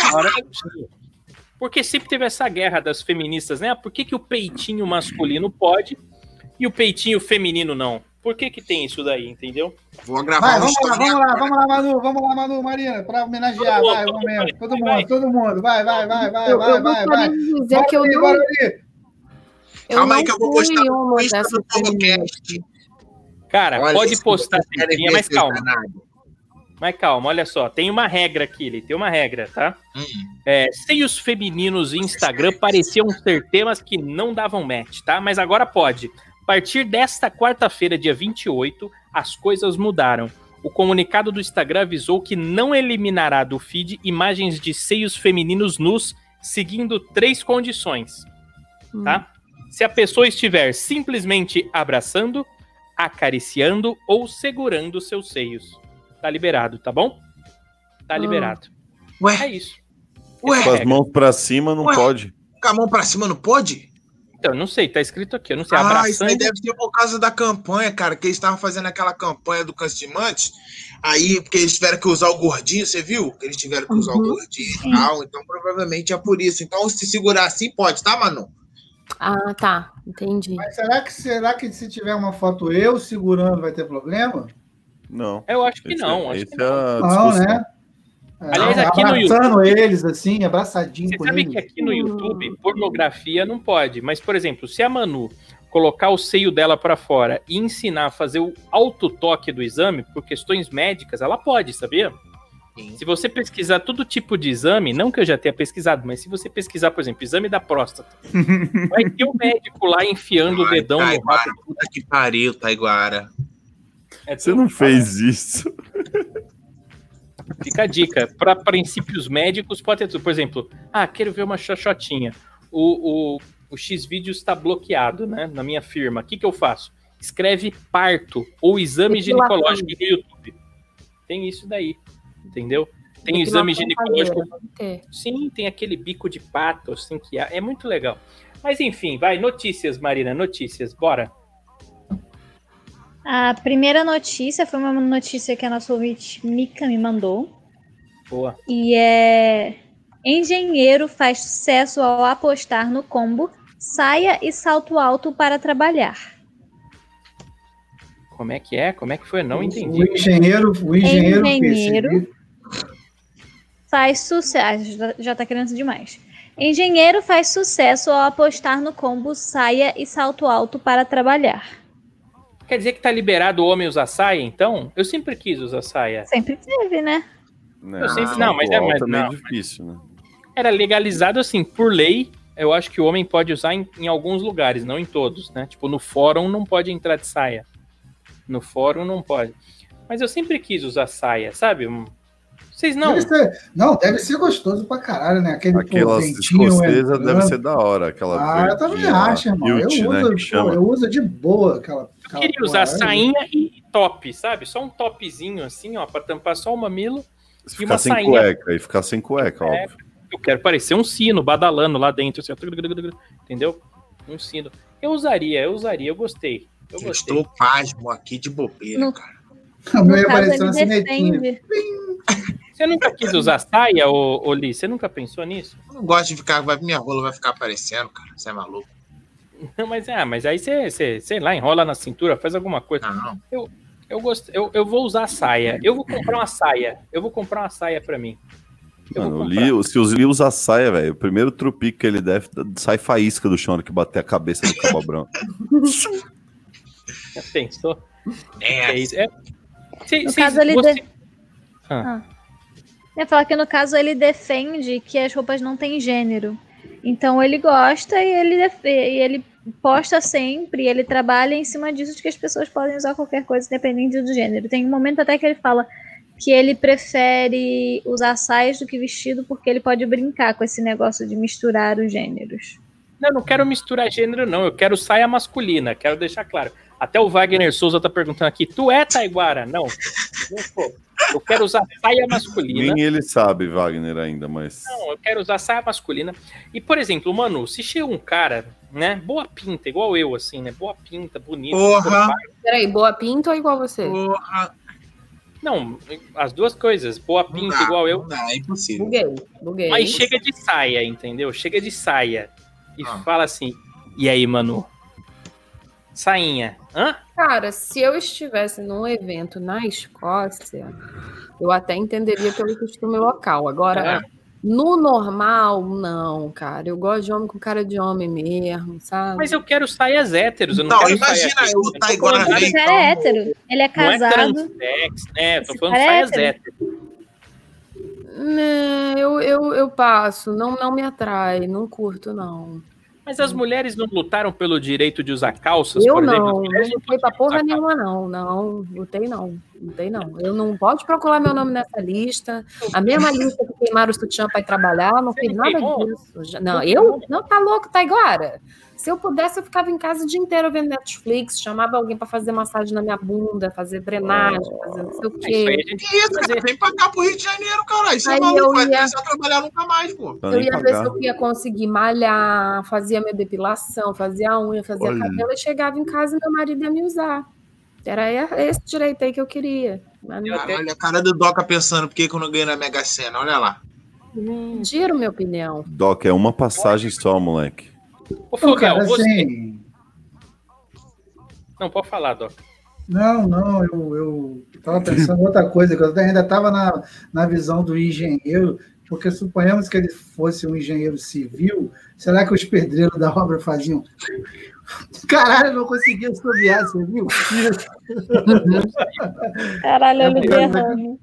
Speaker 1: Agora sim. Porque sempre teve essa guerra das feministas, né? Por que, que o peitinho masculino pode e o peitinho feminino não? Por que, que tem isso daí, entendeu?
Speaker 6: Vou gravar
Speaker 5: Vai, vamos lá, vamos lá,
Speaker 6: agora.
Speaker 5: vamos lá, Manu, vamos lá, Manu, Marina, para homenagear,
Speaker 1: Todo mundo,
Speaker 5: vai, vamos mesmo,
Speaker 1: mundo,
Speaker 5: todo
Speaker 1: vai.
Speaker 5: mundo, todo mundo, vai, vai, vai, vai,
Speaker 2: Eu,
Speaker 5: vai,
Speaker 2: eu
Speaker 5: vai, vai.
Speaker 2: dizer
Speaker 5: Bora
Speaker 2: que eu
Speaker 5: ali,
Speaker 2: não, eu
Speaker 6: Calma aí que eu vou postar no Insta
Speaker 2: dessas
Speaker 6: do
Speaker 2: feministas.
Speaker 1: Cara,
Speaker 6: Olha,
Speaker 1: pode postar,
Speaker 6: ver
Speaker 1: mas calma.
Speaker 6: danados.
Speaker 1: Mas calma, olha só. Tem uma regra aqui, ele tem uma regra, tá?
Speaker 6: Hum.
Speaker 1: É, seios femininos em Instagram pareciam ser temas que não davam match, tá? Mas agora pode. A partir desta quarta-feira, dia 28, as coisas mudaram. O comunicado do Instagram avisou que não eliminará do feed imagens de seios femininos nus, seguindo três condições, tá? Se a pessoa estiver simplesmente abraçando, acariciando ou segurando seus seios. Tá liberado, tá bom? Tá
Speaker 2: Ah.
Speaker 1: liberado. É
Speaker 6: Ué,
Speaker 1: isso.
Speaker 6: ué,
Speaker 4: Com as mãos pra cima não
Speaker 6: Ué.
Speaker 4: pode.
Speaker 6: com a mão pra cima não pode?
Speaker 1: Então, não sei, tá escrito aqui, eu não sei,
Speaker 6: Ah, isso
Speaker 1: abraçando.
Speaker 6: aí deve ser por causa da campanha, cara, que eles estavam fazendo aquela campanha do Castimantes, aí, porque eles tiveram que usar o gordinho, você viu? Que eles tiveram que usar o
Speaker 2: Uhum.
Speaker 6: gordinho e tal, então provavelmente é por isso. Então, se segurar assim, pode, tá, Manu?
Speaker 2: Ah, tá. Entendi.
Speaker 5: Mas será que, será que se tiver uma foto eu segurando vai ter problema?
Speaker 4: Não.
Speaker 1: Eu acho que
Speaker 4: Esse
Speaker 1: não,
Speaker 4: é,
Speaker 1: acho que
Speaker 4: é
Speaker 1: não.
Speaker 4: a
Speaker 5: Não, né?
Speaker 1: Aliás,
Speaker 5: É,
Speaker 1: aqui no
Speaker 5: abraçando eles, assim, abraçadinho
Speaker 1: Você
Speaker 5: com
Speaker 1: sabe
Speaker 5: eles.
Speaker 1: que aqui no YouTube, pornografia não pode, mas, por exemplo, se a Manu colocar o seio dela pra fora e ensinar a fazer o autotoque do exame por questões médicas, ela pode, sabia?
Speaker 6: Sim.
Speaker 1: Se você pesquisar todo tipo de exame, não que eu já tenha pesquisado, mas se você pesquisar, por exemplo, exame da próstata, (laughs) vai ter um médico lá enfiando o
Speaker 6: Ai,
Speaker 1: dedão no
Speaker 6: Taiguara,
Speaker 1: rabo.
Speaker 6: puta que pariu, Taiguara.
Speaker 1: É
Speaker 4: Você não fez isso.
Speaker 1: Fica a dica. Para princípios médicos, pode ter tudo. Por exemplo, ah, quero ver uma xoxotinha. O, o, o X-Vídeos está bloqueado, né? Na minha firma. O que, que eu faço? Escreve parto ou exame ginecológico no YouTube. Tem isso daí, entendeu? Tem
Speaker 2: Depilação
Speaker 1: exame ginecológico.
Speaker 2: ter.
Speaker 1: Sim, tem aquele bico de pato, assim, que é é muito legal. Mas enfim, vai, notícias, Marina, notícias, bora.
Speaker 3: A primeira notícia foi uma notícia que a nossa ouvinte Mika me mandou.
Speaker 1: Boa.
Speaker 3: E é. Engenheiro faz sucesso ao apostar no combo saia e salto alto para trabalhar.
Speaker 1: Como é que é? Como é que foi? Eu não
Speaker 5: O
Speaker 1: entendi.
Speaker 5: engenheiro, o engenheiro,
Speaker 3: Engenheiro.
Speaker 5: perseguido.
Speaker 3: Faz sucesso. Já, já tá querendo demais. Engenheiro faz sucesso ao apostar no combo saia e salto alto para trabalhar.
Speaker 1: Quer dizer que tá liberado o homem usar saia, então? Eu sempre quis usar saia.
Speaker 3: Sempre teve, né?
Speaker 4: Não,
Speaker 1: sempre- não, mas é- mas
Speaker 4: também
Speaker 1: não.
Speaker 4: difícil, né?
Speaker 1: Era legalizado assim, por lei. Eu acho que o homem pode usar em, em alguns lugares, não em todos, né? Tipo, no fórum não pode entrar de saia. No fórum não pode. Mas eu sempre quis usar saia, sabe? Vocês não.
Speaker 5: Deve ser, não, deve ser gostoso pra caralho, né? Aquele
Speaker 4: Aquela
Speaker 5: pô, ventinho
Speaker 4: escocesa
Speaker 5: entrando.
Speaker 4: deve ser da hora. Aquela
Speaker 5: Ah, eu também acho, irmão. Eu
Speaker 4: né,
Speaker 5: uso, pô,
Speaker 4: chama.
Speaker 5: eu uso de boa aquela.
Speaker 1: Eu
Speaker 5: aquela
Speaker 1: queria usar
Speaker 5: porra,
Speaker 1: sainha e top, sabe? Só um topzinho assim, ó, pra tampar só o mamilo.
Speaker 4: Se
Speaker 1: e
Speaker 4: ficar
Speaker 1: uma
Speaker 4: sem
Speaker 1: sainha.
Speaker 4: cueca, e ficar sem cueca,
Speaker 1: É,
Speaker 4: óbvio.
Speaker 1: Eu quero parecer um sino badalando lá dentro, assim, ó, entendeu? Um sino. Eu usaria, eu usaria, eu gostei. Eu
Speaker 6: Eu estou pasmo aqui de bobeira,
Speaker 3: No-
Speaker 6: cara.
Speaker 5: O uma
Speaker 3: ele
Speaker 5: sinetinha.
Speaker 3: defende.
Speaker 1: Você nunca quis usar saia, ô, ô Li? Você nunca pensou nisso?
Speaker 6: Eu não gosto de ficar, vai, minha rola vai ficar aparecendo, cara. Você é maluco?
Speaker 1: Não, (laughs) mas, ah, mas aí você, você, sei lá, enrola na cintura, faz alguma coisa.
Speaker 6: Não, não.
Speaker 1: Eu, gosto, eu, eu vou usar saia. Eu vou comprar uma saia. Eu vou comprar uma saia pra mim. Eu
Speaker 4: Mano, o. Lee, se os Lee usar saia, velho, o primeiro trupico que ele deve, sai faísca do chão na hora que bater a cabeça do cabo branco. (laughs)
Speaker 1: Já (laughs) pensou?
Speaker 6: É,
Speaker 1: É isso. É... Cê-
Speaker 3: No
Speaker 1: cês-
Speaker 3: caso, ele
Speaker 1: você-
Speaker 3: de- Eu ia falar que no caso ele defende que as roupas não têm gênero. Então ele gosta e ele, def- e ele posta sempre, ele trabalha em cima disso de que as pessoas podem usar qualquer coisa independente do gênero. Tem um momento até que ele fala que ele prefere usar saias do que vestido porque ele pode brincar com esse negócio de misturar os gêneros.
Speaker 1: Não, eu não quero misturar gênero, não. Eu quero saia masculina, quero deixar claro. Até o Wagner Souza tá perguntando aqui: tu é Taiguara? Não. Não sou. Eu quero usar saia masculina.
Speaker 4: Nem ele sabe, Wagner, ainda, mas.
Speaker 1: Não, eu quero usar saia masculina. E, por exemplo, mano, se chega um cara, né, boa pinta, igual eu, assim, né? Boa pinta, bonito.
Speaker 6: Porra.
Speaker 2: Peraí, boa pinta ou igual você?
Speaker 6: porra.
Speaker 1: Não, as duas coisas. Boa
Speaker 6: Não
Speaker 1: pinta,
Speaker 6: dá,
Speaker 1: igual eu.
Speaker 6: Não dá, é impossível.
Speaker 2: Buguei, buguei.
Speaker 1: Mas chega de saia, entendeu? Chega de saia. E
Speaker 6: Ah.
Speaker 1: fala assim: e aí, mano? Sainha. Hã?
Speaker 2: Cara, se eu estivesse num evento na Escócia, eu até entenderia pelo costume local. Agora,
Speaker 1: É.
Speaker 2: no normal, não, cara. Eu gosto de homem com cara de homem mesmo, sabe?
Speaker 1: Mas eu quero saias héteros. Eu não,
Speaker 6: Não,
Speaker 1: quero
Speaker 6: imagina
Speaker 1: saia
Speaker 6: eu
Speaker 1: não tô
Speaker 6: tá igual a
Speaker 3: cara é hétero. Ele é
Speaker 1: Não é
Speaker 3: casado.
Speaker 1: transex, né? Tô
Speaker 3: Esse
Speaker 1: falando
Speaker 3: é
Speaker 1: saias
Speaker 3: hétero.
Speaker 1: héteros.
Speaker 2: Né, eu, eu, eu passo, não, não me atrai, não curto, não.
Speaker 1: Mas as mulheres não lutaram pelo direito de usar calças,
Speaker 2: Eu não,
Speaker 1: As
Speaker 2: não foi pra porra nenhuma, não. Não, lutei não. Lutei não. Eu não pode procurar meu nome nessa lista. A mesma lista que queimaram o sutiã pra ir trabalhar, não
Speaker 1: Você
Speaker 2: fiz nada
Speaker 1: queimou?
Speaker 2: disso. Não, eu? Não, tá louco, tá agora. Se eu pudesse, eu ficava em casa o dia inteiro vendo Netflix, chamava alguém pra fazer massagem na minha bunda, fazer drenagem, fazer não sei o
Speaker 1: calças. Isso aí
Speaker 2: quê.
Speaker 1: a gente
Speaker 6: Que isso, cara?
Speaker 1: é-
Speaker 6: Vem pra cá pro Rio de Janeiro, caralho. É
Speaker 2: Aí
Speaker 6: maluco,
Speaker 2: eu
Speaker 6: vai
Speaker 2: ia-
Speaker 6: começar a trabalhar nunca mais, pô.
Speaker 2: Eu ia ver se eu ia conseguir malhar, fazia minha depilação, fazia a unha, fazia
Speaker 4: Olha.
Speaker 2: cabelo e chegava em casa e meu marido ia me usar. Era esse direito aí que eu queria. Mas
Speaker 6: Olha a cara do Doca pensando por que que eu não ganhei na Mega Sena. Olha lá.
Speaker 2: tiro minha opinião.
Speaker 4: Doc, é uma passagem só, moleque.
Speaker 1: Ô,
Speaker 5: Não,
Speaker 1: Fogel,
Speaker 5: cara,
Speaker 1: você.
Speaker 5: assim,
Speaker 1: Não, pode falar, Doc.
Speaker 5: não, não, eu, eu tava pensando em outra coisa, que eu ainda estava na, na visão do engenheiro, porque suponhamos que ele fosse um engenheiro civil, será que os pedreiros da obra faziam? Caralho, eu não conseguia assobiar, você viu?
Speaker 3: Caralho,
Speaker 5: É
Speaker 3: olha o
Speaker 5: porque-
Speaker 3: derrame.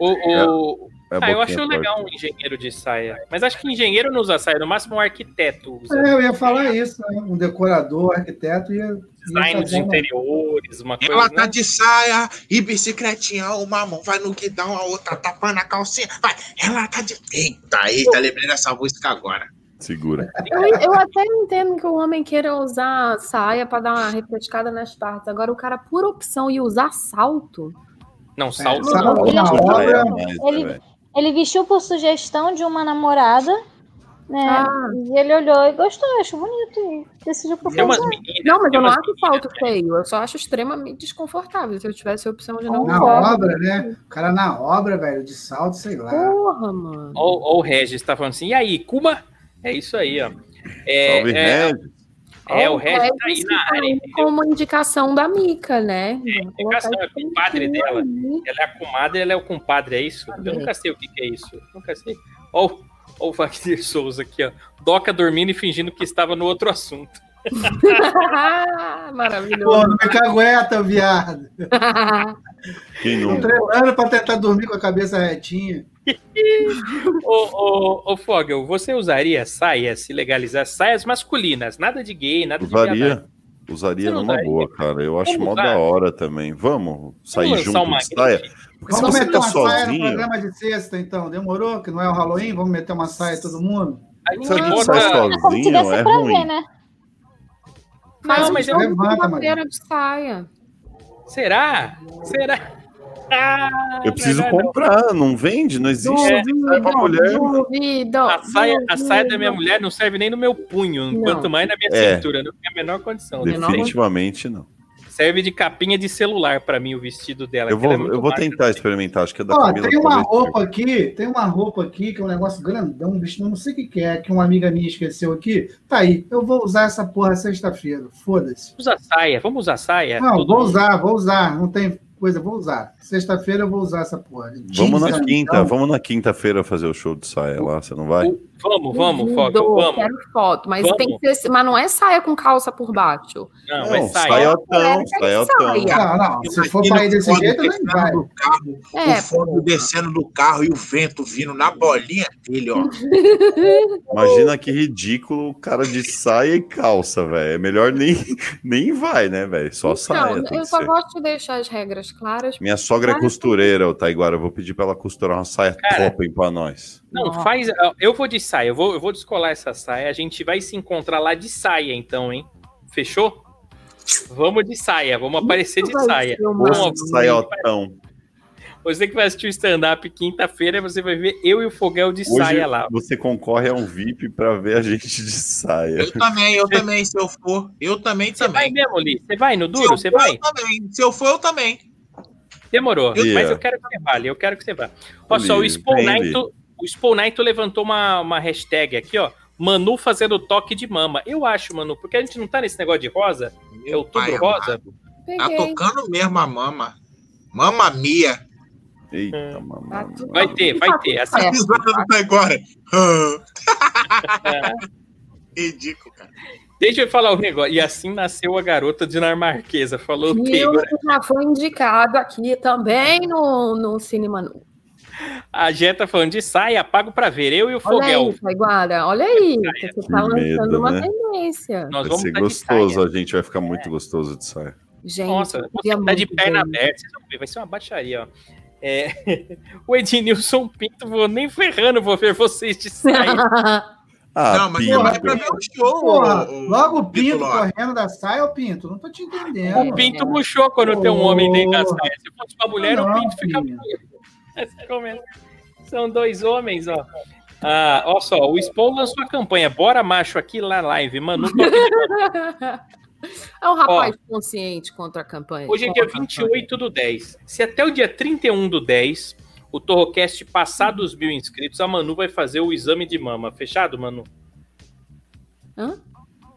Speaker 1: O, o...
Speaker 4: É
Speaker 1: Ah, eu acho legal um engenheiro de saia. Mas acho que engenheiro não usa saia, no máximo um arquiteto usa.
Speaker 5: É, eu ia falar isso, né? um decorador, arquiteto ia. ia
Speaker 1: Design
Speaker 5: uma-
Speaker 1: interiores, uma coisa.
Speaker 6: Ela tá
Speaker 1: né?
Speaker 6: de saia e bicicletinha. Uma mão vai no guidão, a outra tapando a calcinha. Vai. Ela tá de. Eita, eita, lembrei dessa música agora.
Speaker 4: Segura.
Speaker 2: Eu, eu até entendo que o homem queira usar saia para dar uma refrescada nas partes. Agora, o cara, por opção, ia usar salto.
Speaker 1: Não, salto
Speaker 5: sabe
Speaker 1: não.
Speaker 5: uma
Speaker 3: Ele-
Speaker 5: obra,
Speaker 4: mais, né,
Speaker 3: ele-
Speaker 4: velho?
Speaker 3: Ele vestiu por sugestão de uma namorada, né?
Speaker 2: Ah.
Speaker 3: E ele olhou e gostou, achou bonito e decidiu
Speaker 1: meninas.
Speaker 2: Não, mas eu não acho
Speaker 1: meninas,
Speaker 2: salto feio. Eu só acho extremamente desconfortável. Se eu tivesse a opção de não
Speaker 5: Na
Speaker 2: usar.
Speaker 5: obra, né? O cara na obra, velho, de salto, sei lá.
Speaker 2: Porra, mano.
Speaker 1: Ó, ó o Regis tá falando assim, e aí, Kuma? É isso aí, ó. É,
Speaker 4: Salve,
Speaker 1: é,
Speaker 4: Regis.
Speaker 1: É, o
Speaker 2: Ó,
Speaker 1: Regis tá aí na área,
Speaker 2: tá aí
Speaker 1: entendeu?
Speaker 2: com uma indicação da Mica, né? Vou
Speaker 1: indicação, é
Speaker 2: esse
Speaker 1: compadre dela.
Speaker 2: aí.
Speaker 1: Ela é a comadre, ela é o compadre, é isso? Eu nunca sei o que, que é isso. Nunca sei. Ó, o- ó o Wagner Souza aqui, ó. Doca dormindo e fingindo que estava no outro assunto. (laughs)
Speaker 5: Pô,
Speaker 2: Maravilhoso.
Speaker 5: não me cagueta, viado. (laughs)
Speaker 4: Quem não?
Speaker 5: treinando pra tentar dormir com a cabeça retinha. (laughs)
Speaker 1: Ô, ô, ô Fogel, você usaria saias, se legalizar saias masculinas? Nada de gay, nada de viadagem.
Speaker 4: Usaria. Usaria numa
Speaker 1: usaria?
Speaker 4: boa, cara. Eu acho
Speaker 1: Vamos
Speaker 4: mó
Speaker 1: usar?
Speaker 4: da hora também. Vamos sair
Speaker 1: Vamos
Speaker 4: junto
Speaker 1: uma
Speaker 4: de saia. Porque se
Speaker 5: Vamos
Speaker 4: você
Speaker 5: meter
Speaker 4: tá
Speaker 5: uma saia no
Speaker 4: sozinho,
Speaker 5: programa de sexta, então. Demorou? Que não é o Halloween? Vamos meter uma saia todo mundo?
Speaker 4: Se a gente sai
Speaker 3: É se
Speaker 4: sozinho, é
Speaker 3: pra ver,
Speaker 4: ruim.
Speaker 3: né?
Speaker 2: Faz
Speaker 1: Não,
Speaker 2: um
Speaker 1: mas
Speaker 2: jogo
Speaker 5: Levanta,
Speaker 2: quarta-feira de saia.
Speaker 1: Será? Será? Ah,
Speaker 4: Eu preciso
Speaker 1: não, não, não.
Speaker 4: comprar, não vende, não existe. sai pra mulher.
Speaker 2: duvido,
Speaker 1: A saia, a saia da minha mulher não serve nem no meu punho,
Speaker 2: Não.
Speaker 1: quanto mais na minha
Speaker 4: É.
Speaker 1: cintura. Não tem a menor condição.
Speaker 4: Definitivamente não.
Speaker 1: Serve de capinha de celular pra mim o vestido dela.
Speaker 4: Eu
Speaker 1: que ela
Speaker 4: vou,
Speaker 1: é
Speaker 4: eu vou tentar experimentar, acho que é da
Speaker 5: Ó,
Speaker 4: Camila.
Speaker 5: tem uma roupa aqui, tem uma roupa aqui que é um negócio grandão, um vestido, não sei o que, que é, que uma amiga minha esqueceu aqui. Tá aí, eu vou usar essa porra sexta-feira. Foda-se.
Speaker 1: Usa saia, vamos usar saia?
Speaker 5: Não, vou
Speaker 1: mundo.
Speaker 5: usar, vou usar. Não tem coisa, vou usar. Sexta-feira eu vou usar essa porra.
Speaker 4: Vamos na
Speaker 5: Jeans,
Speaker 4: quinta,
Speaker 5: então.
Speaker 4: vamos na quinta-feira fazer o show de saia lá, você não vai?
Speaker 1: O- Vamos, vamos, Foca, vamos.
Speaker 2: Quero foto, mas
Speaker 1: Vamos.
Speaker 2: tem que ser, mas não é saia com calça por baixo.
Speaker 1: Não,
Speaker 4: Não,
Speaker 1: é saia.
Speaker 4: saiotão,
Speaker 2: É,
Speaker 4: saiotão.
Speaker 2: saia.
Speaker 5: Não, não. Se for pra ir desse jeito, nem vai.
Speaker 6: do carro,
Speaker 2: É,
Speaker 6: o fogo descendo do carro e o vento vindo na bolinha dele, ó. (laughs)
Speaker 4: Imagina que ridículo o cara de saia e calça, velho. É melhor nem, (laughs) nem vai, né, velho? Só saia.
Speaker 2: então,
Speaker 4: tem
Speaker 2: eu
Speaker 4: que
Speaker 2: só
Speaker 4: ser.
Speaker 2: gosto de deixar as regras claras.
Speaker 4: Minha sogra é costureira, o Taiguara. Eu vou pedir pra ela costurar uma saia
Speaker 1: Cara.
Speaker 4: top pra nós.
Speaker 1: Não,
Speaker 2: Nossa.
Speaker 1: faz. Eu vou de saia, eu vou, eu vou descolar essa saia. A gente vai se encontrar lá de saia, então, hein? Fechou? Vamos de saia, vamos aparecer de saia.
Speaker 4: Ô, saiotão.
Speaker 1: Você que vai assistir o stand-up quinta-feira, você vai ver eu e o Foguel de
Speaker 4: Hoje
Speaker 1: saia lá.
Speaker 4: você concorre a um VIP pra ver a gente de saia.
Speaker 6: Eu também, eu também, se eu for. Eu também,
Speaker 1: Você vai
Speaker 6: também.
Speaker 1: mesmo, Li? Você vai no duro?
Speaker 6: eu
Speaker 1: Você
Speaker 6: for,
Speaker 1: vai?
Speaker 6: Eu também. Se eu for, eu também.
Speaker 1: Demorou.
Speaker 4: Eu-
Speaker 1: Mas eu quero que você vá, eu quero que você vá. Olha só, o Night, o Spawn Night levantou uma, uma hashtag aqui, ó. Manu fazendo toque de mama. Eu acho, Manu, porque a gente não tá nesse negócio de rosa? É outubro
Speaker 6: Pai
Speaker 1: rosa?
Speaker 6: amado. Tá tocando mesmo a mama. Mama mia.
Speaker 4: Eita,
Speaker 1: É.
Speaker 2: Tá
Speaker 4: mamãe.
Speaker 2: tudo-
Speaker 1: Vai ter, vai ter. Assim,
Speaker 2: É.
Speaker 6: Risada do agora. (laughs)
Speaker 1: é.
Speaker 6: Ridículo, cara.
Speaker 1: Deixa eu falar um negócio. E assim nasceu a garota dinamarquesa. Falou o
Speaker 2: que já foi indicado aqui também no, no Cine Manu.
Speaker 1: A Jé tá falando de saia, pago pra ver. Eu e o
Speaker 2: Olha
Speaker 1: Foguel.
Speaker 2: aí, Taiguara, olha aí. Você tá lançando
Speaker 4: medo,
Speaker 2: uma
Speaker 4: né?
Speaker 2: tendência.
Speaker 1: Nós
Speaker 4: Vai
Speaker 1: vamos
Speaker 4: ser
Speaker 1: tá
Speaker 4: gostoso, a gente vai ficar muito gostoso de saia.
Speaker 2: Gente,
Speaker 1: Nossa, você tá de perna
Speaker 2: ver.
Speaker 1: aberta. Vocês vão ver, vai ser uma baixaria, ó. É, (laughs) o Ednilson Pinto, vou nem ferrando, vou ver vocês de saia. (laughs)
Speaker 4: Ah,
Speaker 6: não, mas
Speaker 4: Pinto.
Speaker 6: vai pra ver o show.
Speaker 5: Porra,
Speaker 6: ô-
Speaker 5: logo o Pinto
Speaker 6: Lopes.
Speaker 5: correndo da saia, ô Pinto. Não tô te entendendo.
Speaker 1: O Pinto murchou quando tem um homem dentro da saia. Se fosse uma mulher, o
Speaker 5: Não,
Speaker 1: Pinto fica. (laughs) São dois homens, ó. Ah, ó só, o Spawn lançou a campanha Bora Macho aqui na live. De
Speaker 2: É um rapaz consciente contra a campanha.
Speaker 1: Hoje é dia
Speaker 2: Contra a
Speaker 1: 28 do 10. Se até o dia 31 do 10 o Torrocast passar dos mil inscritos, a Manu vai fazer o exame de mama. Fechado, Manu?
Speaker 2: Hã?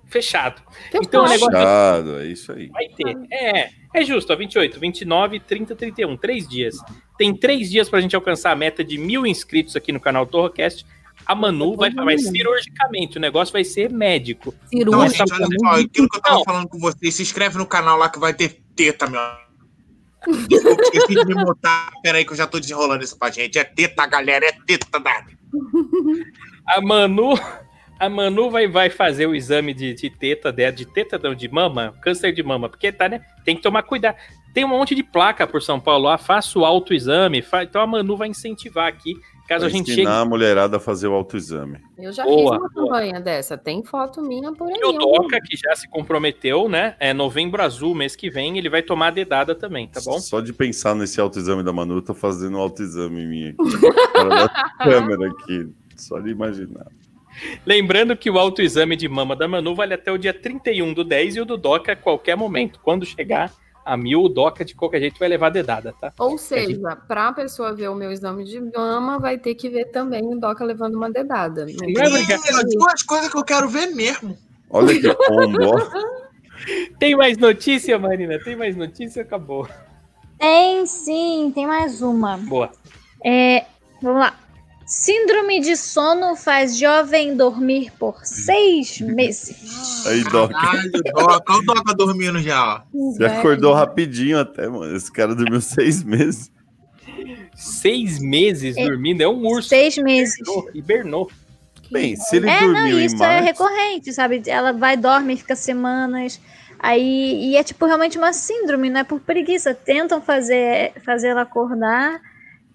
Speaker 1: Fechado.
Speaker 2: campanha.
Speaker 1: Então, o negócio-
Speaker 4: Fechado, é isso aí.
Speaker 1: Vai ter. É, é justo, ó, 28, 29, 30, 31. Três dias. Tem três dias pra gente alcançar a meta de mil inscritos aqui no canal Torrocast. A Manu vai, vai cirurgicamente, o negócio vai ser médico.
Speaker 6: Não,
Speaker 1: Essa
Speaker 6: gente, olha só, aquilo que eu tava
Speaker 1: Não.
Speaker 6: falando com vocês, se inscreve no canal lá que vai ter teta, meu. Desculpa, esqueci de me mutar. Peraí que eu já tô desenrolando isso pra gente. É teta, galera, é teta da...
Speaker 1: A Manu, a Manu vai, vai fazer o exame de, de teta dela, de teta não, de mama, câncer de mama, porque tá, né? Tem que tomar cuidado. Tem um monte de placa por São Paulo lá, faça o autoexame. Fa... Então a Manu vai incentivar aqui, caso
Speaker 4: Vai
Speaker 1: a gente
Speaker 4: ensinar
Speaker 1: chegue.
Speaker 4: a mulherada a fazer o autoexame.
Speaker 2: Eu já
Speaker 1: Boa,
Speaker 2: fiz uma campanha dessa. Tem foto minha por aí.
Speaker 1: E o Doca, que já se comprometeu, né? É novembro azul, mês que vem, ele vai tomar a dedada também, tá bom?
Speaker 4: Só de pensar nesse autoexame da Manu, eu tô fazendo um autoexame em mim aqui. (laughs) Cara da câmera aqui. Só de imaginar.
Speaker 1: Lembrando que o autoexame de mama da Manu vale até o dia 31 do 10 e o do Doca a qualquer momento. Quando chegar a mil, o Doca de qualquer jeito vai levar a dedada, tá?
Speaker 2: Ou seja, para a pessoa ver o meu exame de mama, vai ter que ver também o Doca levando uma dedada. Não
Speaker 1: Não é
Speaker 6: duas coisas que eu quero ver mesmo.
Speaker 4: Olha que. (laughs)
Speaker 1: Tem mais notícia, Marina? Tem mais notícia? Acabou.
Speaker 3: Tem sim, tem mais uma.
Speaker 1: Boa.
Speaker 3: É, vamos lá. Síndrome de sono faz jovem dormir por seis (laughs) meses.
Speaker 4: Aí, Doc.
Speaker 6: Caralho, Doca. Olha o Doca dormindo já.
Speaker 4: Você acordou rapidinho até, mano. Esse cara dormiu (laughs) seis meses.
Speaker 1: Seis meses
Speaker 3: É.
Speaker 1: dormindo, é um urso.
Speaker 3: Seis meses.
Speaker 1: Hibernou, Hibernou.
Speaker 4: Bem, se ele
Speaker 3: É, não,
Speaker 4: dormiu em
Speaker 3: isso é
Speaker 4: março...
Speaker 3: recorrente, sabe? Ela vai, dorme, fica semanas. Aí, e é tipo realmente uma síndrome, não é por preguiça. Tentam fazer, fazer ela acordar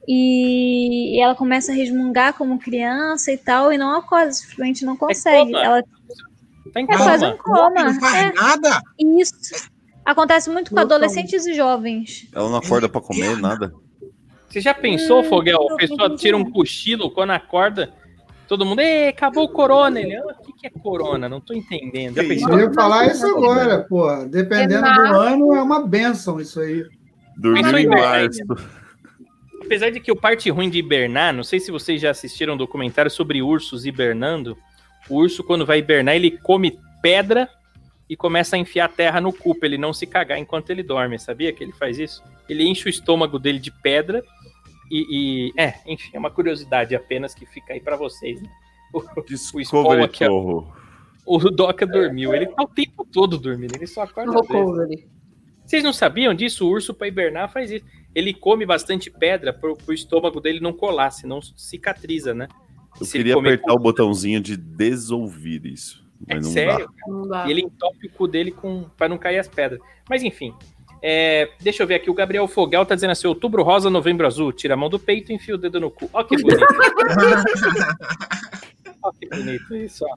Speaker 3: e, e ela começa a resmungar como criança e tal, e não acorda, simplesmente não consegue.
Speaker 1: coma.
Speaker 3: ela
Speaker 1: Tá em
Speaker 3: é quase um
Speaker 1: coma.
Speaker 6: Não faz
Speaker 3: É,
Speaker 6: nada.
Speaker 3: isso. Acontece muito com adolescentes e jovens.
Speaker 4: Ela não acorda pra comer, nada.
Speaker 1: Você já pensou,
Speaker 3: Hum,
Speaker 1: Foguel? A pessoa tira um cochilo quando acorda, Todo mundo, Ê, acabou o corona. Ele, ah, o que, que é corona? Não tô entendendo. Já
Speaker 4: Que
Speaker 1: pensou?
Speaker 5: Eu ia falar isso agora, pô. Dependendo
Speaker 2: É
Speaker 5: do ano, é uma benção isso aí.
Speaker 4: Dormiu
Speaker 1: Isso
Speaker 4: em março.
Speaker 1: Apesar de que o parte ruim de hibernar, não sei se vocês já assistiram um documentário sobre ursos hibernando. O urso, quando vai hibernar, ele come pedra e começa a enfiar terra no cu pra ele não se cagar enquanto ele dorme. Sabia que ele faz isso? Ele enche o estômago dele de pedra e. e- é, enfim, é uma curiosidade apenas que fica aí pra vocês. Né? O, Spawn
Speaker 4: Discovery
Speaker 1: aqui, ó.
Speaker 4: Torro.
Speaker 1: o Doca dormiu. Ele tá o tempo todo dormindo, ele só acorda.
Speaker 2: Recovery.
Speaker 1: Vocês não sabiam disso? O urso, para hibernar, faz isso. Ele come bastante pedra pro, pro estômago dele não colar, senão cicatriza, né?
Speaker 4: Eu
Speaker 1: Se
Speaker 4: queria apertar o botãozinho de desouvir isso.
Speaker 1: É
Speaker 4: Mas não
Speaker 1: sério?
Speaker 4: dá.
Speaker 2: Não dá.
Speaker 1: E ele entope o cu dele com, para não cair as pedras. Mas enfim. é, deixa eu ver aqui. O Gabriel Fogal tá dizendo assim: outubro rosa, novembro azul. Tira a mão do peito e enfia o dedo no cu. Ó, que bonito. (laughs) ó, que bonito isso, ó.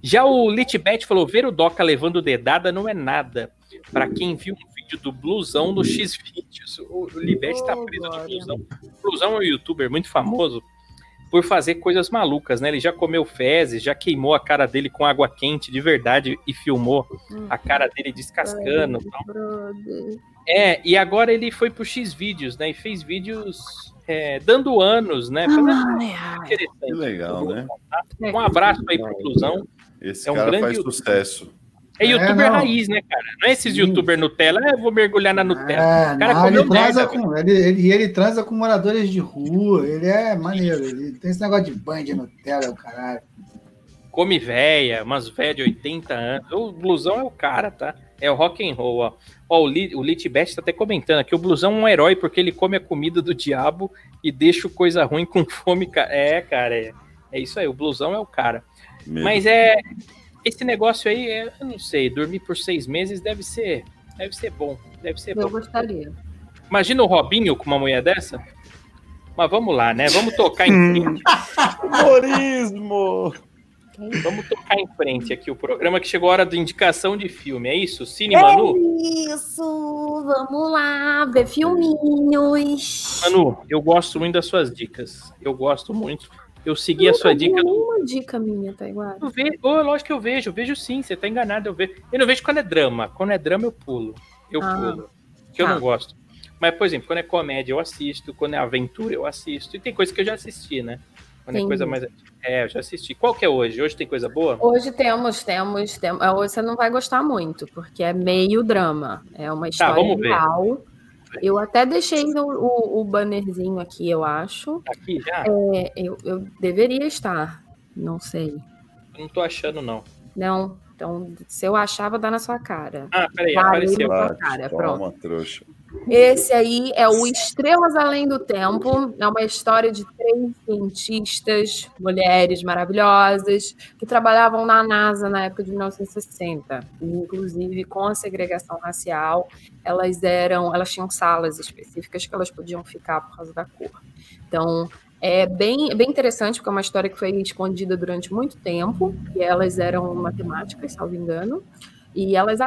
Speaker 1: Já o Litbet falou: ver o Doca levando dedada não é nada. Pra quem viu um vídeo do Blusão no X-Vídeos. O, o Libet tá
Speaker 2: Oh,
Speaker 1: preso no
Speaker 2: glória.
Speaker 1: Blusão. O Blusão é um youtuber muito famoso por fazer coisas malucas, né? Ele já comeu fezes, já queimou a cara dele com água quente de verdade e filmou a cara dele descascando.
Speaker 2: Ai.
Speaker 1: É, e agora ele foi pro X vídeos, né? E fez vídeos é, dando anos, né?
Speaker 2: Ai.
Speaker 1: interessante.
Speaker 4: Que legal, né?
Speaker 1: Um abraço aí pro Blusão.
Speaker 4: Esse
Speaker 1: É um
Speaker 4: cara
Speaker 1: grande
Speaker 4: faz sucesso.
Speaker 1: É
Speaker 5: É,
Speaker 1: youtuber
Speaker 5: não.
Speaker 1: raiz, né, cara? Não é esses
Speaker 5: Sim.
Speaker 1: youtuber Nutella, ah, eu vou mergulhar na Nutella.
Speaker 5: É,
Speaker 1: O cara
Speaker 5: não, ele transa
Speaker 1: merda,
Speaker 5: com. Ele, ele, e ele transa com moradores de rua. Ele é maneiro. Ele tem esse negócio de banho de Nutella, o caralho.
Speaker 1: come véia, umas véia de 80 anos. O blusão é o cara, tá? É o rock and roll, ó. Ó, o, Li, o Litbet tá até comentando aqui, o blusão é um herói porque ele come a comida do diabo e deixa o coisa ruim com fome. É, cara, é, é isso aí, o blusão é o cara.
Speaker 4: Mesmo.
Speaker 1: Mas é, esse negócio aí, é, eu não sei, dormir por seis meses deve ser, deve ser bom, deve ser
Speaker 2: Eu
Speaker 1: bom.
Speaker 2: gostaria.
Speaker 1: Imagina o Robinho com uma mulher dessa? Mas vamos lá, né? Vamos tocar em frente.
Speaker 4: Humorismo!
Speaker 1: Vamos tocar em frente aqui o programa que chegou a hora de indicação de filme. É isso? Cine Manu?
Speaker 2: Isso, vamos lá, ver filminhos.
Speaker 1: Manu, eu gosto muito das suas dicas. Eu gosto muito. Eu segui a sua dica.
Speaker 2: Uma dica minha, tá igual.
Speaker 1: Eu vejo, oh, lógico que eu vejo, eu vejo sim, você tá enganado, eu vejo. Eu não vejo quando é drama. Quando é drama, eu pulo. Eu
Speaker 2: Ah,
Speaker 1: pulo. Que eu
Speaker 2: tá.
Speaker 1: não gosto. Mas, por exemplo, quando é comédia, eu assisto. Quando é aventura, eu assisto. E tem coisa que eu já assisti, né? Quando é coisa mais. É, eu já assisti. Qual que é hoje? Hoje tem coisa boa?
Speaker 2: Hoje temos, temos, temos. ah, Hoje você não vai gostar muito, porque é meio drama. É uma história
Speaker 1: Tá, vamos ver.
Speaker 2: real. Eu até deixei o, o, o bannerzinho aqui, eu acho.
Speaker 1: Aqui já?
Speaker 2: É, eu, eu deveria estar. Não sei.
Speaker 1: Eu não tô achando, não.
Speaker 2: Não. Então, se eu achar, vou dar na sua cara.
Speaker 1: Ah, peraí, apareceu.
Speaker 2: Vai.
Speaker 4: Vai,
Speaker 2: cara,
Speaker 4: toma, trouxa.
Speaker 2: Esse aí é o Estrelas Além do Tempo. É uma história de três cientistas, mulheres maravilhosas, que trabalhavam na NASA na época de 1960. E, inclusive, com a segregação racial, elas eram, elas tinham salas específicas que elas podiam ficar por causa da cor. Então, é bem, é bem interessante, porque é uma história que foi escondida durante muito tempo, e elas eram matemáticas, salvo engano, e elas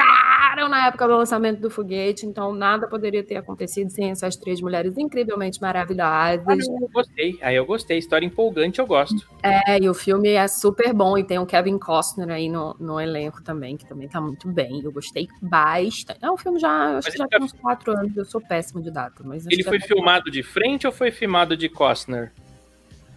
Speaker 2: arrebentaram na época do lançamento do foguete, então nada poderia ter acontecido sem essas três mulheres incrivelmente maravilhosas.
Speaker 1: não, eu gostei. Aí eu gostei. História empolgante, eu gosto.
Speaker 2: É, e o filme é super bom, e tem o Kevin Costner aí no, no elenco também, que também tá muito bem. Eu gostei bastante. É um filme já, acho
Speaker 1: Mas
Speaker 2: que já tem
Speaker 1: tá-
Speaker 2: uns quatro anos, eu sou péssimo de data, mas
Speaker 1: Ele foi filmado de frente ou foi filmado de Costner?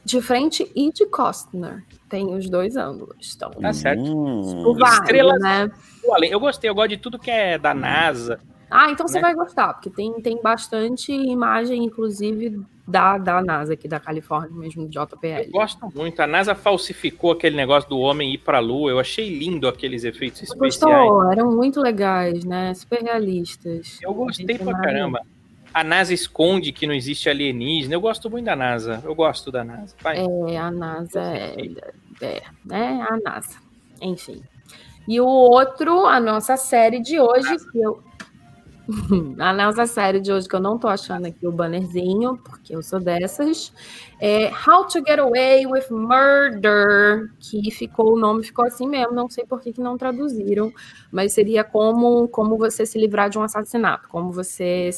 Speaker 2: De frente e de Costner. Tem os dois ângulos. Então,
Speaker 1: Tá certo.
Speaker 4: Hum,
Speaker 2: vale,
Speaker 1: Estrelas-
Speaker 2: né?
Speaker 1: Eu além- Eu gostei, eu gosto de tudo que é da NASA.
Speaker 2: Ah, então você
Speaker 1: Né?
Speaker 2: vai gostar, porque tem, tem bastante imagem, inclusive, da, da NASA aqui da Califórnia, mesmo do
Speaker 1: Eu
Speaker 2: JPL.
Speaker 1: gosto muito. A NASA falsificou aquele negócio do homem ir pra Lua. Eu achei lindo aqueles efeitos especiais.
Speaker 2: Gostou? Eram muito legais, né? Super realistas.
Speaker 1: Eu gostei pra caramba. A NASA esconde que não existe alienígena. Eu gosto muito da NASA. Eu gosto da NASA. Vai.
Speaker 2: É, a NASA é, é, né? A NASA. Enfim. E o outro, a nossa série de hoje, que eu. (laughs) A nossa série de hoje, que eu não tô achando aqui o bannerzinho, porque eu sou dessas, é How to Get Away with Murder, que ficou, o nome ficou assim mesmo, não sei por que, que não traduziram, mas seria como, como você se livrar de um assassinato, como você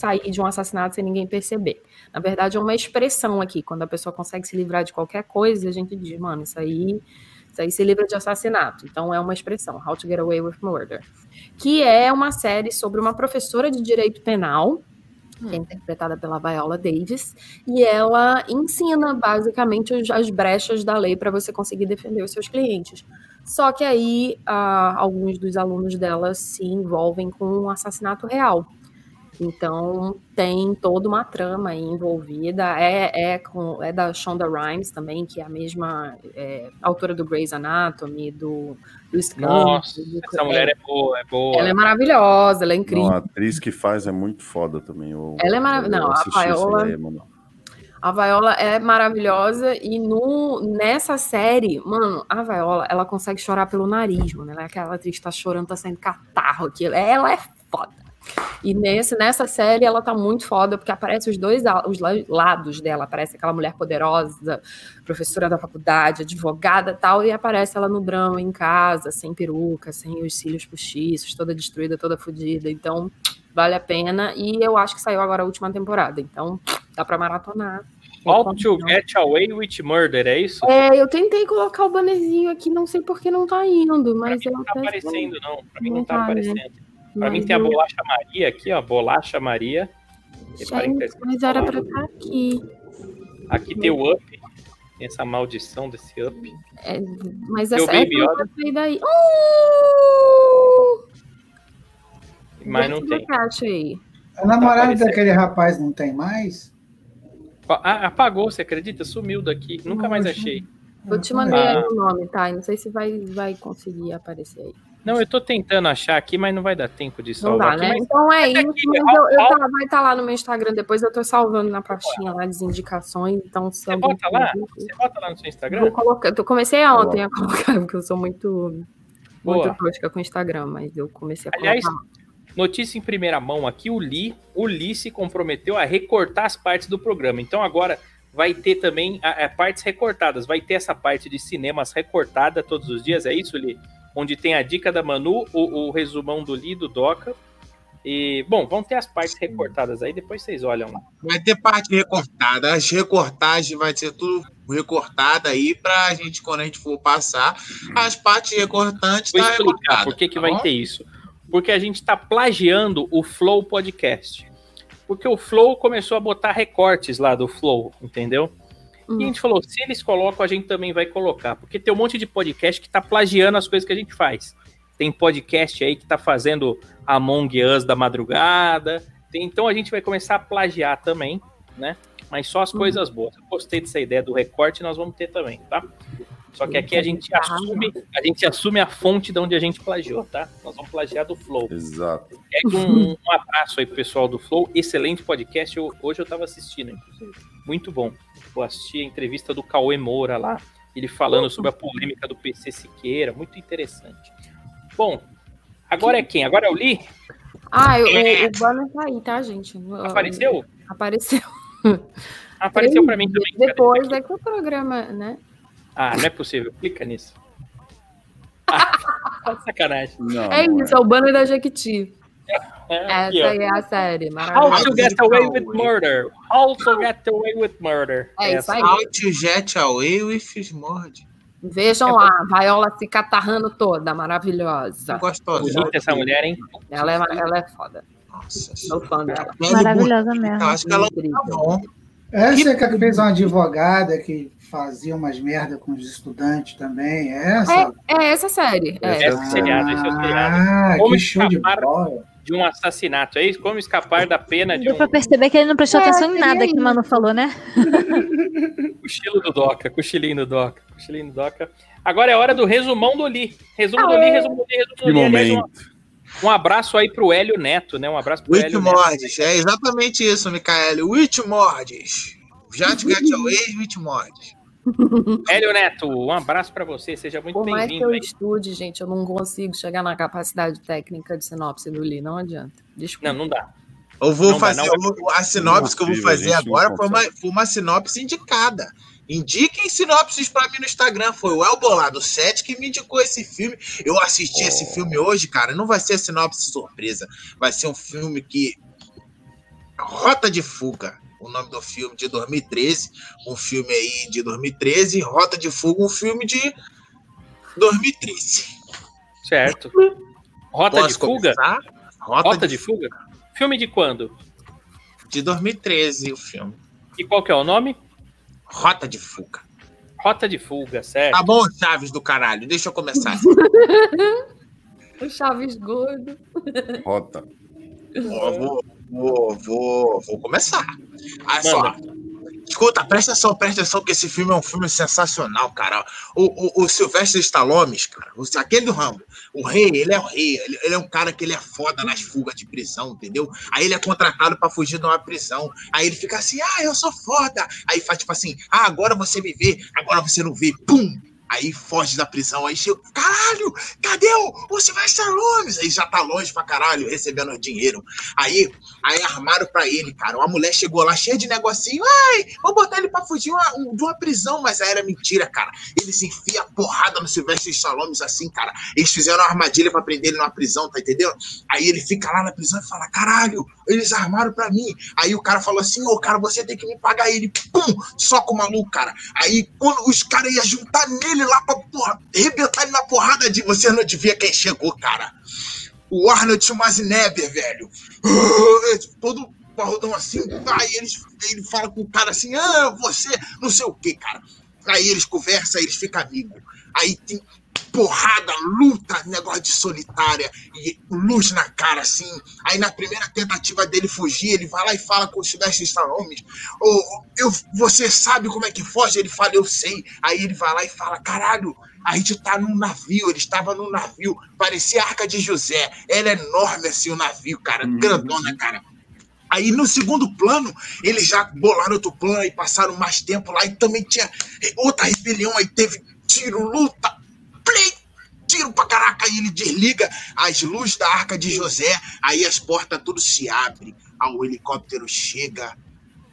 Speaker 2: sair de um assassinato sem ninguém perceber. Na verdade, é uma expressão aqui. Quando a pessoa consegue se livrar de qualquer coisa, a gente diz, mano, isso aí, isso aí se livra de assassinato. Então, é uma expressão, How to Get Away with Murder. Que é uma série sobre uma professora de direito penal, que é interpretada pela Viola Davis, e ela ensina basicamente as brechas da lei para você conseguir defender os seus clientes. Só que aí ah, alguns dos alunos dela se envolvem com um assassinato real. Então tem toda uma trama aí envolvida. É, é, com, é da Shonda Rhimes também, que é a mesma é, autora do Grey's Anatomy, do, do Scam.
Speaker 1: Nossa,
Speaker 2: do-
Speaker 1: essa mulher é boa, é boa.
Speaker 2: Ela é maravilhosa, ela é
Speaker 4: Não,
Speaker 2: incrível.
Speaker 4: a atriz que faz é muito foda também. Eu,
Speaker 2: Ela é marav-
Speaker 4: eu
Speaker 2: não, a
Speaker 4: mano.
Speaker 2: A Viola é maravilhosa e no, nessa série, mano, a Viola, ela consegue chorar pelo nariz, mano. Ela é aquela atriz que tá chorando, tá saindo catarro aqui. Ela é foda. E nesse, nessa série ela tá muito foda, porque aparece os dois os la- lados dela. Aparece aquela mulher poderosa, professora da faculdade, advogada e tal, e aparece ela no drama em casa, sem peruca, sem os cílios postiços, toda destruída, toda fodida. Então, vale a pena. E eu acho que saiu agora a última temporada. Então, dá pra maratonar.
Speaker 1: How to Get Away with Murder, é isso?
Speaker 2: É, eu tentei colocar o bannerzinho aqui, não sei por que não tá indo, mas
Speaker 1: Pra mim não tá
Speaker 2: até-
Speaker 1: aparecendo, não. Pra mim não
Speaker 2: Não
Speaker 1: tá
Speaker 2: tá, né?
Speaker 1: aparecendo. Pra
Speaker 2: mas
Speaker 1: mim tem a bolacha Maria aqui, ó. Bolacha Maria. Tá
Speaker 2: Gente, mas era pra estar aqui.
Speaker 1: Aqui tem o Up. Tem essa maldição desse Up.
Speaker 2: É, mas essa é
Speaker 1: Baby
Speaker 2: pra sair daí. Uh!
Speaker 1: Mas não tem.
Speaker 2: você acha aí.
Speaker 5: A namorada
Speaker 1: aparecendo.
Speaker 5: daquele rapaz não tem mais?
Speaker 1: Ah, apagou, você acredita? Sumiu daqui. Nunca mais achei.
Speaker 2: Eu te mandei
Speaker 1: Ah.
Speaker 2: aí o nome, tá? Não sei se vai, vai conseguir aparecer aí.
Speaker 1: Não, eu tô tentando achar aqui, mas não vai dar tempo de
Speaker 2: Não
Speaker 1: salvar
Speaker 2: dá,
Speaker 1: aqui.
Speaker 2: né?
Speaker 1: Mas
Speaker 2: Então é
Speaker 1: mas
Speaker 2: isso.
Speaker 1: aqui,
Speaker 2: Mas
Speaker 1: ó,
Speaker 2: eu, eu tá- vai estar lá no meu Instagram depois. Eu tô salvando na pastinha lá das indicações. Então, se
Speaker 1: você bota lá? Você bota lá no seu Instagram?
Speaker 2: Vou colocar. Eu comecei ontem a (laughs) colocar, porque eu sou muito,
Speaker 1: Boa.
Speaker 2: muito tosca com o Instagram, mas eu comecei a colocar.
Speaker 1: Aliás, notícia em primeira mão aqui, o Lee, o Lee se comprometeu a recortar as partes do programa. Então agora vai ter também a- a partes recortadas. Vai ter essa parte de cinemas recortada todos os dias, é isso, Lee? Onde tem a dica da Manu, o, o resumão do Lee, do Doca. E, bom, vão ter as partes recortadas aí, depois vocês olham lá.
Speaker 6: Vai ter parte recortada, as recortagens vai ser tudo recortada aí pra gente, quando a gente for passar, as partes recortantes
Speaker 1: Vou
Speaker 6: tá
Speaker 1: explicar por que, que
Speaker 6: tá
Speaker 1: vai ter isso. Porque a gente está plagiando o Flow Podcast. Porque o Flow começou a botar recortes lá do Flow, entendeu? E a
Speaker 2: Uhum.
Speaker 1: gente falou, se eles colocam, a gente também vai colocar. Porque tem um monte de podcast que tá plagiando as coisas que a gente faz. Tem podcast aí que tá fazendo Among Us da madrugada. Tem- então a gente vai começar a plagiar também, né? Mas só as coisas boas. Eu gostei dessa ideia do recorte, nós vamos ter também, tá? Só que aqui a gente assume, a gente assume a fonte de onde a gente plagiou, tá? Nós vamos plagiar do Flow.
Speaker 4: Exato.
Speaker 1: É um, um abraço aí pro pessoal do Flow. Excelente podcast. Eu- hoje eu tava assistindo, inclusive. Muito bom. Vou assistir a entrevista do Cauê Moura lá. Ele falando sobre a polêmica do PC Siqueira. Muito interessante. Bom, agora é quem? Agora é o Lee?
Speaker 2: Ah, eu- o, o banner tá aí, tá, gente?
Speaker 1: Apareceu?
Speaker 2: Apareceu. (laughs)
Speaker 1: Apareceu pra mim também.
Speaker 2: Depois é que o programa, né?
Speaker 1: Ah, não é possível. Clica nisso. Ah, (laughs) (laughs) sacanagem.
Speaker 4: Não,
Speaker 2: É isso, é o banner da Jequiti.
Speaker 1: É,
Speaker 2: Essa aí é a série.
Speaker 1: How to get away with murder. How to get away with murder.
Speaker 2: É isso aí.
Speaker 6: How to jet away with mord.
Speaker 2: Vejam lá, a Viola se catarrando toda, maravilhosa.
Speaker 6: Gostosa.
Speaker 1: Bonita essa mulher, hein?
Speaker 2: Ela é, ela é foda.
Speaker 6: Nossa.
Speaker 2: Sou fã dela.
Speaker 6: Pele
Speaker 3: Maravilhosa mesmo.
Speaker 6: Acho que ela tá bom.
Speaker 5: Essa é que fez uma advogada que fazia umas merda com os estudantes também. É essa?
Speaker 2: É essa série. É.
Speaker 1: Esse é o seriado.
Speaker 5: Ah,
Speaker 1: Como
Speaker 5: que show de bola.
Speaker 1: De um assassinato, é isso? Como escapar da pena de
Speaker 3: Deu
Speaker 1: um
Speaker 3: pra perceber que ele não prestou
Speaker 2: É,
Speaker 3: atenção em nada que o. Manu falou, né? (laughs)
Speaker 1: cochilo do Doca, cochilinho do Doca, cochilinho do Doca. Agora é hora do resumão do Li. Resumo do Li, resumo do Li, resumo do
Speaker 4: Que
Speaker 1: Li.
Speaker 4: Momento.
Speaker 1: Um, abraço aí pro Hélio Neto, né? Um abraço pro
Speaker 6: Witch
Speaker 1: Hélio Neto.
Speaker 6: Mordes. É exatamente isso, Micaele. Witch Mordes. Jet (laughs) get away with Mordes.
Speaker 1: Hélio Neto, um abraço pra você, seja muito
Speaker 2: Por mais que
Speaker 1: bem-vindo.
Speaker 2: eu
Speaker 1: hein?
Speaker 2: estude, gente, eu não consigo chegar na capacidade técnica de sinopse do Lee. Não adianta. Desculpa.
Speaker 1: Não, não dá.
Speaker 6: Eu vou
Speaker 1: Não dá,
Speaker 6: fazer
Speaker 1: não.
Speaker 6: o- a sinopse que eu vou fazer
Speaker 4: não
Speaker 6: agora foi uma, foi uma sinopse indicada. Indiquem sinopses pra mim no Instagram. Foi o El Bolado 7 que me indicou esse filme. Eu assisti
Speaker 4: Oh.
Speaker 6: esse filme hoje, cara. Não vai ser sinopse surpresa. Vai ser um filme que Rota de Fuga, o nome do filme de 2013. Um filme aí de 2013. Rota de Fuga, um filme de 2013.
Speaker 1: Certo. (laughs) Rota de
Speaker 6: Posso
Speaker 1: fuga?
Speaker 6: começar? Rota,
Speaker 1: Rota
Speaker 6: de,
Speaker 1: de fuga? Filme de quando?
Speaker 6: de 2013, o filme.
Speaker 1: E qual que é o nome?
Speaker 6: Rota de Fuga.
Speaker 1: Rota de fuga, certo?
Speaker 6: Tá bom, Chaves do caralho, deixa eu começar. (laughs)
Speaker 2: O Chaves gordo.
Speaker 4: Rota.
Speaker 6: Vou, vou, vou, vou começar. Olha só. Escuta, presta atenção, presta atenção, que esse filme é um filme sensacional, cara. O, o, o Sylvester Stallone, cara, o, aquele do Rambo, o rei, ele é o rei, ele, ele é um cara que ele é foda nas fugas de prisão, entendeu? Aí ele é contratado pra fugir de uma prisão. Aí ele fica assim, ah, eu sou foda. Aí faz tipo assim, ah, agora você me vê, agora você não vê, pum! Aí foge da prisão, aí chega, caralho, cadê o, o Sylvester Stallone? Aí já tá longe pra caralho, recebendo dinheiro. Aí, aí armaram pra ele, cara. Uma mulher chegou lá cheia de negocinho, ai, vou botar ele pra fugir uma- um- de uma prisão, mas aí era mentira, cara. Eles enfiam a porrada no Sylvester Stallone assim, cara. Eles fizeram uma armadilha pra prender ele numa prisão, tá entendendo? Aí ele fica lá na prisão e fala, caralho, eles armaram pra mim. Aí o cara falou assim, ô, cara, você tem que me pagar ele. Pum, soca o maluco, cara. Aí quando os caras iam juntar nele lá pra porra, arrebentar ele na porrada de você não devia quem chegou, cara. O Arnold Schwarzenegger, velho. Todo parrudão assim, aí eles, ele fala com o cara assim, ah, você, não sei o que, cara. Aí eles conversam, eles ficam amigos. Aí tem porrada, luta, negócio de solitária, e luz na cara, assim. Aí na primeira tentativa dele fugir, ele vai lá e fala com o Sylvester Stallone, Ô, eu, você sabe como é que foge? Ele fala, eu sei. Aí ele vai lá e fala, caralho, a gente tá num navio, ele estava num navio, parecia a Arca de José. Ela é enorme assim, o navio, cara, grandona, cara. Aí no segundo plano, eles já bolaram outro plano e passaram mais tempo lá. E também tinha outra rebelião, aí teve tiro, luta, play, tiro pra caraca. Aí ele desliga as luzes da arca de José, aí as portas tudo se abrem. Aí o helicóptero chega.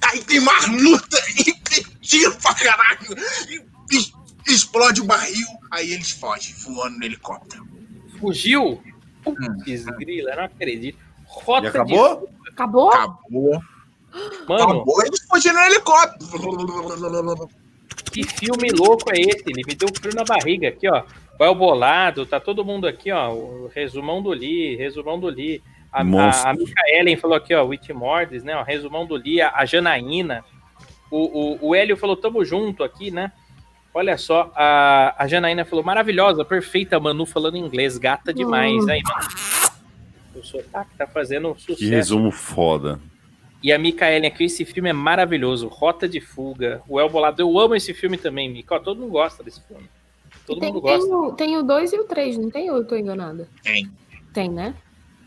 Speaker 6: Aí tem mais luta (laughs) e tem tiro pra caralho. E, e explode o barril. Aí eles fogem, voando no helicóptero.
Speaker 1: Fugiu? Putz, grila, não acredito. Rota
Speaker 4: E acabou?
Speaker 2: Acabou?
Speaker 6: Acabou.
Speaker 1: de. Mano,
Speaker 6: Acabou, eles fugiram no helicóptero.
Speaker 1: que filme louco é esse? Ele me deu frio na barriga aqui, ó. Vai o bolado, tá todo mundo aqui, ó. O resumão do Lee, resumão do Lee. A,
Speaker 4: Monstro.
Speaker 1: a, a Micaelen falou aqui, ó, Witty Mordes, né? O resumão do Lee, a, a Janaína. O, o, o Hélio falou, tamo junto aqui, né? Olha só, a, a Janaína falou, maravilhosa, perfeita, Manu falando inglês, gata demais.
Speaker 2: Hum.
Speaker 1: Aí, mano. O sotaque tá fazendo
Speaker 4: Que
Speaker 1: sucesso.
Speaker 4: resumo foda.
Speaker 1: E a Micaelen aqui, esse filme é maravilhoso. Rota de Fuga. O El Bolado, eu amo esse filme também, Mica. Ó, Todo mundo gosta desse filme. Todo
Speaker 2: tem,
Speaker 1: mundo gosta.
Speaker 2: tem o 2 e o 3, não tem ou eu tô enganada?
Speaker 6: Tem.
Speaker 2: Tem, né?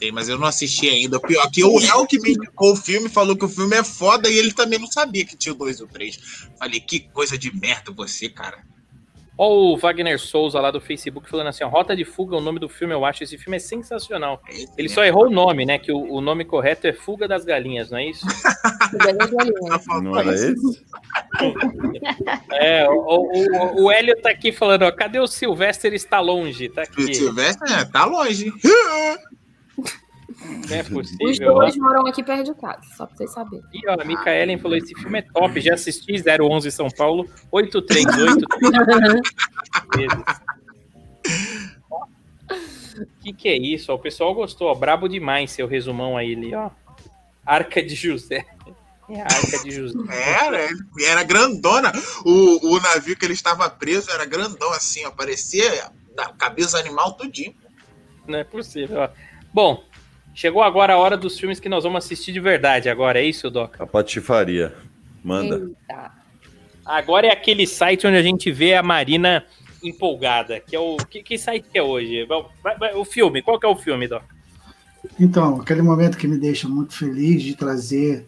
Speaker 6: Tem, mas eu não assisti ainda. O pior que o Léo que me indicou o filme falou que o filme é foda e ele também não sabia que tinha o 2 ou 3. Falei, que coisa de merda você, cara.
Speaker 1: Ó o Wagner Souza lá do Facebook falando assim, ó, Rota de Fuga, o nome do filme, eu acho. Esse filme é sensacional.
Speaker 6: Esse
Speaker 1: Ele
Speaker 6: mesmo.
Speaker 1: só errou o nome, né? Que o, o nome correto é Fuga das Galinhas, não é isso? (laughs)
Speaker 2: Cuidado das galinhas.
Speaker 6: Tá
Speaker 4: Não era
Speaker 6: isso.
Speaker 4: esse? (laughs)
Speaker 1: É, o, o, o Hélio tá aqui falando, ó, cadê o Sylvester Stallone? Tá
Speaker 6: Se
Speaker 1: aqui.
Speaker 6: tivesse, é, tá longe. (laughs)
Speaker 1: Não é (laughs)
Speaker 2: Os
Speaker 1: possível.
Speaker 2: dois moram aqui perto de casa, só pra vocês saberem.
Speaker 1: E ó, a Micaelen falou: esse filme é top, já assisti 011 São Paulo, 838 vezes. (laughs) Que que é isso? ó? O pessoal gostou, ó, brabo demais seu resumão aí, ali, ó. Arca de José. É a Arca de José.
Speaker 6: Era, era grandona. O, o navio que ele estava preso era grandão assim, ó. Parecia da cabeça animal tudinho.
Speaker 1: Não é possível, ó. Bom, chegou agora a hora dos filmes que nós vamos assistir de verdade agora, é isso, Doc?
Speaker 4: A patifaria. Manda.
Speaker 2: Eita.
Speaker 1: Agora é aquele site onde a gente vê a Marina empolgada, que é o... Que, que site que é hoje? O filme, qual que é o filme, Doc?
Speaker 5: Então, aquele momento que me deixa muito feliz de trazer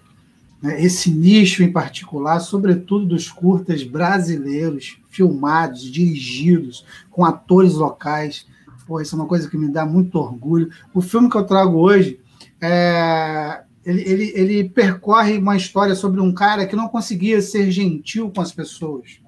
Speaker 5: né, esse nicho em particular, sobretudo dos curtas brasileiros, filmados, dirigidos, com atores locais. Pô, isso é uma coisa que me dá muito orgulho. O filme que eu trago hoje, é, ele, ele, ele percorre uma história sobre um cara que não conseguia ser gentil com as pessoas.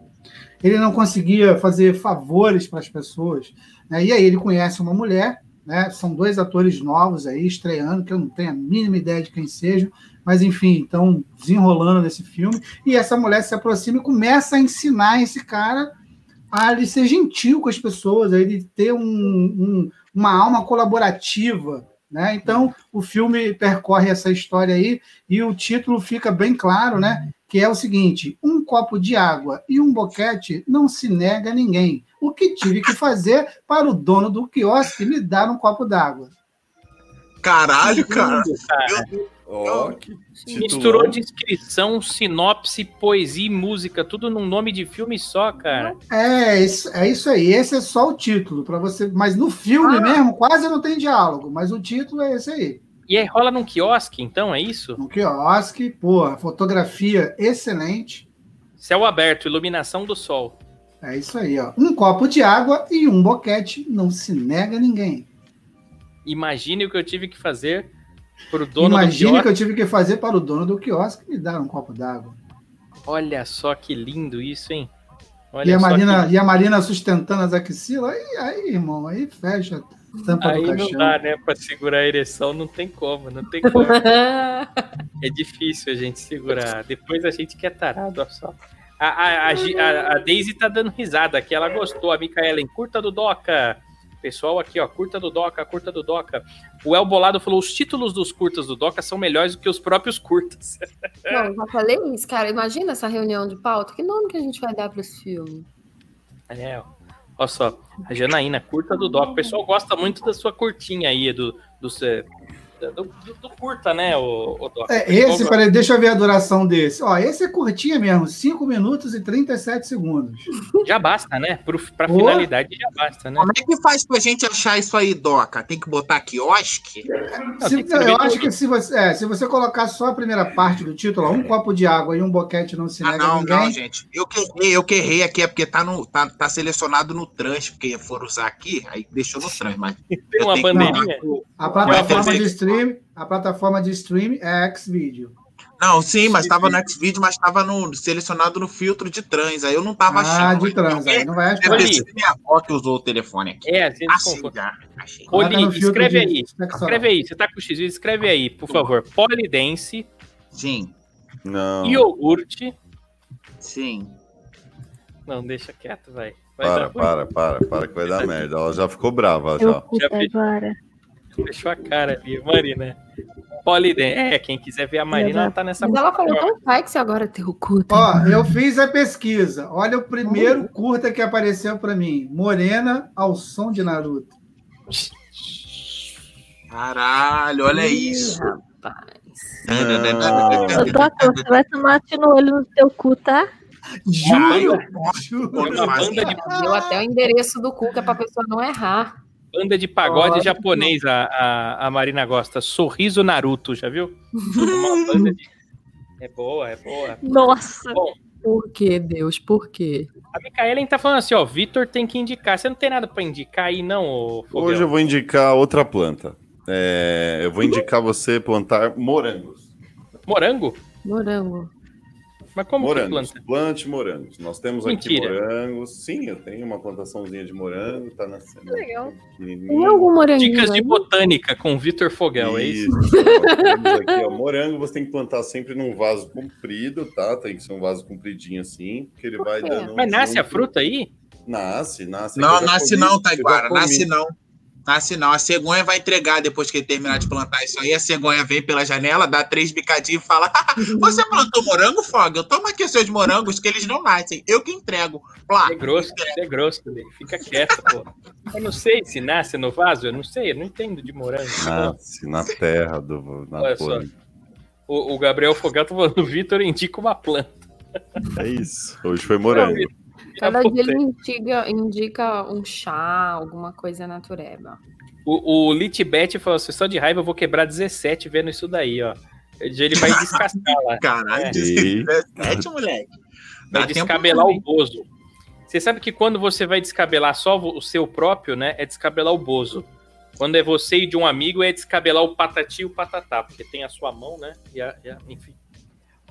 Speaker 5: Ele não conseguia fazer favores para as pessoas. né? E aí ele conhece uma mulher né? São dois atores novos aí, estreando, que eu não tenho a mínima ideia de quem sejam, mas enfim, estão desenrolando nesse filme. E essa mulher se aproxima e começa a ensinar esse cara a ele ser gentil com as pessoas, a ele ter um- um- uma alma colaborativa. Né? Então, o filme percorre essa história aí e o título fica bem claro, né? Que é o seguinte: um copo de água e um boquete não se nega a ninguém. O que tive que fazer para o dono do quiosque me dar um copo d'água?
Speaker 6: Caralho, cara.
Speaker 1: Cara,
Speaker 4: Ó, que
Speaker 1: misturou descrição, sinopse, poesia e música, tudo num nome de filme só, cara.
Speaker 5: É isso, é isso aí. Esse é só o título para você. Mas no filme mesmo quase não tem diálogo. Mas o título é esse aí.
Speaker 1: E aí rola num quiosque, então, é isso?
Speaker 5: No quiosque, porra, fotografia excelente.
Speaker 1: Céu aberto, iluminação do sol.
Speaker 5: É isso aí, ó. Um copo de água e um boquete não se nega a ninguém.
Speaker 1: Imagine o que eu tive que fazer pro dono
Speaker 5: Imagine
Speaker 1: do
Speaker 5: que eu tive que fazer para o dono do quiosque me dar um copo d'água.
Speaker 1: Olha só que lindo isso, hein? Olha
Speaker 5: E a,
Speaker 1: só
Speaker 5: Marina,
Speaker 1: que-
Speaker 5: e a Marina sustentando as axilas. Aí, aí, irmão, aí fecha a tampa
Speaker 1: Aí
Speaker 5: do
Speaker 1: não
Speaker 5: caixão.
Speaker 1: dá, né? Pra segurar a ereção, não tem como, não tem como. (laughs) É difícil a gente segurar. Depois a gente que é tarado, olha só. A, a, a, a- a Daisy tá dando risada aqui, ela gostou. A Micaela em curta do Doca. Pessoal aqui, ó, curta do Doca, curta do Doca. O El Bolado falou: os títulos dos curtas do Doca são melhores do que os próprios curtas. (laughs)
Speaker 2: Não, eu já falei isso, cara. Imagina essa reunião de pauta. Que nome que a gente vai dar para esse filme?
Speaker 1: É, ó. Olha só, a Janaína, curta do Doca. O pessoal gosta muito da sua curtinha aí, do, do, do, do- do curta, né, o, o Doca.
Speaker 5: É, esse, peraí, deixa eu ver a duração desse. Ó, esse é curtinho mesmo, 5 minutos e 37 segundos.
Speaker 1: Já basta, né? Pro, pra finalidade já basta, né?
Speaker 6: Como é que faz pra gente achar isso aí, Doca? Tem que botar quiosque?
Speaker 1: Não,
Speaker 5: Se-
Speaker 1: que
Speaker 5: eu acho
Speaker 1: tudo.
Speaker 5: que se você, é, se você colocar só a primeira parte do título, ó, um copo de água e um boquete não se
Speaker 6: Ah,
Speaker 5: nega
Speaker 6: não,
Speaker 5: ninguém.
Speaker 6: não, gente. Eu que errei, eu que errei aqui, é porque tá, no, tá, tá selecionado no trans, porque foram usar aqui, aí deixou no trans, mas.
Speaker 1: Tem
Speaker 6: eu
Speaker 1: uma bandeirinha.
Speaker 5: A plataforma de
Speaker 6: fazer-
Speaker 5: stream, a plataforma de stream é Xvideo.
Speaker 6: Não, sim, mas tava no Xvideo, mas tava no, selecionado no filtro de trans. Aí eu não tava
Speaker 5: Ah,
Speaker 6: achando.
Speaker 5: de trans, aí não vai achar.
Speaker 6: Deve minha avó que usou o telefone aqui.
Speaker 1: É, às vezes
Speaker 6: Assim,
Speaker 1: confunde.
Speaker 6: já. Achei.
Speaker 5: Coloca no
Speaker 1: Oli,
Speaker 5: filtro
Speaker 1: escreve aí.
Speaker 5: sexual.
Speaker 1: Escreve aí. Você tá com o X, escreve aí, por favor. Polidense,
Speaker 6: Sim,
Speaker 4: Não.
Speaker 1: iogurte.
Speaker 6: sim.
Speaker 1: Não, deixa quieto, vai. Vai
Speaker 4: Para, para, para, para, que vai dar merda. Ela já ficou brava,
Speaker 3: Eu
Speaker 4: já.
Speaker 3: agora. (laughs)
Speaker 1: Fechou a cara ali, Marina. Polidense. É, quem quiser ver a Marina, ela tá nessa
Speaker 2: Mas ela falou tão sexy agora, teu cu. tá?
Speaker 5: Ó, eu fiz a pesquisa. Olha o primeiro curta que apareceu pra mim. Morena ao som de Naruto.
Speaker 6: Caralho, olha isso.
Speaker 2: Rapaz.
Speaker 3: Ô, Doca, você vai tomar tiro no olho no teu cu, tá?
Speaker 5: Juro!
Speaker 1: É
Speaker 5: Juro!
Speaker 1: uma banda de,
Speaker 2: Deu até o endereço do cu, que é pra pessoa não errar.
Speaker 1: Banda de pagode
Speaker 5: Ó,
Speaker 1: japonês, a, a, a Marina gosta. Sorriso Naruto, já viu? Uma banda de... É boa, é boa.
Speaker 3: Nossa.
Speaker 2: Por que, Deus? Por quê?
Speaker 1: A Micaela tá falando assim, ó, Vitor tem que indicar. Você não tem nada pra indicar aí, não, ô Fogel?
Speaker 4: Hoje eu vou indicar outra planta. É, eu vou indicar você plantar morangos.
Speaker 1: Morango?
Speaker 2: Morango.
Speaker 1: Mas como
Speaker 4: morangos.
Speaker 1: que planta?
Speaker 4: Plante morangos. Nós temos
Speaker 1: Mentira.
Speaker 4: aqui morangos. Sim, eu tenho uma plantaçãozinha de morango. Tá nascendo.
Speaker 2: legal. Tem algum moranguinho
Speaker 1: Dicas de botânica com Vitor Fogel, é isso?
Speaker 4: Isso, ó, temos aqui, ó, morango você tem que plantar sempre num vaso comprido, tá? Tem que ser um vaso compridinho assim, porque ele vai
Speaker 2: quê?
Speaker 4: dando.
Speaker 1: Mas nasce a
Speaker 4: junto.
Speaker 1: fruta aí?
Speaker 4: Nasce, nasce.
Speaker 6: Não, nasce
Speaker 4: comi,
Speaker 6: não, Taiguara. Nasce não. Nasce não. A cegonha vai entregar depois que ele terminar de plantar isso aí. A cegonha vem pela janela, dá três bicadinhos e fala: (laughs) Você plantou morango, Fogel? Toma aqui os seus morangos, que eles não nascem. Eu que entrego. Plá.
Speaker 1: É grosso, é grosso, Lê. fica quieto, pô. Eu não sei se nasce no vaso, eu não sei, eu não entendo de morango.
Speaker 4: Nasce na terra do. Na
Speaker 1: Olha só. O, o Gabriel Fogel tá falando, o Vitor indica uma planta.
Speaker 4: É isso. Hoje foi morango.
Speaker 2: Cada dia ele indica, indica um chá, alguma coisa natureba.
Speaker 1: O, o Litbet falou assim, só de raiva eu vou quebrar 17 vendo isso daí, ó. Ele vai descascar lá.
Speaker 6: Caralho,
Speaker 1: É.
Speaker 6: 17, moleque.
Speaker 1: Vai
Speaker 6: Dá tempo
Speaker 1: descabelar o bozo. Você sabe que quando você vai descabelar só o seu próprio, né? É descabelar o bozo. Quando é você e de um amigo, é descabelar o patati e o patatá, porque tem a sua mão, né? E a, e a- enfim.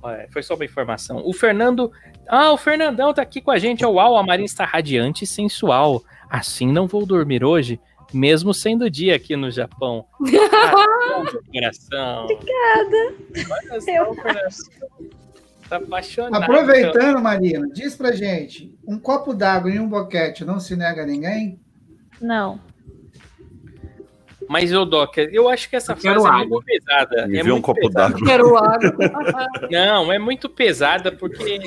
Speaker 1: Olha, foi só uma informação. O Fernando. Ah, o Fernandão tá aqui com a gente. Uau, a Marina está radiante e sensual. Assim não vou dormir hoje. mesmo sendo dia aqui no Japão. (laughs) Ah, coração. Obrigada. Olha só. Tá apaixonado.
Speaker 5: Aproveitando, Marina, diz pra gente: um copo d'água e um boquete não se nega a ninguém?
Speaker 3: Não.
Speaker 1: Mas, ô Doc, eu acho que essa
Speaker 6: Eu
Speaker 1: frase é
Speaker 6: água.
Speaker 1: muito pesada.
Speaker 4: Me
Speaker 1: é
Speaker 4: vê um
Speaker 1: muito
Speaker 4: copo d'água.
Speaker 2: Quero água. (laughs)
Speaker 1: Não, é muito pesada, porque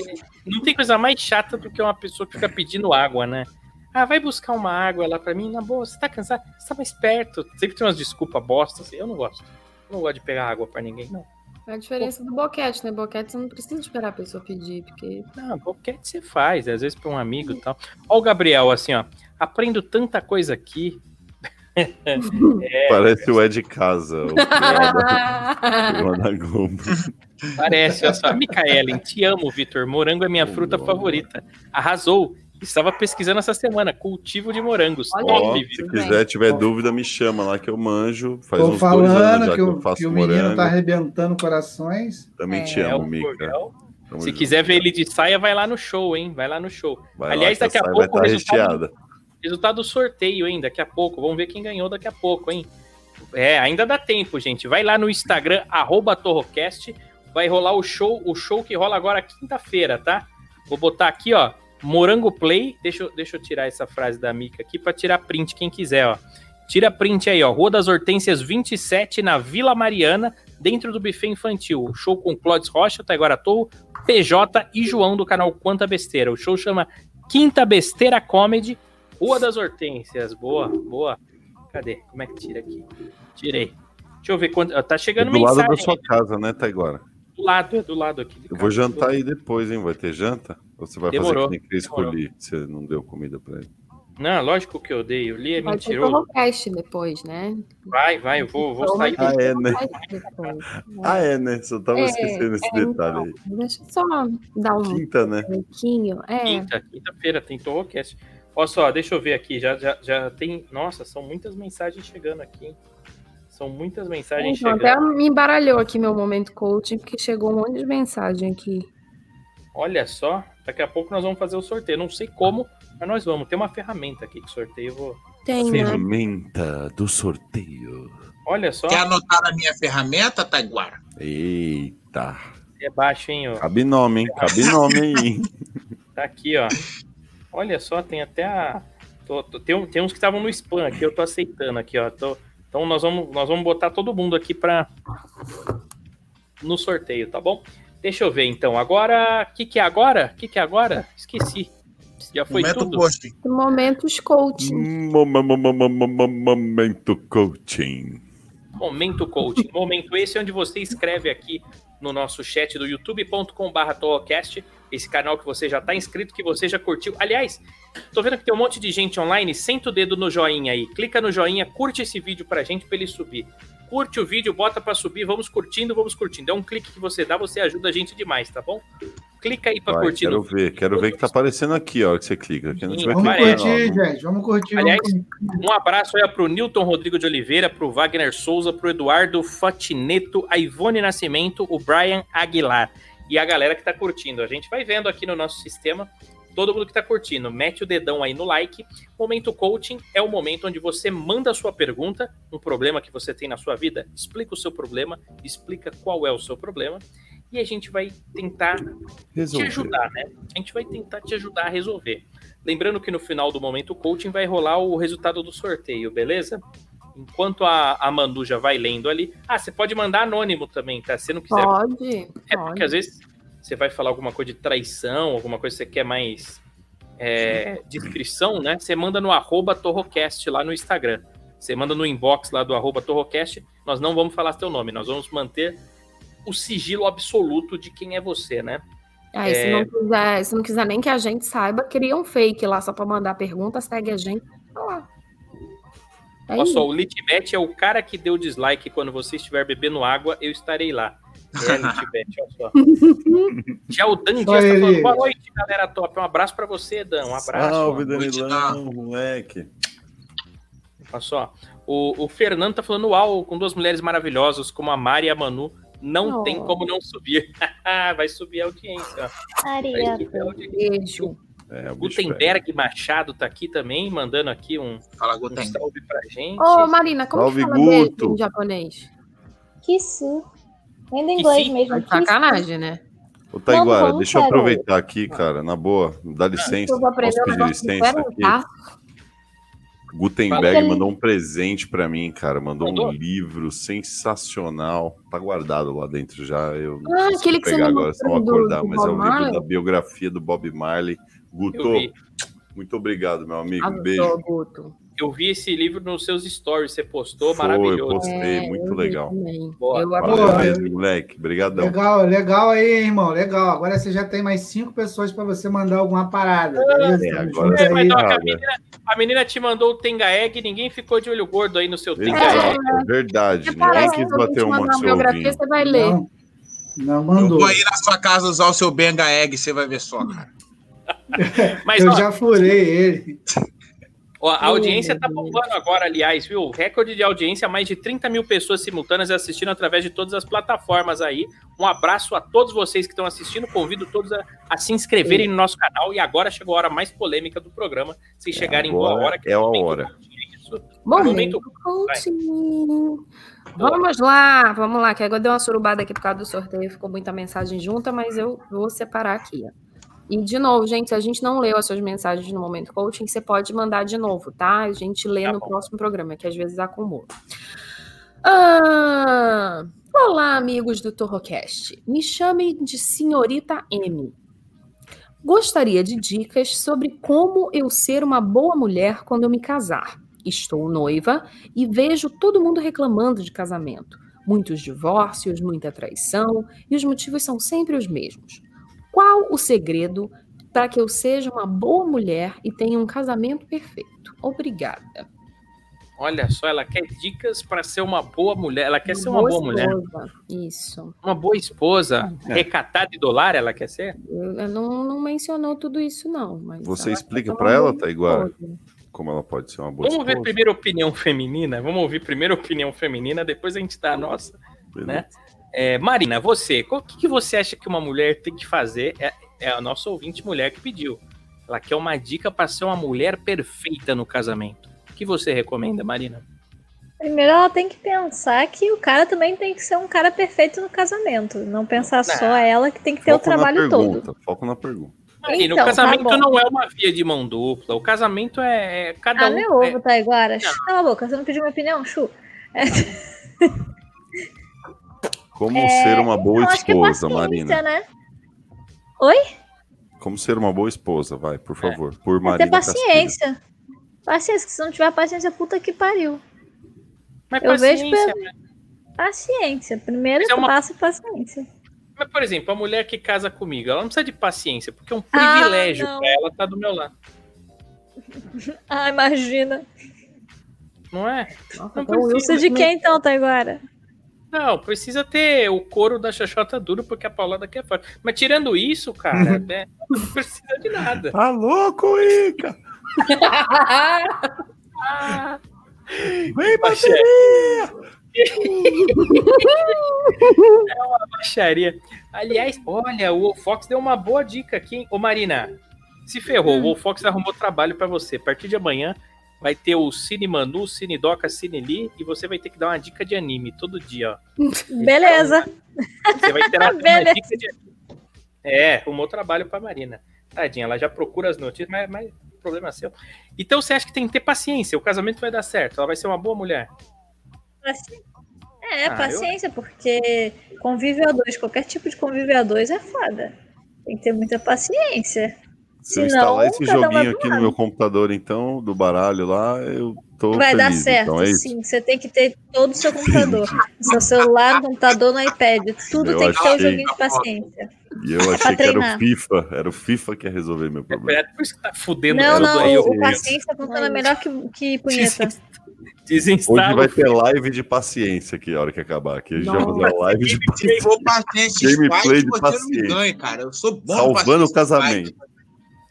Speaker 1: não tem coisa mais chata do que uma pessoa que fica pedindo água, né? Ah, vai buscar uma água lá pra mim, na boa, você tá cansado? Você tá mais perto. Sempre tem umas desculpas bosta, assim. Eu não gosto. Eu não gosto de pegar água pra ninguém, não.
Speaker 2: É a diferença do boquete, né? Boquete você não precisa esperar a pessoa pedir, porque.
Speaker 1: Não, que você faz, às vezes pra um amigo e tal. Ó o Gabriel, assim, ó. Aprendo tanta coisa aqui. É,
Speaker 4: Parece o Ed Casa, o programa (laughs) da, Globo.
Speaker 1: Parece, olha só. Micaelen, te amo, Vitor. Morango é minha
Speaker 4: Oh,
Speaker 1: fruta favorita. Arrasou. Estava pesquisando essa semana. Cultivo de morangos.
Speaker 2: Olha
Speaker 1: Top,
Speaker 4: se quiser, tiver dúvida, me chama lá que eu manjo. Faz
Speaker 5: Tô
Speaker 4: uns dois anos
Speaker 5: falando
Speaker 4: já
Speaker 5: que,
Speaker 4: que eu
Speaker 5: o,
Speaker 4: faço
Speaker 5: que o menino
Speaker 4: morango.
Speaker 5: tá arrebentando corações.
Speaker 4: Também
Speaker 2: É,
Speaker 4: te
Speaker 1: É,
Speaker 4: amo,
Speaker 1: o
Speaker 4: Mica.
Speaker 1: Se
Speaker 4: junto.
Speaker 1: quiser ver ele de saia, vai lá no show, hein? Vai lá no show.
Speaker 4: Vai
Speaker 1: Aliás,
Speaker 4: lá,
Speaker 1: daqui a
Speaker 4: essa
Speaker 1: pouco
Speaker 4: vai
Speaker 1: o
Speaker 4: estar
Speaker 1: resultado-
Speaker 4: recheada.
Speaker 1: Resultado do sorteio, hein? Daqui a pouco. Vamos ver quem ganhou daqui a pouco, hein? É, ainda dá tempo, gente. Vai lá no Instagram, Torrocast. Vai rolar o show, o show que rola agora quinta-feira, tá? Vou botar aqui, ó. Morango Play. Deixa, eu- deixa eu tirar essa frase da Mica aqui pra tirar print, quem quiser, ó. Tira print aí, ó. Rua das Hortênsias 27, na Vila Mariana, dentro do buffet infantil. Show com Clodes Rocha, Taiguara Torro, PJ e João do canal Quanta Besteira. O show chama Quinta Besteira Comedy, Rua das Hortênsias. Boa, boa. Cadê? Como é que tira aqui? Tirei. Deixa eu ver quanto. Tá
Speaker 4: É
Speaker 1: chegando
Speaker 4: do lado
Speaker 1: mensagem.
Speaker 4: da sua casa, né, Taiguara?
Speaker 1: Do lado, é do lado aqui.
Speaker 4: Eu vou jantar aí depois, hein? Vai ter janta? Ou você vai
Speaker 1: Demorou,
Speaker 4: fazer que nem escolhi? Você não deu comida pra ele.
Speaker 1: Não, lógico que eu odeio. O Li é
Speaker 2: Vai ter
Speaker 1: mentiroso.
Speaker 2: Torrocast depois, né?
Speaker 1: Vai, vai, eu vou, vou
Speaker 2: Então,
Speaker 1: sair.
Speaker 2: vai ter
Speaker 4: Ah, é, né? Ah, é, né? Só tava
Speaker 2: É,
Speaker 4: esquecendo esse
Speaker 2: é,
Speaker 4: detalhe aí.
Speaker 2: então, Deixa eu só dar um
Speaker 4: Quinta, né?
Speaker 2: pouquinho. É.
Speaker 1: Quinta, quinta-feira, tem Torrocast. Olha só, deixa eu ver aqui. Já, já, já tem. Nossa, são muitas mensagens chegando aqui. hein? São muitas mensagens
Speaker 2: Então,
Speaker 1: chegando.
Speaker 2: até me embaralhou aqui meu momento coaching, porque chegou um monte de mensagem aqui.
Speaker 1: Olha só, daqui a pouco nós vamos fazer o sorteio. Não sei como, mas nós vamos. Tem uma ferramenta aqui que sorteio. eu Vou...
Speaker 2: Tem, né?
Speaker 4: Ferramenta do sorteio.
Speaker 1: Olha só,
Speaker 6: Quer anotar na minha ferramenta, Taiguara?
Speaker 4: Eita.
Speaker 1: é baixo, hein? Ó.
Speaker 4: Cabe nome, hein? Cabe nome aí.
Speaker 1: Tá aqui, ó. (laughs) Olha só, tem até a. tô- tô- tem, tem uns que estavam no spam aqui, eu tô aceitando aqui, ó. Tô- então nós vamos, nós vamos botar todo mundo aqui pra. No sorteio, tá bom? Deixa eu ver então. Agora. O que, que é agora? O que, que é agora? Esqueci. Já foi
Speaker 6: Momento
Speaker 1: tudo?
Speaker 6: posting.
Speaker 2: Momentos coaching.
Speaker 4: Mo- mo- mo- mo- mo- mo- mo- Momento coaching.
Speaker 1: Momento Coaching. Momento esse é onde você escreve aqui no nosso chat do youtube.com.br Toocast, esse canal que você já está inscrito, que você já curtiu. Aliás, tô vendo que tem um monte de gente online, senta o dedo no joinha aí, clica no joinha, curte esse vídeo pra gente pra ele subir. Curte o vídeo, bota pra subir, vamos curtindo, vamos curtindo. É um clique que você dá, você ajuda a gente demais, tá bom? Clica aí pra
Speaker 4: Vai,
Speaker 1: curtir.
Speaker 4: quero
Speaker 1: no
Speaker 4: ver, quero ver que tá aparecendo aqui, ó, que você clica. Não
Speaker 1: Sim,
Speaker 4: tiver
Speaker 5: Vamos
Speaker 4: clicando,
Speaker 5: curtir,
Speaker 4: ó,
Speaker 5: gente. Vamos curtir.
Speaker 1: Aliás. Um abraço aí pro Newton Rodrigo de Oliveira, pro Wagner Souza, pro Eduardo Fatineto, a Ivone Nascimento, o Brian Aguilar e a galera que tá curtindo. A gente vai vendo aqui no nosso sistema. Todo mundo que tá curtindo, mete o dedão aí no like. Momento coaching é o momento onde você manda a sua pergunta, um problema que você tem na sua vida, explica o seu problema, explica qual é o seu problema e a gente vai tentar te
Speaker 4: Resolver.
Speaker 1: ajudar, né? A gente vai tentar te ajudar a resolver. Lembrando que no final do momento coaching vai rolar o resultado do sorteio, beleza? Enquanto a, a Manu já vai lendo ali. Ah, você pode mandar anônimo também, tá? Se não quiser.
Speaker 2: Pode.
Speaker 1: é porque
Speaker 2: pode.
Speaker 1: às vezes você vai falar alguma coisa de traição, alguma coisa que você quer mais é, descrição, né? Você manda no arroba Torrocast lá no Instagram. Você manda no inbox lá do arroba Torrocast. Nós não vamos falar seu nome, nós vamos manter o sigilo absoluto de quem é você, né?
Speaker 2: Aí, se,
Speaker 1: É.
Speaker 2: não quiser, se não quiser nem que a gente saiba, cria um fake lá só pra mandar pergunta, segue a gente. Tá lá.
Speaker 1: Olha
Speaker 2: isso.
Speaker 1: só, o Litbet é o cara que deu dislike quando você estiver bebendo água, eu estarei lá. É, (laughs) Litbet, olha só. (laughs) Já o Dan Dias tá falando, boa noite, galera top. Um abraço pra você, Dan. Um abraço.
Speaker 4: Salve. Danilão, moleque.
Speaker 1: Olha só. O, o Fernando tá falando, uau, com duas mulheres maravilhosas, como a Mari e a Manu, não
Speaker 2: Oh.
Speaker 1: tem como não subir. (laughs) Vai subir a audiência.
Speaker 3: Maria.
Speaker 1: subir a audiência.
Speaker 2: Beijo.
Speaker 4: É, o bicho pega.
Speaker 1: Gutenberg Machado tá aqui também, mandando aqui um,
Speaker 6: Fala,
Speaker 1: um
Speaker 6: Gutenberg.
Speaker 1: salve pra gente.
Speaker 2: Ô, Marina, como
Speaker 4: Salve,
Speaker 2: que fala
Speaker 4: Guto.
Speaker 2: em japonês?
Speaker 3: Kisu. Ainda em inglês
Speaker 1: Kisu.
Speaker 3: mesmo.
Speaker 2: Tá
Speaker 3: kisu.
Speaker 2: sacanagem, né?
Speaker 4: Ô, Taiguara,
Speaker 3: Vamos,
Speaker 4: deixa eu aproveitar aqui, cara, na boa. Dá licença.
Speaker 2: Eu vou aprender
Speaker 4: Posso pedir licença aqui?
Speaker 2: perguntar.
Speaker 4: Gutenberg
Speaker 3: Fala.
Speaker 4: mandou um presente pra mim, cara. Mandou
Speaker 1: Mandou?
Speaker 4: um livro sensacional. Tá guardado lá dentro já. Eu não
Speaker 2: Ah, aquele que você
Speaker 4: pegar
Speaker 2: me
Speaker 4: agora,
Speaker 2: mostrou do-
Speaker 4: acordar. Mas é o livro
Speaker 2: Marley?
Speaker 4: da biografia do Bob Marley.
Speaker 1: Eu
Speaker 4: Guto, muito obrigado, meu amigo. Um
Speaker 2: Arrasou,
Speaker 4: beijo.
Speaker 2: Guto.
Speaker 1: eu vi esse livro nos seus stories, você postou,
Speaker 4: Foi, eu
Speaker 1: maravilhoso.
Speaker 4: postei, muito
Speaker 2: É, eu vi
Speaker 4: legal.
Speaker 1: Boa.
Speaker 2: Eu
Speaker 4: Valeu
Speaker 2: adoro.
Speaker 4: mesmo, moleque. Obrigadão.
Speaker 5: Legal, legal aí, irmão. Legal. Agora você já tem mais cinco pessoas para você mandar alguma parada. Beleza?
Speaker 4: É, agora
Speaker 1: É, mas a,
Speaker 4: cara.
Speaker 1: menina, a menina te mandou o Tenga Egg, ninguém ficou de olho gordo aí no seu Tenga Egg.
Speaker 4: é verdade.
Speaker 2: Você
Speaker 4: Ninguém
Speaker 2: parece
Speaker 4: quis
Speaker 2: que eu vou
Speaker 4: bater
Speaker 2: te
Speaker 4: uma
Speaker 2: uma
Speaker 4: seu
Speaker 2: biografia, você vai ler.
Speaker 5: Não, não
Speaker 6: Eu
Speaker 5: mandou.
Speaker 6: vou aí na sua casa usar o seu Benga Egg, você vai ver só, cara. (laughs)
Speaker 1: Mas
Speaker 5: Eu
Speaker 1: ó,
Speaker 5: já furei ele.
Speaker 1: ó, a audiência tá
Speaker 2: Deus.
Speaker 1: bombando agora, aliás, viu? Recorde de audiência, mais de 30 mil pessoas simultâneas assistindo através de todas as plataformas aí. Um abraço a todos vocês que estão assistindo. Convido todos a, a se inscreverem no nosso canal. E agora chegou a hora mais polêmica do programa. Se chegarem em boa
Speaker 4: agora
Speaker 1: hora. que
Speaker 4: é a hora.
Speaker 2: Momento. Vamos lá, vamos lá, que agora deu uma surubada aqui por causa do sorteio, ficou muita mensagem junta, mas eu vou separar aqui. ó. E de novo, gente, se a gente não leu as suas mensagens no momento coaching, você pode mandar de novo, tá? A gente lê
Speaker 1: Tá
Speaker 2: no próximo programa, que às vezes acumula. Ah, olá, amigos do Torrocast. Me chamem de Senhorita M. Gostaria de dicas sobre como eu ser uma boa mulher quando eu me casar. Estou noiva e vejo todo mundo reclamando de casamento. Muitos divórcios, muita traição, e os motivos são sempre os mesmos. Qual o segredo para que eu seja uma boa mulher e tenha um casamento perfeito? Obrigada.
Speaker 1: Olha só, ela quer dicas para ser uma boa mulher. Ela quer ser uma boa mulher.
Speaker 2: esposa. Isso.
Speaker 1: Uma boa esposa.
Speaker 4: É.
Speaker 1: Recatada e dolar, ela quer ser?
Speaker 2: Eu não, não mencionou tudo isso, não. Mas
Speaker 4: Você
Speaker 2: ela
Speaker 4: explica
Speaker 2: uma
Speaker 4: ela,
Speaker 2: boa
Speaker 4: Taiguara?
Speaker 2: esposa.
Speaker 4: Como ela pode ser uma boa
Speaker 1: Vamos ver
Speaker 4: esposa?
Speaker 1: primeiro a opinião feminina. Vamos ouvir primeiro a opinião feminina, depois a gente dá a nossa.
Speaker 4: Beleza.
Speaker 1: né? É, Marina, você, o que, que você acha que uma mulher tem que fazer? É, é a nossa ouvinte mulher que pediu. Ela quer uma dica para ser uma mulher perfeita no casamento. O que você recomenda, Marina?
Speaker 3: Primeiro ela tem que pensar que o cara também tem que ser um cara perfeito no casamento. Não pensar só ela que tem que ter o
Speaker 4: Foco na
Speaker 3: trabalho todo.
Speaker 4: pergunta, Foco na pergunta.
Speaker 1: Marina,
Speaker 3: Então,
Speaker 1: o casamento
Speaker 3: tá
Speaker 1: não é uma via de mão dupla. O casamento é, é cada
Speaker 3: Ah,
Speaker 1: um.
Speaker 3: meu
Speaker 1: é-
Speaker 3: ovo, Taiguara. Chu, Cala a boca, você não pediu minha opinião, Chu? (laughs)
Speaker 4: Como
Speaker 3: É,
Speaker 4: ser uma boa
Speaker 3: que é
Speaker 4: esposa, Marina?
Speaker 3: né?
Speaker 4: Como ser uma boa esposa, vai, por favor. Por
Speaker 3: É
Speaker 4: Marina
Speaker 3: ter paciência. Paciência, que se não tiver paciência, puta que pariu.
Speaker 1: mas
Speaker 3: eu vejo
Speaker 1: paciência,
Speaker 3: Paciência. Primeiro
Speaker 1: Mas é uma-
Speaker 3: passo paciência.
Speaker 1: Mas, por exemplo, a mulher que casa comigo, ela não precisa de paciência, porque é um
Speaker 3: Ah,
Speaker 1: privilégio
Speaker 3: não.
Speaker 1: pra ela estar do meu lado. (laughs)
Speaker 3: Ah, imagina.
Speaker 1: Não é?
Speaker 2: Nossa,
Speaker 1: Não
Speaker 2: então,
Speaker 1: precisa
Speaker 3: Você de quem então, Taiguara?
Speaker 1: Não, precisa ter o couro da xoxota duro, porque a paulada aqui é forte. Mas tirando isso, cara, né, não precisa de nada.
Speaker 4: Tá louco, Ica?
Speaker 1: Ah, (laughs)
Speaker 4: Vem,
Speaker 1: Baixaria.
Speaker 4: bateria! (laughs)
Speaker 1: é uma baixaria. Aliás, olha, o Fox deu uma boa dica aqui, hein? Ô, Marina, se ferrou, o Fox arrumou trabalho pra você. A partir de amanhã vai ter o Cine Manu, Cine Doca, Cine Lee, e você vai ter que dar uma dica de anime todo dia, ó. (laughs)
Speaker 3: Beleza.
Speaker 1: Você vai ter (laughs) uma dica de anime. É, arrumou trabalho pra Marina. Tadinha, ela já procura as notícias, mas, mas problema é seu. Então você acha que tem que ter paciência, o casamento vai dar certo, ela vai ser uma boa mulher.
Speaker 3: É,
Speaker 1: Ah, eu-
Speaker 3: paciência, porque convívio a dois, qualquer tipo de convívio a dois é foda. Tem que ter muita paciência.
Speaker 4: Se eu instalar esse
Speaker 3: um
Speaker 4: joguinho aqui no meu computador, então, do baralho lá, eu tô
Speaker 3: Vai
Speaker 4: feliz.
Speaker 3: dar certo,
Speaker 4: então é isso.
Speaker 3: sim. Você tem que ter todo o seu (laughs) computador. seu celular, no computador, no iPad. Tudo
Speaker 4: Eu
Speaker 3: tem que ter
Speaker 4: achei.
Speaker 3: joguinho de paciência.
Speaker 4: E eu achei que era o. FIFA. Era o FIFA que ia resolver meu problema.
Speaker 1: É por isso que tá fudendo
Speaker 3: Não, não,
Speaker 1: aí.
Speaker 3: o,
Speaker 1: eu-
Speaker 3: o paciência funciona melhor que, que punheta.
Speaker 4: Hoje vai ter live de paciência aqui, a hora que acabar aqui. A gente vai fazer uma live de paciência. Gameplay de
Speaker 6: não
Speaker 4: paciência.
Speaker 6: ganha, cara. Eu sou bom
Speaker 4: Salvando o casamento.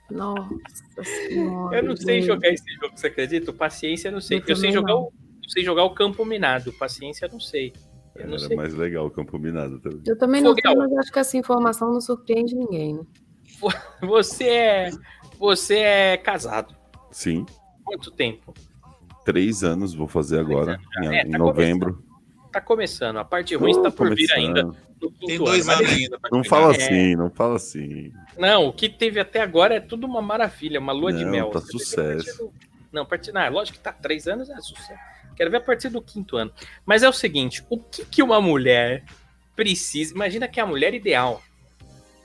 Speaker 2: Nossa senhora.
Speaker 1: Eu não sei jogar esse jogo, você acredita? Paciência eu não sei.
Speaker 2: Eu
Speaker 1: Eu sei jogar
Speaker 2: não.
Speaker 1: o, eu sei jogar o campo minado. Paciência eu não sei. Eu não
Speaker 4: Era
Speaker 1: sei.
Speaker 4: mais legal o campo minado também.
Speaker 2: Eu também não sei, mas acho que essa informação não surpreende ninguém, né?
Speaker 1: Você é você é casado.
Speaker 4: Sim,
Speaker 1: Quanto tempo?
Speaker 4: três anos vou fazer agora,
Speaker 1: anos já.
Speaker 4: em,
Speaker 1: É,
Speaker 4: em
Speaker 1: tá
Speaker 4: novembro.
Speaker 1: Tá começando. A parte ruim está por vir ainda.
Speaker 6: Tem dois anos ainda
Speaker 4: Não fala
Speaker 1: É.
Speaker 4: assim, não fala assim.
Speaker 1: Não, o que teve até agora é tudo uma maravilha, uma lua de
Speaker 4: Não,
Speaker 1: mel.
Speaker 4: tá
Speaker 1: Você
Speaker 4: sucesso.
Speaker 1: do- Não, partir... não, lógico que tá três anos é sucesso. Quero ver a partir do quinto ano. Mas é o seguinte, o que, que uma mulher precisa... Imagina que é a mulher ideal,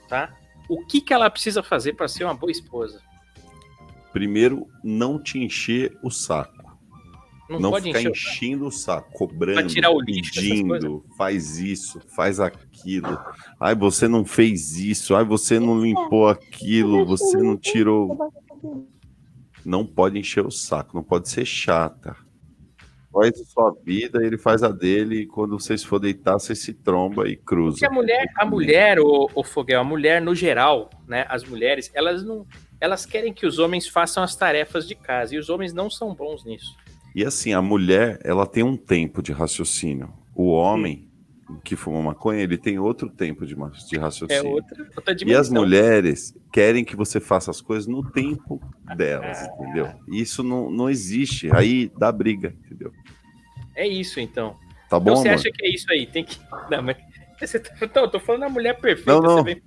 Speaker 1: tá? O que, que ela precisa fazer para ser uma boa esposa?
Speaker 4: Primeiro, não te encher o saco.
Speaker 1: Não,
Speaker 4: Não,
Speaker 1: pode
Speaker 4: ficar
Speaker 1: encher o
Speaker 4: enchendo o saco, cobrando,
Speaker 1: tirar o lixo,
Speaker 4: pedindo, faz isso, faz aquilo. Ai, você não fez isso, ai, você não limpou aquilo, você não tirou. Não pode encher o saco, não pode ser chata. Faz a sua vida, ele faz a dele, e quando vocês for deitar, vocês se tromba e cruza.
Speaker 1: Porque a mulher, a mulher, o, o Foguel, a mulher no geral, né? As mulheres, elas não, elas querem que os homens façam as tarefas de casa e os homens não são bons nisso.
Speaker 4: E assim, a mulher, ela tem um tempo de raciocínio. O homem que fuma maconha, ele tem outro tempo de, de
Speaker 1: É
Speaker 4: raciocínio.
Speaker 1: outra, outra
Speaker 4: E as mulheres querem que você faça as coisas no tempo delas, entendeu? E Isso não, não existe. Aí dá briga, entendeu?
Speaker 1: É isso, então.
Speaker 4: Tá bom,
Speaker 1: então você
Speaker 4: amor?
Speaker 1: acha que é isso aí? Tem que. Não, mas. (laughs) Você tá... Não, eu tô falando da mulher perfeita.
Speaker 4: Não, não.
Speaker 1: vem-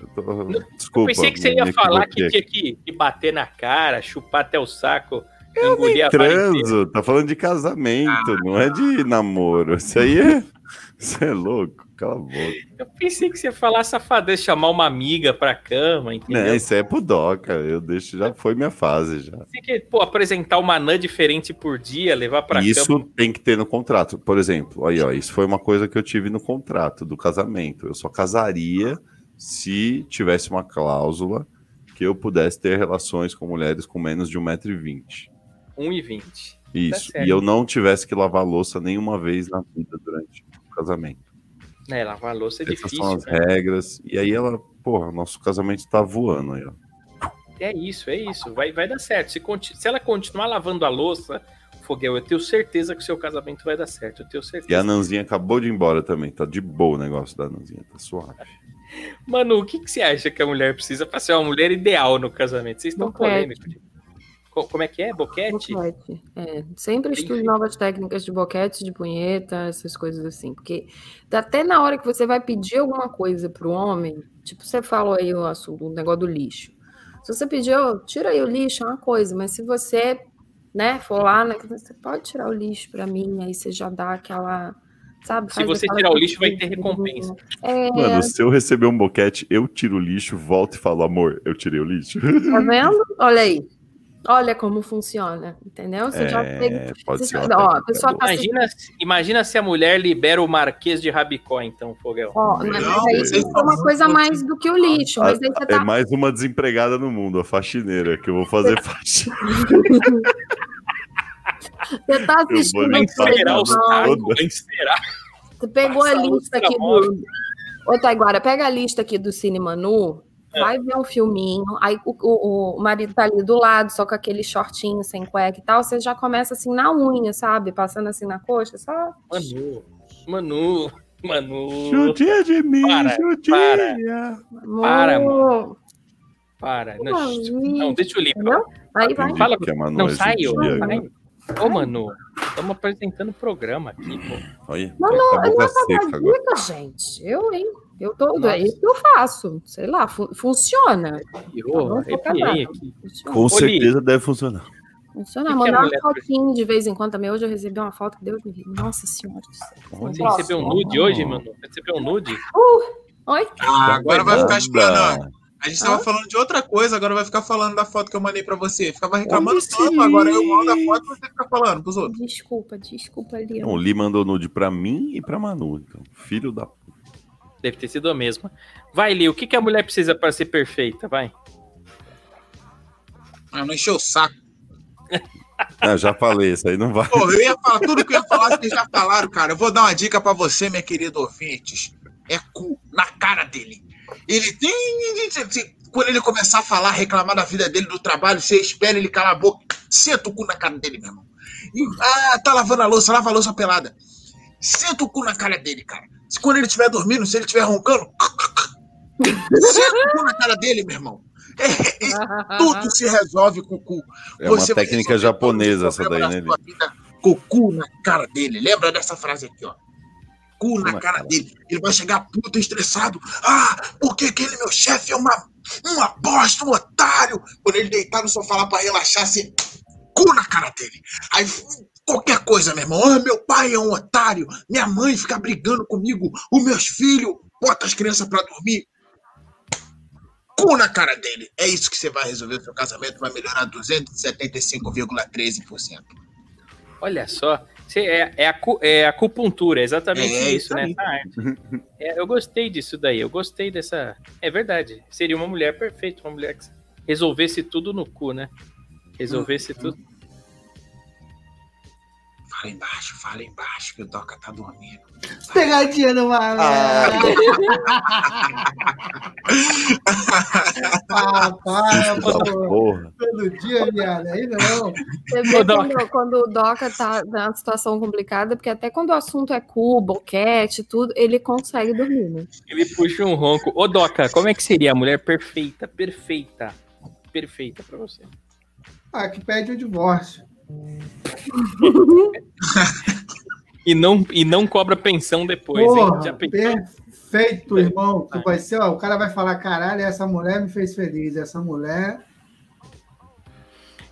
Speaker 4: Eu tô-
Speaker 1: Eu
Speaker 4: Desculpa.
Speaker 1: pensei que você ia falar que tinha que, que bater na cara, chupar até o saco,
Speaker 4: Eu nem transo, tá falando de casamento, não é de namoro. Isso aí é. Isso é louco, cala a boca.
Speaker 1: Eu pensei que você ia falar safadeza, chamar uma amiga pra cama, entendeu?
Speaker 4: Não, isso é pro Doca, eu deixo, já foi minha fase já.
Speaker 1: Tem que, pô, apresentar uma anã diferente por dia, levar pra
Speaker 4: isso
Speaker 1: cama.
Speaker 4: tem que ter no contrato. Por exemplo, aí, ó, isso foi uma coisa que eu tive no contrato do casamento. Eu só casaria se tivesse uma cláusula que eu pudesse ter relações com mulheres com menos de 1,20m.
Speaker 1: 1,20.
Speaker 4: Isso.
Speaker 1: Tá
Speaker 4: e eu não tivesse que lavar louça nenhuma vez na vida durante o casamento.
Speaker 1: Né, lavar louça é
Speaker 4: Essas
Speaker 1: difícil.
Speaker 4: são as
Speaker 1: né?
Speaker 4: regras. E aí ela, porra, nosso casamento tá voando aí, ó.
Speaker 1: É isso, é isso. Vai, vai dar certo. Se, se ela continuar lavando a louça, Foguel, eu tenho certeza que o seu casamento vai dar certo. Eu tenho
Speaker 4: E
Speaker 1: certeza.
Speaker 4: a Nanzinha acabou de ir embora também. Tá de boa o negócio da Nanzinha, tá suave.
Speaker 1: Mano, o que, que você acha que a mulher precisa pra ser uma mulher ideal no casamento? Vocês estão polêmicos. Co- Como é que é? Boquete?
Speaker 2: Boquete. É, sempre estude novas técnicas de boquete, de punheta, essas coisas assim. Porque até na hora que você vai pedir alguma coisa pro homem, tipo, você falou aí o, assunto, o negócio do lixo. Se você pedir, "Ô, tira aí o lixo, é uma coisa, mas se você, né, for lá, né, você pode tirar o lixo pra mim, aí você já dá aquela, sabe?
Speaker 1: Se você tirar o lixo, vai ter recompensa.
Speaker 2: É,
Speaker 4: Mano, se eu receber um boquete, eu tiro o lixo, volto e falo, amor, eu tirei o lixo.
Speaker 2: tá vendo? Olha aí. Olha como funciona, entendeu? Você já teve
Speaker 4: É, pode
Speaker 2: você
Speaker 4: ser
Speaker 2: já- ó, a pessoa tá
Speaker 1: Imagina, se- imagina se a mulher libera o Marquês de Rabicó, então, Foguel.
Speaker 2: Ó, mas
Speaker 6: Não,
Speaker 2: aí isso é uma
Speaker 6: estão
Speaker 2: coisa mais do que o lixo, mas aí você
Speaker 4: É
Speaker 2: tá.
Speaker 4: mais uma desempregada no mundo, a faxineira, que eu vou fazer (laughs) faxina. (laughs)
Speaker 2: Você tá
Speaker 4: Eu vou
Speaker 2: assistindo
Speaker 4: limpar
Speaker 1: Encerar o
Speaker 4: Não,
Speaker 1: saco,
Speaker 4: toda.
Speaker 1: encerar.
Speaker 2: Você pegou a
Speaker 1: Passar a
Speaker 2: lista aqui do. Ô, Taiguara, pega a lista aqui do Cine Manu,
Speaker 1: É.
Speaker 2: vai ver um filminho, aí o, o, o marido tá ali do lado, só com aquele shortinho sem cueca e tal, você já começa assim na unha, sabe? Passando assim na coxa, só.
Speaker 1: Manu, Manu, Manu.
Speaker 4: Judia de mim,
Speaker 1: Para,
Speaker 4: judia.
Speaker 1: Para,
Speaker 2: Amor,
Speaker 1: Para. Não,
Speaker 2: Manu,
Speaker 1: não, deixa eu limpar.
Speaker 2: Entendeu? Aí vai.
Speaker 1: Fala-
Speaker 4: que a Manu
Speaker 1: Não
Speaker 4: é
Speaker 1: saiu. Ô, Manu, estamos apresentando o programa aqui, pô.
Speaker 4: Olha,
Speaker 2: Manu,
Speaker 4: tá
Speaker 2: eu não
Speaker 4: agora.
Speaker 2: dica, gente. Eu, hein? Eu tô.
Speaker 1: Nossa.
Speaker 2: É isso que eu faço. Sei lá, fu- funciona.
Speaker 1: Eu aqui.
Speaker 2: Funciona.
Speaker 4: Com
Speaker 1: Ô, Li.
Speaker 4: certeza deve funcionar.
Speaker 2: Funciona.
Speaker 1: que
Speaker 2: Mandar uma fotinho de vez em quando também. Hoje eu recebi uma foto que Deus me livre. Nossa senhora do céu.
Speaker 1: Você
Speaker 2: Nossa.
Speaker 1: recebeu um nude hoje, Manu? Recebeu um nude?
Speaker 2: Oi?
Speaker 6: Ah, agora vai ficar explanando. A gente tava
Speaker 2: Hã?
Speaker 6: falando de outra coisa, agora vai ficar falando da foto que eu mandei pra você. Ficava reclamando
Speaker 4: Olha
Speaker 6: tanto, agora eu mando a foto e você fica falando pros outros.
Speaker 2: Desculpa, desculpa, Leon.
Speaker 4: Não, o Li mandou nude pra mim e pra Manu. Então, filho da.
Speaker 1: Deve ter sido a mesma. Vai, Li, o que, que a mulher precisa para ser perfeita? Vai.
Speaker 6: Ah, não encheu o saco. (laughs)
Speaker 4: Ah, já falei, isso aí não vai.
Speaker 6: Pô, eu ia falar tudo que eu ia falar, vocês já falaram, cara. Eu vou dar uma dica pra você, minha querida ouvintes. É cu na cara dele. Ele tem. Quando ele começar a falar, reclamar da vida dele, do trabalho, você espera ele calar a boca, senta o cu na cara dele, meu irmão. E, ah, tá lavando a louça, lava a louça pelada. Senta o cu na cara dele, cara. Se quando ele estiver dormindo, se ele estiver roncando, Senta na cara dele, meu irmão. É, é, tudo se resolve com o cu.
Speaker 4: É uma
Speaker 6: Você vai
Speaker 4: técnica japonesa essa daí, né?
Speaker 6: da vida Com o cu na cara dele. Lembra dessa frase aqui, ó. Cu na
Speaker 4: na
Speaker 6: cara
Speaker 4: cara.
Speaker 6: dele. Ele vai chegar puto, estressado. Ah, porque aquele meu chefe é uma, uma bosta, um otário. Quando ele deitar no sofá lá pra relaxar, assim, cu na cara dele. Aí qualquer coisa, meu irmão. Ah, meu pai é um otário. Minha mãe fica brigando comigo. Os meus filhos botam as crianças pra dormir. Cu na cara dele. É isso que você vai resolver o seu casamento. Vai melhorar 275,13%.
Speaker 1: Olha só. É, é, acu- é acupuntura, é exatamente
Speaker 6: É
Speaker 1: isso,
Speaker 6: isso
Speaker 1: né? É, eu gostei disso daí, eu gostei dessa. É verdade. Seria uma mulher perfeita, uma mulher que resolvesse tudo no cu, né? Resolvesse tudo.
Speaker 6: Fala embaixo, fala embaixo, que o Doca tá dormindo.
Speaker 5: Pegadinha no malandro. Ah, para,
Speaker 4: Da
Speaker 5: pô.
Speaker 4: porra.
Speaker 5: Todo dia, viado. Aí não.
Speaker 2: Você vê quando, quando o Doca tá numa situação complicada, porque até quando o assunto é cu, boquete, tudo, ele consegue dormir, né?
Speaker 1: Ele puxa um ronco. Ô, Doca, como é que seria a mulher perfeita? Perfeita. Perfeita pra você.
Speaker 5: Ah, que pede o divórcio. (laughs)
Speaker 1: E não, e não cobra pensão depois, hein?
Speaker 5: Porra, perfeito, irmão. Que vai ser, ó, o cara vai falar, caralho, essa mulher me fez feliz. Essa mulher.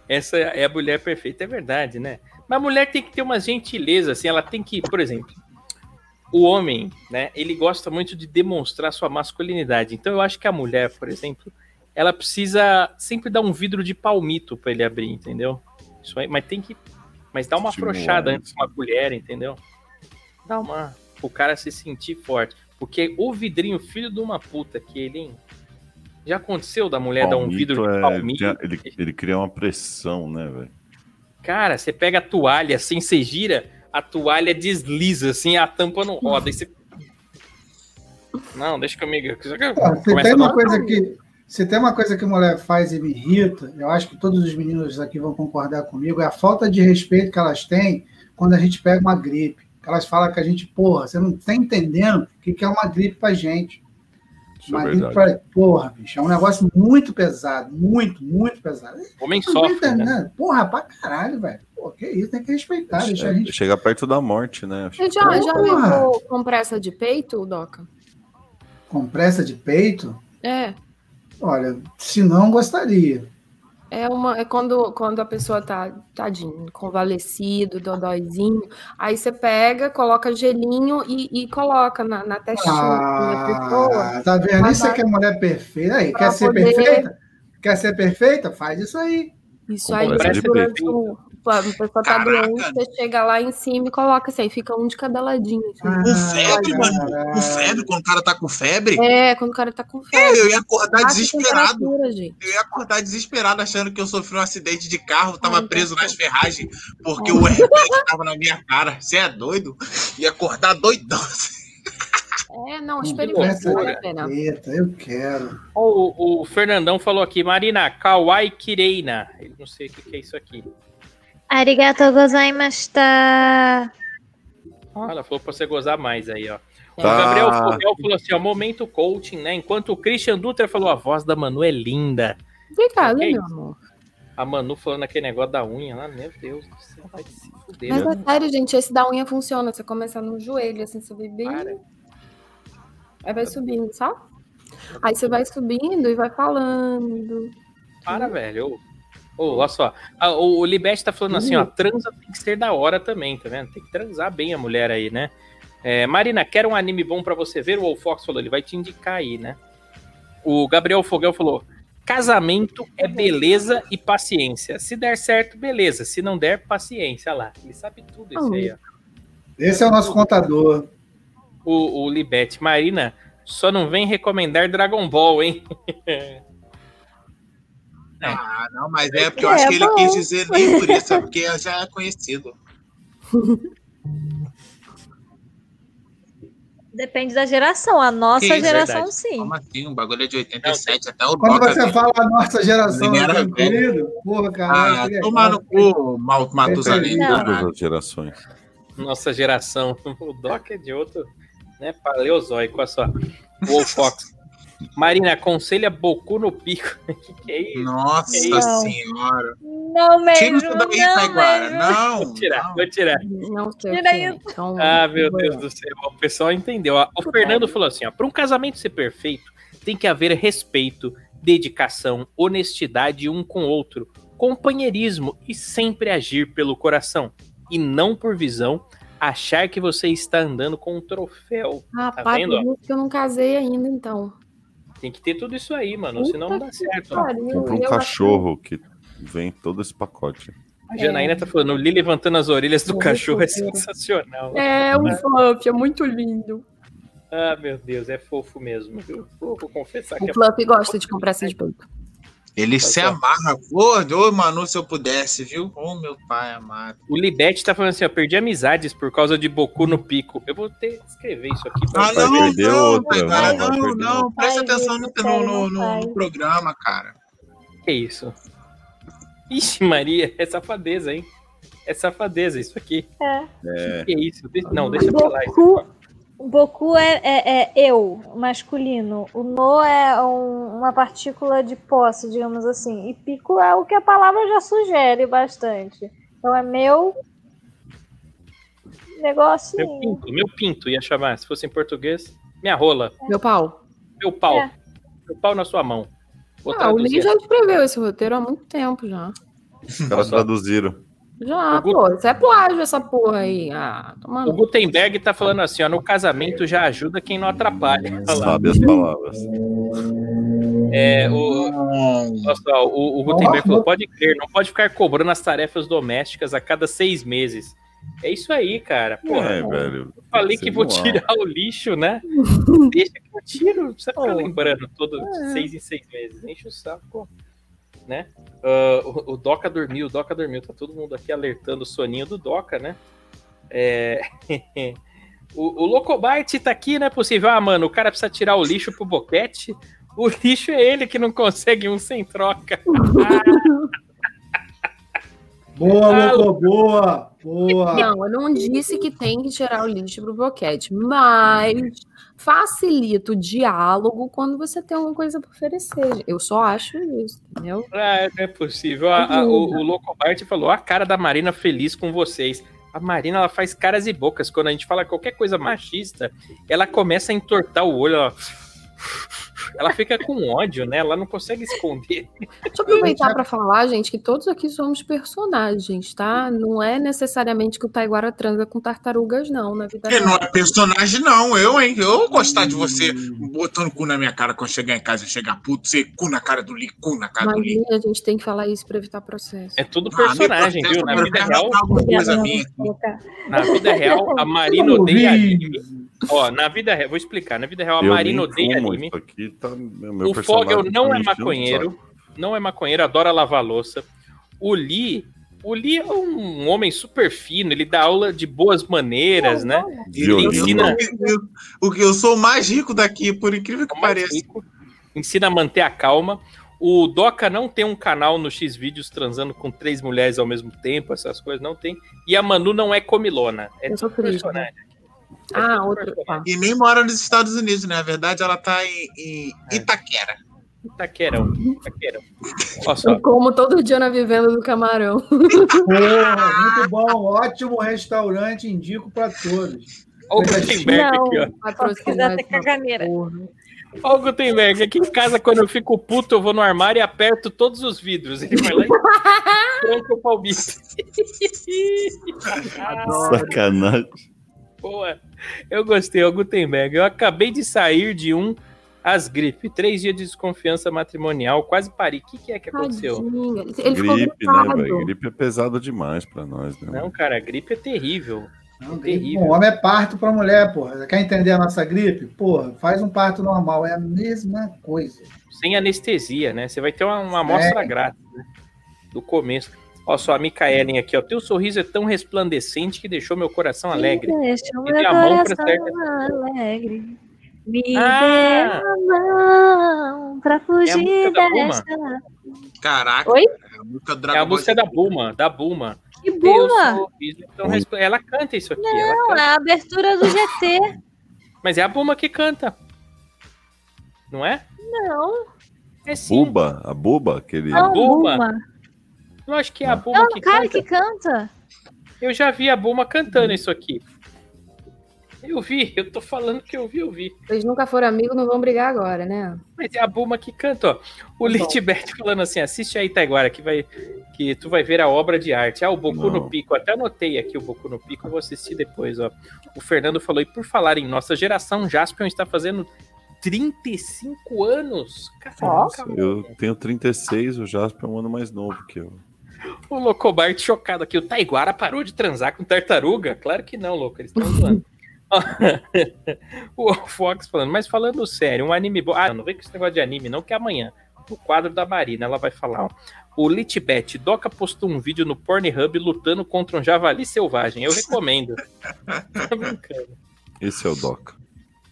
Speaker 1: Essa é a mulher perfeita, é verdade, né? Mas a mulher tem que ter uma gentileza, assim, ela tem que, por exemplo, o homem, né, ele gosta muito de demonstrar sua masculinidade. Então eu acho que a mulher, por exemplo, ela precisa sempre dar um vidro de palmito para ele abrir, entendeu? Isso aí, mas tem que mas dá uma afrouxada
Speaker 4: né?
Speaker 1: antes com a colher, entendeu? Dá uma o cara se sentir forte, porque o vidrinho filho de uma puta que ele hein? já aconteceu da mulher dar um
Speaker 4: Palmito
Speaker 1: vidro de
Speaker 4: é-
Speaker 1: palmito.
Speaker 4: ele, ele cria uma pressão, né, velho?
Speaker 1: Cara, você pega a toalha assim, você gira, a toalha desliza assim, a tampa não roda. Aí você... Não, deixa comigo.
Speaker 5: Ó, se
Speaker 1: Começa
Speaker 5: tem uma coisa que. Se tem uma coisa que mulher faz e me irrita, eu acho que todos os meninos aqui vão concordar comigo, é a falta de respeito que elas têm quando a gente pega uma gripe. Elas falam que a gente, porra, você não tá entendendo o que que é uma gripe pra gente.
Speaker 4: Isso
Speaker 5: Uma
Speaker 4: é
Speaker 5: gripe pra... Porra, bicho, é um negócio muito pesado, muito, muito pesado.
Speaker 1: Homem
Speaker 5: Não
Speaker 1: sofre, né?
Speaker 5: Porra, pra caralho, velho. Pô, que isso, tem que respeitar, deixa a gente.
Speaker 4: Chega perto da morte, né?
Speaker 2: Você já, já
Speaker 5: Porra!
Speaker 2: levou compressa de peito, Doca?
Speaker 5: Compressa de peito?
Speaker 2: É.
Speaker 5: Olha, se não, gostaria.
Speaker 2: É, uma, é quando, quando a pessoa tá, tadinho, convalescido, dodóizinho, aí você pega, coloca gelinho e, e coloca na, na testinha da pessoa.
Speaker 5: Ah, tá vendo? Isso é que é mulher perfeita. Aí, quer ser
Speaker 2: poder-
Speaker 5: perfeita? Quer ser perfeita? Faz isso aí.
Speaker 2: Isso
Speaker 4: Com
Speaker 2: aí,
Speaker 4: compressa de
Speaker 2: durante
Speaker 1: peito.
Speaker 2: o- a pessoa tá
Speaker 6: Caraca.
Speaker 2: doente, você chega lá em cima e coloca assim, aí fica um de cada ladinho. assim.
Speaker 5: Ah,
Speaker 6: Com febre, mano.
Speaker 5: caralho.
Speaker 6: Com febre, quando o cara tá com febre,
Speaker 2: É, quando o cara tá com
Speaker 6: é,
Speaker 2: febre.
Speaker 6: eu ia acordar
Speaker 2: baixa
Speaker 6: desesperado. Eu ia acordar desesperado achando que eu sofri um acidente de carro, tava
Speaker 2: Ai,
Speaker 6: preso nas ferragens, porque o airbag tava na minha cara. Você é doido? Ia acordar doidão.
Speaker 2: É, não, experimenta,
Speaker 5: eu quero.
Speaker 1: O, o Fernandão falou aqui, Marina, Kawaii Kireina. Ele não sei o que é isso aqui.
Speaker 3: Arigatou gozaimashita.
Speaker 1: Ah, ela falou pra você gozar mais aí, ó. O
Speaker 4: Tá.
Speaker 1: Gabriel Fogel falou assim, ó, momento coaching, né? Enquanto o Christian Dutra falou, a voz da Manu é linda.
Speaker 2: Obrigada, meu amor.
Speaker 1: A Manu falando aquele negócio da unha lá, meu Deus do céu, vai se fuder.
Speaker 2: Mas
Speaker 1: né?
Speaker 2: é sério, gente, esse da unha funciona. Você começa no joelho, assim, subir bem.
Speaker 1: Para.
Speaker 2: Aí vai subindo, sabe? Aí você vai subindo e vai falando.
Speaker 1: Para, velho. Ô, olha só. Ah, o, o Libete tá falando assim, ó, transa tem que ser da hora também, tá vendo? Tem que transar bem a mulher aí, né? É, Marina, quer um anime bom pra você ver? O Wolfox falou, ele vai te indicar aí, né? O Gabriel Fogel falou, casamento é beleza e paciência. Se der certo, beleza. Se não der, paciência. Olha lá, ele sabe tudo isso aí, ó.
Speaker 5: Esse é o nosso contador.
Speaker 1: O, o Libete, Marina, só não vem recomendar Dragon Ball, hein? (laughs)
Speaker 6: Ah, não, mas é porque eu
Speaker 3: É,
Speaker 6: acho que ele
Speaker 3: bom.
Speaker 6: quis dizer nem por isso, é porque já é conhecido.
Speaker 3: Depende da geração. A nossa
Speaker 6: Isso,
Speaker 3: geração,
Speaker 1: verdade.
Speaker 3: sim.
Speaker 6: Como assim? O bagulho é de 87, até o
Speaker 5: Quando você fala a nossa geração, meu querido, porra, caralho.
Speaker 6: Ah, tomar no
Speaker 5: legal.
Speaker 6: cu, Mal- Matusalém.
Speaker 3: Não.
Speaker 4: Todas as gerações.
Speaker 1: nossa geração. (laughs) O Doc é de outro, né? Paleozoico, olha só. O Wolfox. Marina, aconselha Boku no pico. (laughs) que, que é isso?
Speaker 6: Nossa
Speaker 3: Não.
Speaker 6: senhora.
Speaker 3: Não, mesmo.
Speaker 6: Tira isso daí,
Speaker 3: não,
Speaker 6: Taiguara. Não.
Speaker 1: Vou tirar,
Speaker 6: não.
Speaker 1: vou tirar.
Speaker 2: Não sei
Speaker 3: Tira
Speaker 2: que é.
Speaker 3: isso.
Speaker 2: Então,
Speaker 1: Ah, meu Deus do céu. O pessoal entendeu. O Fernando falou assim: ó, para um casamento ser perfeito, tem que haver respeito, dedicação, honestidade um com o outro, companheirismo e sempre agir pelo coração e não por visão, achar que você está andando com um troféu.
Speaker 2: Rapaz,
Speaker 1: vendo, ó?
Speaker 2: por isso que eu não casei ainda, então.
Speaker 1: Tem que ter tudo isso aí, mano,
Speaker 2: Puta
Speaker 1: senão não dá
Speaker 2: que
Speaker 1: certo.
Speaker 4: Compra um
Speaker 2: Eu acho-
Speaker 4: cachorro que vem todo esse pacote.
Speaker 1: A Janaína tá falando, o Li levantando as orelhas do
Speaker 2: Muito
Speaker 1: cachorro é sensacional.
Speaker 2: É, um fluff, é muito lindo.
Speaker 1: Ah, meu Deus, é fofo mesmo. viu? Vou, confessar que
Speaker 2: O
Speaker 1: é
Speaker 2: Fluff gosta de comprar assim de peito.
Speaker 6: Ele se amarra. Ô, ô, Manu, se eu pudesse, viu? Ô, meu pai amado.
Speaker 1: O Libete tá falando assim, ó, perdi amizades por causa de Boku no pico. Eu vou ter que escrever isso aqui pra
Speaker 6: Ah,
Speaker 4: vai
Speaker 6: não,
Speaker 4: perder
Speaker 6: não,
Speaker 4: outra, não, vai
Speaker 6: não,
Speaker 4: perder
Speaker 6: não. Presta
Speaker 3: Vai,
Speaker 6: atenção no, no, no,
Speaker 3: não
Speaker 6: no-
Speaker 3: vai.
Speaker 6: programa, cara.
Speaker 1: Que isso? Ixi, Maria, é safadeza, hein? É safadeza isso aqui.
Speaker 3: É.
Speaker 4: É,
Speaker 1: Que isso? De- Não, deixa pra lá. isso.
Speaker 3: Boku, Boku é, é, é eu, masculino. O no é um- uma partícula de posse, digamos assim. E pico é o que a palavra já sugere bastante. Então é meu
Speaker 1: Meu
Speaker 3: negocinho.
Speaker 1: pinto, meu pinto ia chamar. Se fosse em português, minha rola,
Speaker 2: Meu pau.
Speaker 1: meu pau.
Speaker 3: É.
Speaker 1: Meu pau na sua mão. Vou
Speaker 2: Ah, o. Lee já escreveu esse roteiro há muito tempo já.
Speaker 4: os caras traduziram.
Speaker 2: Já,
Speaker 1: O
Speaker 2: pô. Isso é plágio, essa porra aí. Ah,
Speaker 1: O Gutenberg tá falando assim, ó, no casamento já ajuda quem não atrapalha.
Speaker 4: Sabe as palavras.
Speaker 1: É, o, só, o, o Gutenberg falou: pode crer, não pode ficar cobrando as tarefas domésticas a cada seis meses. É isso aí, cara. Porra,
Speaker 4: É, velho.
Speaker 1: eu falei
Speaker 4: Você
Speaker 1: que vou tirar o lixo, né? (laughs) Deixa que eu tiro. Não precisa ficar lembrando todo seis em seis meses. Enche o saco, né? Ah, o, o Doca dormiu, o Doca dormiu. Tá todo mundo aqui alertando o soninho do Doca, né? É... (laughs) o, o Locobart tá aqui, não é possível. Ah, mano, o cara precisa tirar o lixo pro boquete. O lixo é ele que não consegue um sem troca. (laughs)
Speaker 5: Boa, Locô, boa, boa.
Speaker 2: Não, eu não disse que tem que tirar o lixo pro boquete, mas facilita o diálogo quando você tem alguma coisa para oferecer. Eu só acho isso, entendeu?
Speaker 1: Ah, não é possível. A- a- o, o Locobart falou: a cara da Marina feliz com vocês. A Marina ela faz caras e bocas. Quando a gente fala qualquer coisa machista, ela começa a entortar o olho. Ela, ela fica com ódio, né? Ela não consegue esconder.
Speaker 2: Deixa eu aproveitar para falar, gente, que todos aqui somos personagens, tá? Não é necessariamente que o Taiguara transa com tartarugas, não, na vida
Speaker 6: Ele não
Speaker 2: real.
Speaker 6: é personagem, não. Eu, hein? Eu vou gostar de você botando cu na minha cara quando chegar em casa e chegar puto, você cu na cara do Li, cu na cara do Li.
Speaker 2: a gente tem que falar isso para evitar processo.
Speaker 1: É tudo
Speaker 6: Ah,
Speaker 1: personagem,
Speaker 6: me
Speaker 1: viu? Na vida real, na vida real, a Marina odeia anime. Ó, na vida real, vou explicar. Na vida real, a Marina odeia anime.
Speaker 4: Isso aqui tá, meu, meu
Speaker 1: O Fogel não
Speaker 4: tá
Speaker 1: é
Speaker 4: me enchendo o
Speaker 1: maconheiro. Não é maconheiro, adora lavar louça. O Lee. O Lee é um homem super fino, ele dá aula de boas maneiras, né? Ele ensina,
Speaker 6: Eu, eu, eu sou o mais rico daqui, por incrível que
Speaker 1: é o
Speaker 6: pareça.
Speaker 1: rico, ensina a manter a calma. O Doca não tem um canal no X vídeos transando com três mulheres ao mesmo tempo, essas coisas não tem. E a Manu não é comilona, é
Speaker 2: Eu Ah,
Speaker 1: tudo
Speaker 2: outro. Tá.
Speaker 6: E nem mora nos Estados Unidos, né? Na verdade, ela tá em, em
Speaker 1: É.
Speaker 6: Itaquera.
Speaker 1: Taquerão, taquerão. Olha só,
Speaker 2: Eu como todo dia na vivenda do camarão. (laughs)
Speaker 5: Porra, muito bom, ótimo restaurante, indico para todos.
Speaker 1: olha o Gutenberg aqui, ó.
Speaker 3: Caganeira.
Speaker 1: Olha o Gutenberg, aqui em casa, quando eu fico puto, eu vou no armário e aperto todos os vidros. Ele vai lá e (laughs) tranca o palmito. (laughs)
Speaker 4: Sacanagem.
Speaker 1: Boa. Eu gostei, o Gutenberg. Eu acabei de sair de um as gripe. Três dias de desconfiança matrimonial. Quase parei. O que, que é que aconteceu?
Speaker 2: Ele ficou
Speaker 4: Gripe, né, velho? Gripe é pesado demais pra nós, né?
Speaker 1: Não, cara, a gripe é terrível.
Speaker 5: Não,
Speaker 1: Terrível.
Speaker 5: Bom, homem é parto para mulher, porra. Quer entender a nossa gripe? Porra, faz um parto normal, é a mesma coisa.
Speaker 1: Sem anestesia, né? Você vai ter uma, uma amostra grátis, né? Do começo. Ó, só a Micaelen aqui, ó. Teu sorriso é tão resplandecente que deixou meu coração alegre.
Speaker 3: Deixa o
Speaker 1: E
Speaker 3: meu coração alegre. Me
Speaker 1: Ah!
Speaker 3: dê a mão pra
Speaker 1: É a
Speaker 3: fugir
Speaker 1: Buma.
Speaker 3: dessa.
Speaker 6: Caraca.
Speaker 3: Oi?
Speaker 6: É a música
Speaker 1: É a música da Buma, da Buma.
Speaker 3: Que
Speaker 1: sorriso é Ela canta isso aqui.
Speaker 3: Não, é a abertura do GT. (laughs)
Speaker 1: Mas é a Buma que canta. Não é?
Speaker 3: Não.
Speaker 1: É sim.
Speaker 4: Buba, a Buba, aquele.
Speaker 1: A. Bulma. Eu acho que é a Buma
Speaker 3: Não,
Speaker 1: que
Speaker 3: o cara
Speaker 1: canta.
Speaker 3: que canta.
Speaker 1: Eu já vi a Buma cantando isso aqui. Eu vi, eu tô falando que eu vi, eu vi.
Speaker 2: Vocês nunca foram amigos, não vão brigar agora, né?
Speaker 1: Mas é a Buma que canta, ó. O. Litbert falando assim: assiste aí, Taiguara, que, vai, que tu vai ver a obra de arte. Ah, o Boku
Speaker 4: Não.
Speaker 1: no Pico. Até anotei aqui o Boku no Pico, eu vou assistir depois, ó. O Fernando falou: e por falar em nossa geração, Jaspion está fazendo 35 anos. Caraca,
Speaker 4: Eu
Speaker 1: mano.
Speaker 4: tenho 36, o Jasper é um ano mais novo que eu.
Speaker 1: O Locobart chocado aqui. O Taiguara parou de transar com tartaruga? Claro que não, louco. Eles estão zoando. (laughs) o Fox falando, mas falando sério, um anime bom. Ah, não vem com esse negócio de anime, não, que é amanhã. No quadro da Marina, ela vai falar, ó. O Litbet, Doca postou um vídeo no Pornhub lutando contra um javali selvagem. Eu recomendo. (laughs) Tô brincando.
Speaker 4: Esse é o Doca.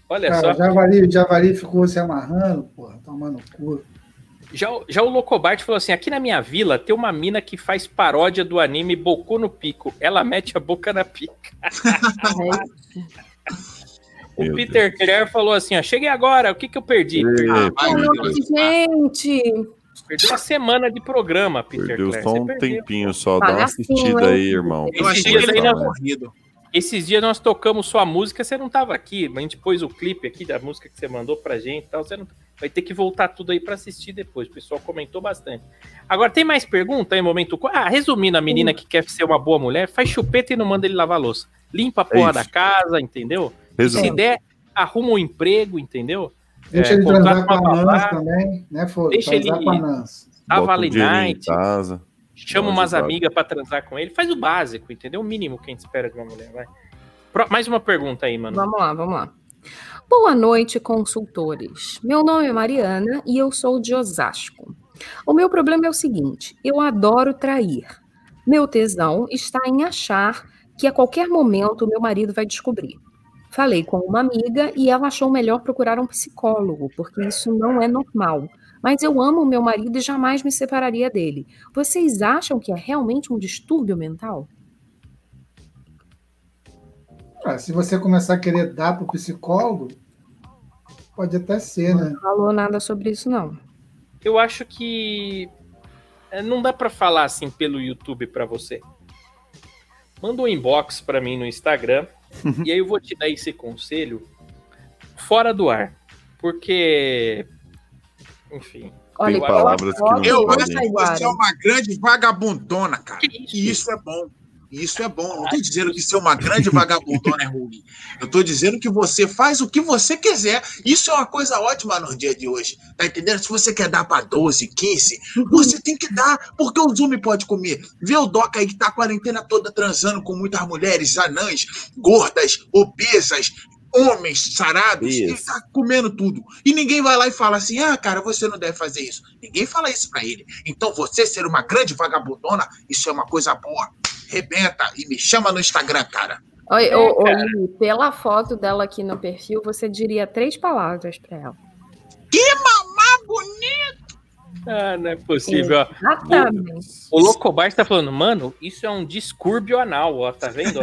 Speaker 1: Olha
Speaker 5: Cara, o
Speaker 1: só.
Speaker 5: javali, o javali ficou se amarrando, porra, tomando cu.
Speaker 1: Já, o- já o Locobart falou assim: aqui na minha vila tem uma mina que faz paródia do anime Boku no Pico. Ela mete a boca na pica. (laughs) O
Speaker 4: Meu
Speaker 1: Peter Clare falou assim: ó, cheguei agora, o que, que eu perdi?
Speaker 4: Deus.
Speaker 2: gente!
Speaker 1: perdi uma semana de programa, Peter
Speaker 4: Perdeu
Speaker 1: Clare.
Speaker 4: só um
Speaker 1: perdeu.
Speaker 4: tempinho só. Dá uma assistida aí, irmão.
Speaker 6: Eu achei ele
Speaker 1: nós-
Speaker 6: morrido.
Speaker 1: Esses dias nós tocamos sua música, você não tava aqui, a gente pôs o clipe aqui da música que você mandou pra gente e tal. Você não... Vai ter que voltar tudo aí pra assistir depois. O pessoal comentou bastante. Agora, tem mais pergunta aí, momento? Ah, resumindo, a menina que quer ser uma boa mulher, faz chupeta e não manda ele lavar a louça. Limpa a porra da
Speaker 4: isso.
Speaker 1: casa, entendeu? Se der, arruma um emprego, entendeu?
Speaker 5: Deixa
Speaker 1: É,
Speaker 5: ele transar com a. Nans também, né?
Speaker 1: Deixa
Speaker 5: Transar
Speaker 1: ele-
Speaker 5: com a Nans.
Speaker 4: Um dinheirinho em
Speaker 1: Night,
Speaker 4: casa.
Speaker 1: Chama umas amigas pra transar com ele. Faz o básico, entendeu? O mínimo que a gente espera de uma mulher, vai. Pro- Mais uma pergunta aí, mano.
Speaker 2: Vamos lá, vamos lá. Boa noite, consultores. Meu nome é Mariana e eu sou de Osasco. O meu problema é o seguinte: eu adoro trair. Meu tesão está em achar que a qualquer momento meu marido vai descobrir. Falei com uma amiga e ela achou melhor procurar um psicólogo, porque isso não é normal. Mas eu amo meu marido e jamais me separaria dele. Vocês acham que é realmente um distúrbio mental?
Speaker 5: Ah, se você começar a querer dar pro psicólogo, pode até ser, né?
Speaker 2: Não falou nada sobre isso, não.
Speaker 1: Eu acho que é, não dá pra falar assim pelo YouTube pra você. Manda um inbox pra mim no Instagram e aí eu vou te dar esse conselho fora do ar, porque enfim,
Speaker 2: Olha,
Speaker 4: Tem palavras que não
Speaker 6: Eu acho que você é uma grande vagabundona, cara.
Speaker 1: isso?
Speaker 6: E isso é bom. Isso é bom. Não tô dizendo que ser uma grande vagabundona é ruim. Eu tô dizendo que você faz o que você quiser. Isso é uma coisa ótima no dia de hoje. Tá entendendo? Se você quer dar pra 12, 15, você tem que dar, porque o Zoom pode comer. Vê o Doca aí que tá a quarentena toda transando com muitas mulheres, anãs, gordas, obesas, homens sarados,
Speaker 4: Isso.
Speaker 6: tá comendo tudo. E ninguém vai lá e fala assim: ah, cara, você não deve fazer isso. Ninguém fala isso pra ele. Então você ser uma grande vagabundona, isso é uma coisa boa. Rebenta e me chama no Instagram, cara.
Speaker 2: Oi,
Speaker 1: É,
Speaker 2: ô,
Speaker 1: cara.
Speaker 2: Pela foto dela aqui no perfil, você diria três palavras para ela.
Speaker 6: Mamá bonito!
Speaker 1: Ah, não é possível.
Speaker 2: Exatamente.
Speaker 1: O Locobar tá falando, mano, isso é um distúrbio anal, ó, tá vendo?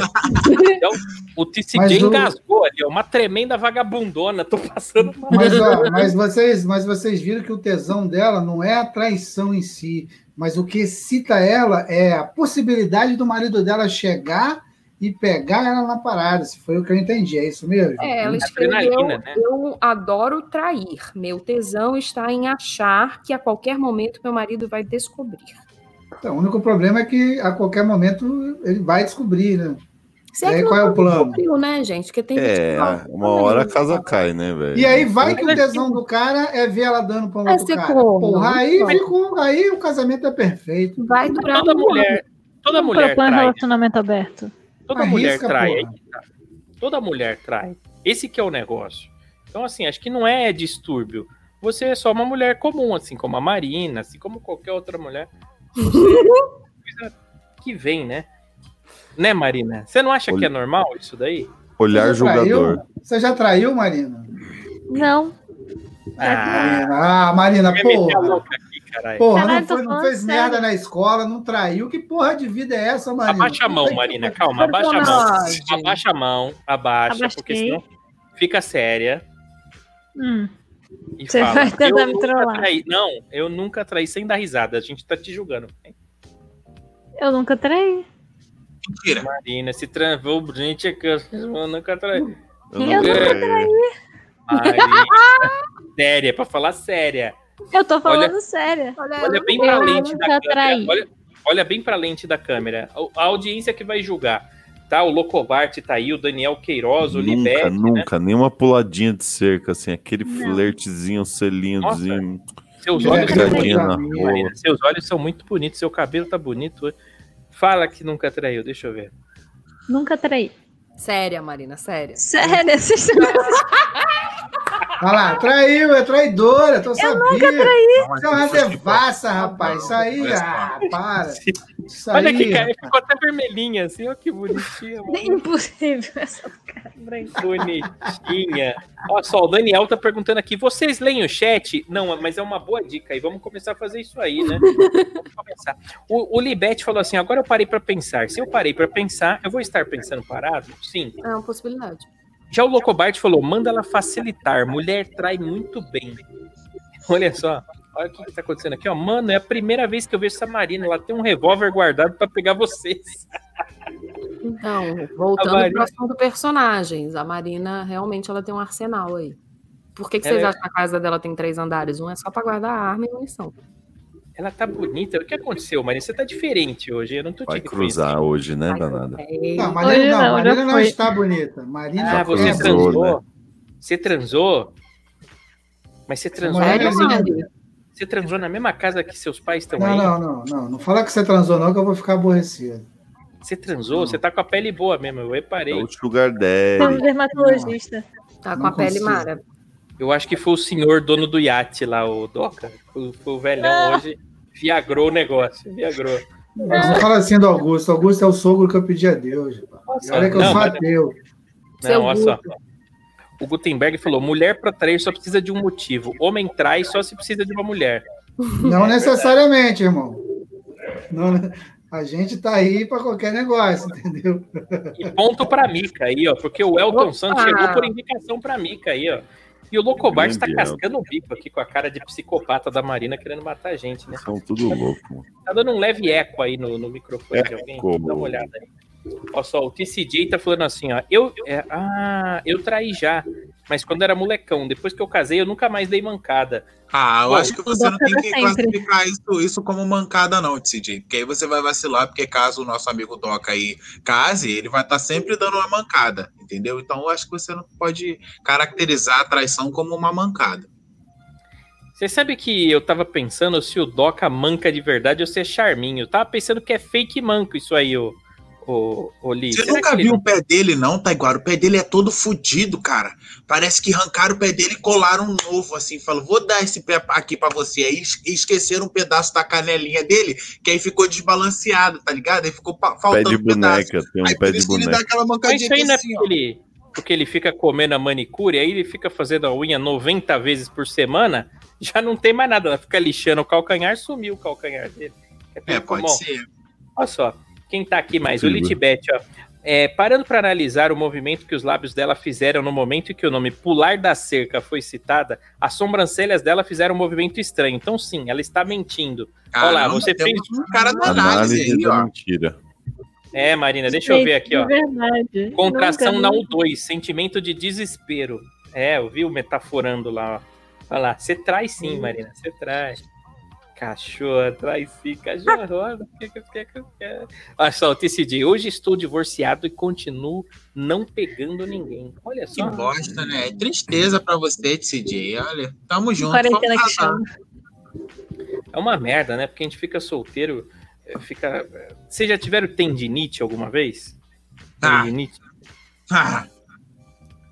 Speaker 1: Então, o TCJ
Speaker 5: Mas o-
Speaker 1: engasgou ali, ó, uma tremenda vagabundona, tô passando mal.
Speaker 5: Mas, ó, mas, vocês, mas vocês viram que o tesão dela não é a traição em si, mas o que excita ela é a possibilidade do marido dela chegar e pegar ela na parada. Se foi o que eu entendi, é isso mesmo?
Speaker 2: É, ela escreveu,
Speaker 1: Adrenalina, né?
Speaker 2: eu adoro trair. Meu tesão está em achar que a qualquer momento meu marido vai descobrir.
Speaker 5: Então, o único problema é que a qualquer momento ele vai descobrir, né?
Speaker 2: Se
Speaker 5: E aí,
Speaker 2: que
Speaker 5: qual é o plano?
Speaker 2: descobriu, né, gente? Porque tem
Speaker 4: É, uma hora a casa cai, né, velho?
Speaker 5: E aí vai que o tesão do cara é ver ela dando para um
Speaker 2: É
Speaker 5: outro
Speaker 2: ser
Speaker 5: cara.
Speaker 2: corno,
Speaker 5: Porra, aí, ficou, aí o casamento é perfeito.
Speaker 2: vai durar
Speaker 1: Toda mulher, toda mulher
Speaker 3: propor um relacionamento aberto.
Speaker 1: Toda
Speaker 5: Arrisca,
Speaker 1: mulher trai. tá. Toda mulher trai. Esse que é o negócio. Então, assim, acho que não é distúrbio. Você é só uma mulher comum, assim como a Marina, assim como qualquer outra mulher. Você é coisa que vem, né? Né, Marina? Você não acha que é normal isso daí?
Speaker 4: Olhar
Speaker 5: traiu?
Speaker 4: julgador.
Speaker 5: Você já traiu, Marina?
Speaker 3: Não.
Speaker 1: Ah,
Speaker 5: Ah, Marina,
Speaker 1: quer caralho.
Speaker 5: Porra,
Speaker 3: Caralho,
Speaker 5: não, foi- não fez
Speaker 3: sério.
Speaker 5: merda na escola, não traiu. Que porra de vida é essa, Marina?
Speaker 1: Abaixa a mão, Marina. Calma, abaixa a mão. Abaixa a mão, abaixa, porque senão fica séria.
Speaker 3: Hum.
Speaker 1: E
Speaker 3: Você vai tentar
Speaker 1: "Eu
Speaker 3: me
Speaker 1: nunca
Speaker 3: trollar."
Speaker 1: traí." Não, eu nunca traí sem dar risada. A gente tá te julgando.
Speaker 3: Eu nunca traí.
Speaker 6: Mentira.
Speaker 1: Marina, se travou, gente, é que eu nunca traí.
Speaker 4: Eu
Speaker 3: Eu
Speaker 4: não
Speaker 3: nunca
Speaker 4: traí.
Speaker 1: Marina, séria, pra falar séria.
Speaker 3: Eu tô falando
Speaker 1: Olha-
Speaker 3: sério.
Speaker 1: Olha bem pra lente da
Speaker 3: nunca
Speaker 1: câmera. Olha, olha bem pra lente da câmera. A- A audiência que vai julgar. Tá? O Locobart tá aí, o Daniel Queiroz, o
Speaker 4: Nunca,
Speaker 1: Libete, né?
Speaker 4: nunca, nenhuma puladinha de cerca, assim, aquele
Speaker 3: Não.
Speaker 4: flertezinho, selinhozinho,
Speaker 1: Seus
Speaker 5: É,
Speaker 1: olhos. Marina. Seus olhos são muito bonitos, seu cabelo tá bonito. Fala que nunca traiu, deixa eu ver.
Speaker 3: Nunca traí.
Speaker 2: Séria, Marina, séria.
Speaker 3: Sério, vocês (laughs)
Speaker 5: Olha lá, traiu, é traidora, tu sabia. Nunca traí. Isso é uma
Speaker 6: se fosse
Speaker 5: devassa,
Speaker 6: de-
Speaker 5: rapaz. Isso aí,
Speaker 6: Olha
Speaker 5: ah, para. Isso
Speaker 1: Olha
Speaker 5: aí,
Speaker 1: aqui, cara,
Speaker 5: rapaz.
Speaker 1: ficou até vermelhinha assim, ó que bonitinha. mano.
Speaker 3: Impossível essa cara branca.
Speaker 1: Bonitinha. Olha só, o Daniel tá perguntando aqui: vocês leem o chat? Não, mas é uma boa dica aí. Vamos começar a fazer isso aí, né? Vamos começar. O, o Libete falou assim: agora eu parei pra pensar. Se eu parei pra pensar, eu vou estar pensando parado? Sim.
Speaker 2: É uma possibilidade.
Speaker 1: Já o Locobart falou: manda ela facilitar. Mulher trai muito bem. Olha só. Olha o que, que tá acontecendo aqui, ó. Mano, é a primeira vez que eu vejo essa Marina. Ela tem um revólver guardado pra pegar vocês.
Speaker 2: Então, voltando
Speaker 1: Marina-
Speaker 2: pro assunto personagens, a Marina realmente ela tem um arsenal aí. Por que, que
Speaker 1: Ela
Speaker 2: vocês
Speaker 1: é-
Speaker 2: acham que a casa dela tem três andares? Um é só pra guardar arma e munição.
Speaker 1: Ela tá bonita. O que aconteceu, Marina? Você tá diferente hoje. Eu não tô
Speaker 4: Vai
Speaker 1: te
Speaker 4: cruzar hoje, né, danada?
Speaker 2: É,
Speaker 5: Não, Marina não,
Speaker 3: não,
Speaker 5: Marina não está bonita. Marina
Speaker 1: Ah, você
Speaker 5: é
Speaker 4: transou,
Speaker 1: transou.
Speaker 4: né?
Speaker 1: Você transou? Mas você transou,
Speaker 5: Marina-
Speaker 2: Mari?
Speaker 1: você transou na mesma casa que seus pais estão
Speaker 5: Não,
Speaker 1: aí?
Speaker 5: não, não, não. Não fala que você transou, não, que eu vou ficar aborrecido.
Speaker 1: Você transou? Você tá com a pele boa mesmo, eu
Speaker 4: É
Speaker 1: reparei.
Speaker 4: o Sugar
Speaker 3: Sou um
Speaker 4: Daddy.
Speaker 3: dermatologista.
Speaker 2: Tá com
Speaker 5: Não
Speaker 2: a pele mara.
Speaker 1: Eu acho que foi o senhor dono do iate lá, o Doca. Foi, foi o velhão hoje. Viagrou o negócio, viagrou.
Speaker 5: Mas não fala assim do Augusto. Augusto é o sogro que eu pedi a Deus. E olha que eu
Speaker 1: Não,
Speaker 5: sou ateu.
Speaker 2: Seu
Speaker 1: Não, olha só. O Gutenberg falou: mulher pra trair só precisa de um motivo. Homem trai só se precisa de uma mulher.
Speaker 5: Não necessariamente, irmão. Não- a gente tá aí para qualquer negócio, entendeu?
Speaker 1: E ponto pra Mica aí, ó. Porque o Elton
Speaker 2: Opa!
Speaker 1: Santos chegou por indicação pra Mica aí, ó. E o Locobart tá
Speaker 4: Grande
Speaker 1: cascando o bico aqui com a cara de psicopata da Marina querendo matar a gente, né?
Speaker 4: São tudo louco.
Speaker 1: Tá dando um leve eco aí no, no microfone de alguém. Dá uma olhada aí. Olha só, o TCJ tá falando assim, ó. Eu, é, ah, eu traí já, mas quando era molecão. Depois que eu casei, eu nunca mais dei mancada.
Speaker 6: Ah, eu
Speaker 1: Bom,
Speaker 6: acho que você não tem que
Speaker 3: sempre.
Speaker 6: classificar isso, isso como mancada, não, TCJ. Porque aí você vai vacilar, porque caso o nosso amigo Doca aí case, ele vai estar sempre dando uma mancada, entendeu? Então eu acho que você não pode caracterizar a traição como uma mancada.
Speaker 1: Você sabe que eu tava pensando se o Doca manca de verdade ou se é charminho. Eu tava pensando que é fake manco isso aí, ô, ô Li.
Speaker 6: Você
Speaker 1: Será
Speaker 6: nunca
Speaker 1: ele
Speaker 6: viu
Speaker 1: não-
Speaker 6: o pé dele, não, Taiguara? O pé dele é todo fudido, cara. Parece que arrancaram o pé dele e colaram um novo, assim. Falou, vou dar esse pé aqui pra você. Aí es- esqueceram um pedaço da canelinha dele, que aí ficou desbalanceado, tá ligado? Aí ficou pa-
Speaker 4: Pé
Speaker 6: faltando
Speaker 4: de
Speaker 6: um
Speaker 4: boneca, tem um
Speaker 6: Aí
Speaker 4: pé
Speaker 6: por
Speaker 4: de
Speaker 6: isso que ele dá
Speaker 4: boneca.
Speaker 6: aquela
Speaker 1: Mas
Speaker 6: mancadinha
Speaker 1: isso aí não é
Speaker 6: assim, ó.
Speaker 1: porque ele, porque ele fica comendo a manicure, aí ele fica fazendo a unha 90 vezes por semana, já não tem mais nada. Ela fica lixando o calcanhar, sumiu o calcanhar dele.
Speaker 6: É,
Speaker 1: tudo
Speaker 6: pode
Speaker 1: comum.
Speaker 6: ser.
Speaker 1: Olha só, quem tá aqui mais? O. Litbet, ó. É, parando para analisar o movimento que os lábios dela fizeram no momento em que o nome pular da cerca foi citada, as sobrancelhas dela fizeram um movimento estranho. Então, sim, ela está mentindo. Olha lá,
Speaker 6: Caramba,
Speaker 1: você fez-
Speaker 6: um cara da análise
Speaker 4: Análise
Speaker 6: aí,
Speaker 4: da
Speaker 6: ó.
Speaker 4: mentira.
Speaker 1: É, Marina, deixa eu ver aqui, ó.
Speaker 3: De verdade.
Speaker 1: Contração na
Speaker 3: vi.
Speaker 1: U2, sentimento de desespero. É, eu vi o metaforando lá, ó. Olha lá, você traz sim, Marina, você traz. Cachorra, traz sim, cachorra. que que- que- que- que- Olha só, o TCD. Hoje estou divorciado e continuo não pegando ninguém. Olha
Speaker 6: Que
Speaker 1: só.
Speaker 6: bosta, né? É tristeza pra você, TCJ. Olha, tamo junto.
Speaker 3: Quarentena que chama.
Speaker 1: É uma merda, né? Porque a gente fica solteiro, eh, fica. Vocês já tiveram tendinite alguma vez?
Speaker 6: Ah.
Speaker 1: Tendinite?
Speaker 6: Ah,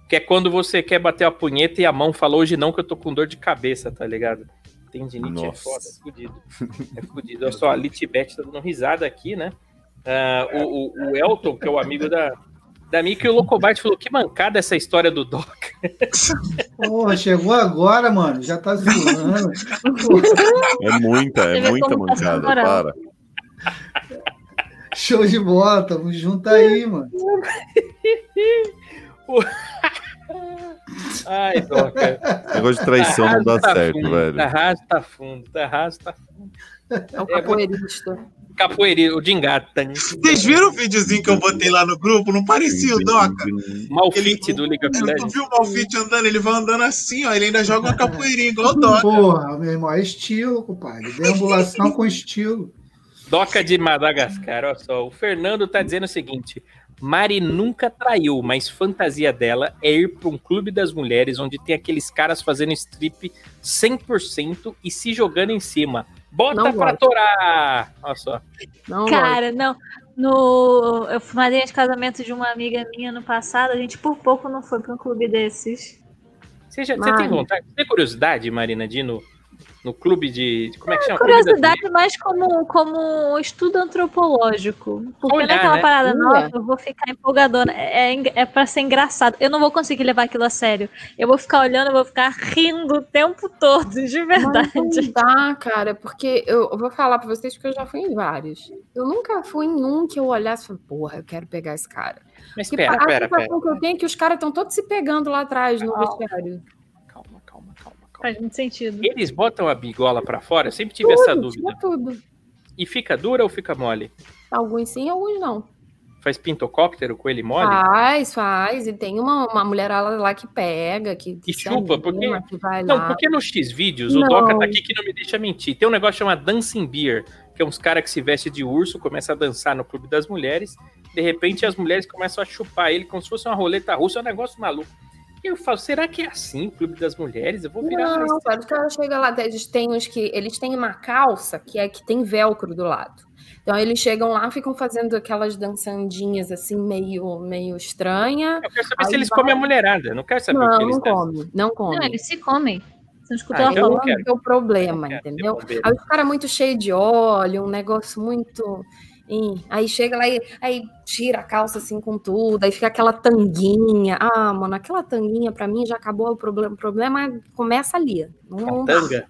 Speaker 1: Que é quando você quer bater a punheta e a mão fala hoje não, que eu tô com dor de cabeça, tá ligado? Tendinite é foda, é fudido. (laughs) É fudido. Olha só, a Litbet tá dando risada aqui, né? Ah, o, o- o Elton, que é o amigo da, da Mika, e o Locobart falou: que mancada essa história do Doc. (laughs)
Speaker 5: Porra, chegou agora, mano. Já tá zoando.
Speaker 4: É muita, é muita
Speaker 3: tá
Speaker 4: mancada, para.
Speaker 5: Show de bola, tamo junto aí, mano. (laughs)
Speaker 1: Ai, Doca.
Speaker 4: Negócio de traição não dá
Speaker 1: Tá
Speaker 4: certo,
Speaker 1: fundo,
Speaker 4: velho.
Speaker 1: Tá raso, tá fundo. Tá raso, tá fundo.
Speaker 2: É o capoeirista.
Speaker 1: Capoeira, o Dingata.
Speaker 6: Vocês viram o videozinho que eu botei lá no grupo? Não parecia o Doca?
Speaker 1: Malfit do of
Speaker 6: Tu
Speaker 1: Legends.
Speaker 6: viu o Malfit andando? Ele vai andando assim, ó. Ele ainda joga uma capoeirinha igual o Doca.
Speaker 5: Porra, meu irmão, é estilo, compadre. Deambulação com estilo.
Speaker 1: Doca de Madagascar, olha só. O Fernando tá dizendo o seguinte: Mari nunca traiu, mas fantasia dela é ir para um clube das mulheres onde tem aqueles caras fazendo strip 100% e se jogando em cima. Bota
Speaker 2: Não
Speaker 1: pra
Speaker 2: gosto.
Speaker 1: torar! Olha só.
Speaker 2: Não,
Speaker 3: Cara, não. No, eu fui madrinha de casamento de uma amiga minha no passado, a gente por pouco não foi pra um clube desses.
Speaker 1: Você, já, você tem vontade? Você tem curiosidade, Marina, de ir no, no clube de. Como é que chama? Clube das
Speaker 3: Curiosidade mais como, como um estudo antropológico. Porque
Speaker 1: Olhar,
Speaker 3: não é aquela
Speaker 1: né?
Speaker 3: parada, nossa, eu vou ficar empolgadona. É, é, é pra ser engraçado. Eu não vou conseguir levar aquilo a sério. Eu vou ficar olhando, eu vou ficar rindo o tempo todo, de verdade.
Speaker 2: Mas não dá, cara, porque eu, vou falar pra vocês que eu já fui em vários. Eu nunca fui em um que eu olhasse e falei, porra, eu quero pegar esse cara.
Speaker 1: Mas
Speaker 2: Porque
Speaker 1: pera,
Speaker 2: a
Speaker 1: pera, pera.
Speaker 2: sensação que eu tenho é que os caras estão todos se pegando lá atrás no vestiário.
Speaker 1: Calma, calma, calma, calma.
Speaker 3: Faz muito sentido.
Speaker 1: Eles botam a bigola pra fora? Eu sempre tive essa
Speaker 2: Tudo,
Speaker 1: dúvida.
Speaker 2: tira tudo.
Speaker 1: E fica dura ou fica mole?
Speaker 2: Alguns sim, alguns não.
Speaker 1: Faz pintocóptero com ele mole?
Speaker 2: Faz, faz. E tem uma, uma mulherada lá que pega, que,
Speaker 1: Que chupa, porque-
Speaker 2: que
Speaker 1: Não,
Speaker 2: lá.
Speaker 1: porque no X-Vídeos, o. Doca tá aqui que não me deixa mentir. Tem um negócio chamado Dancing Beer, que é uns caras que se vestem de urso, começam a dançar no clube das mulheres, de repente as mulheres começam a chupar ele como se fosse uma roleta russa, é um negócio maluco. E eu falo, será que é assim o clube das mulheres? Eu vou virar
Speaker 2: Não, cara, os caras chegam lá, eles têm uns que. Eles têm uma calça que é que tem velcro do lado. Então eles chegam lá, ficam fazendo aquelas dançandinhas assim, meio, meio estranha.
Speaker 1: Eu quero saber se eles
Speaker 2: vai-
Speaker 1: comem a mulherada. Não quero saber o que
Speaker 2: Não,
Speaker 1: eles
Speaker 2: não come, não come.
Speaker 3: Não, eles se comem. Você não escutou
Speaker 1: Ah,
Speaker 3: ela
Speaker 1: então
Speaker 3: falando?
Speaker 1: não.
Speaker 2: Esse é o problema, entendeu? Aí os caras muito cheio de óleo, um negócio muito. Ih, Aí chega lá e aí tira a calça assim com tudo, aí fica aquela tanguinha. Ah, mano, aquela tanguinha pra mim já acabou o problema. O problema começa ali. Não,
Speaker 1: Tanga.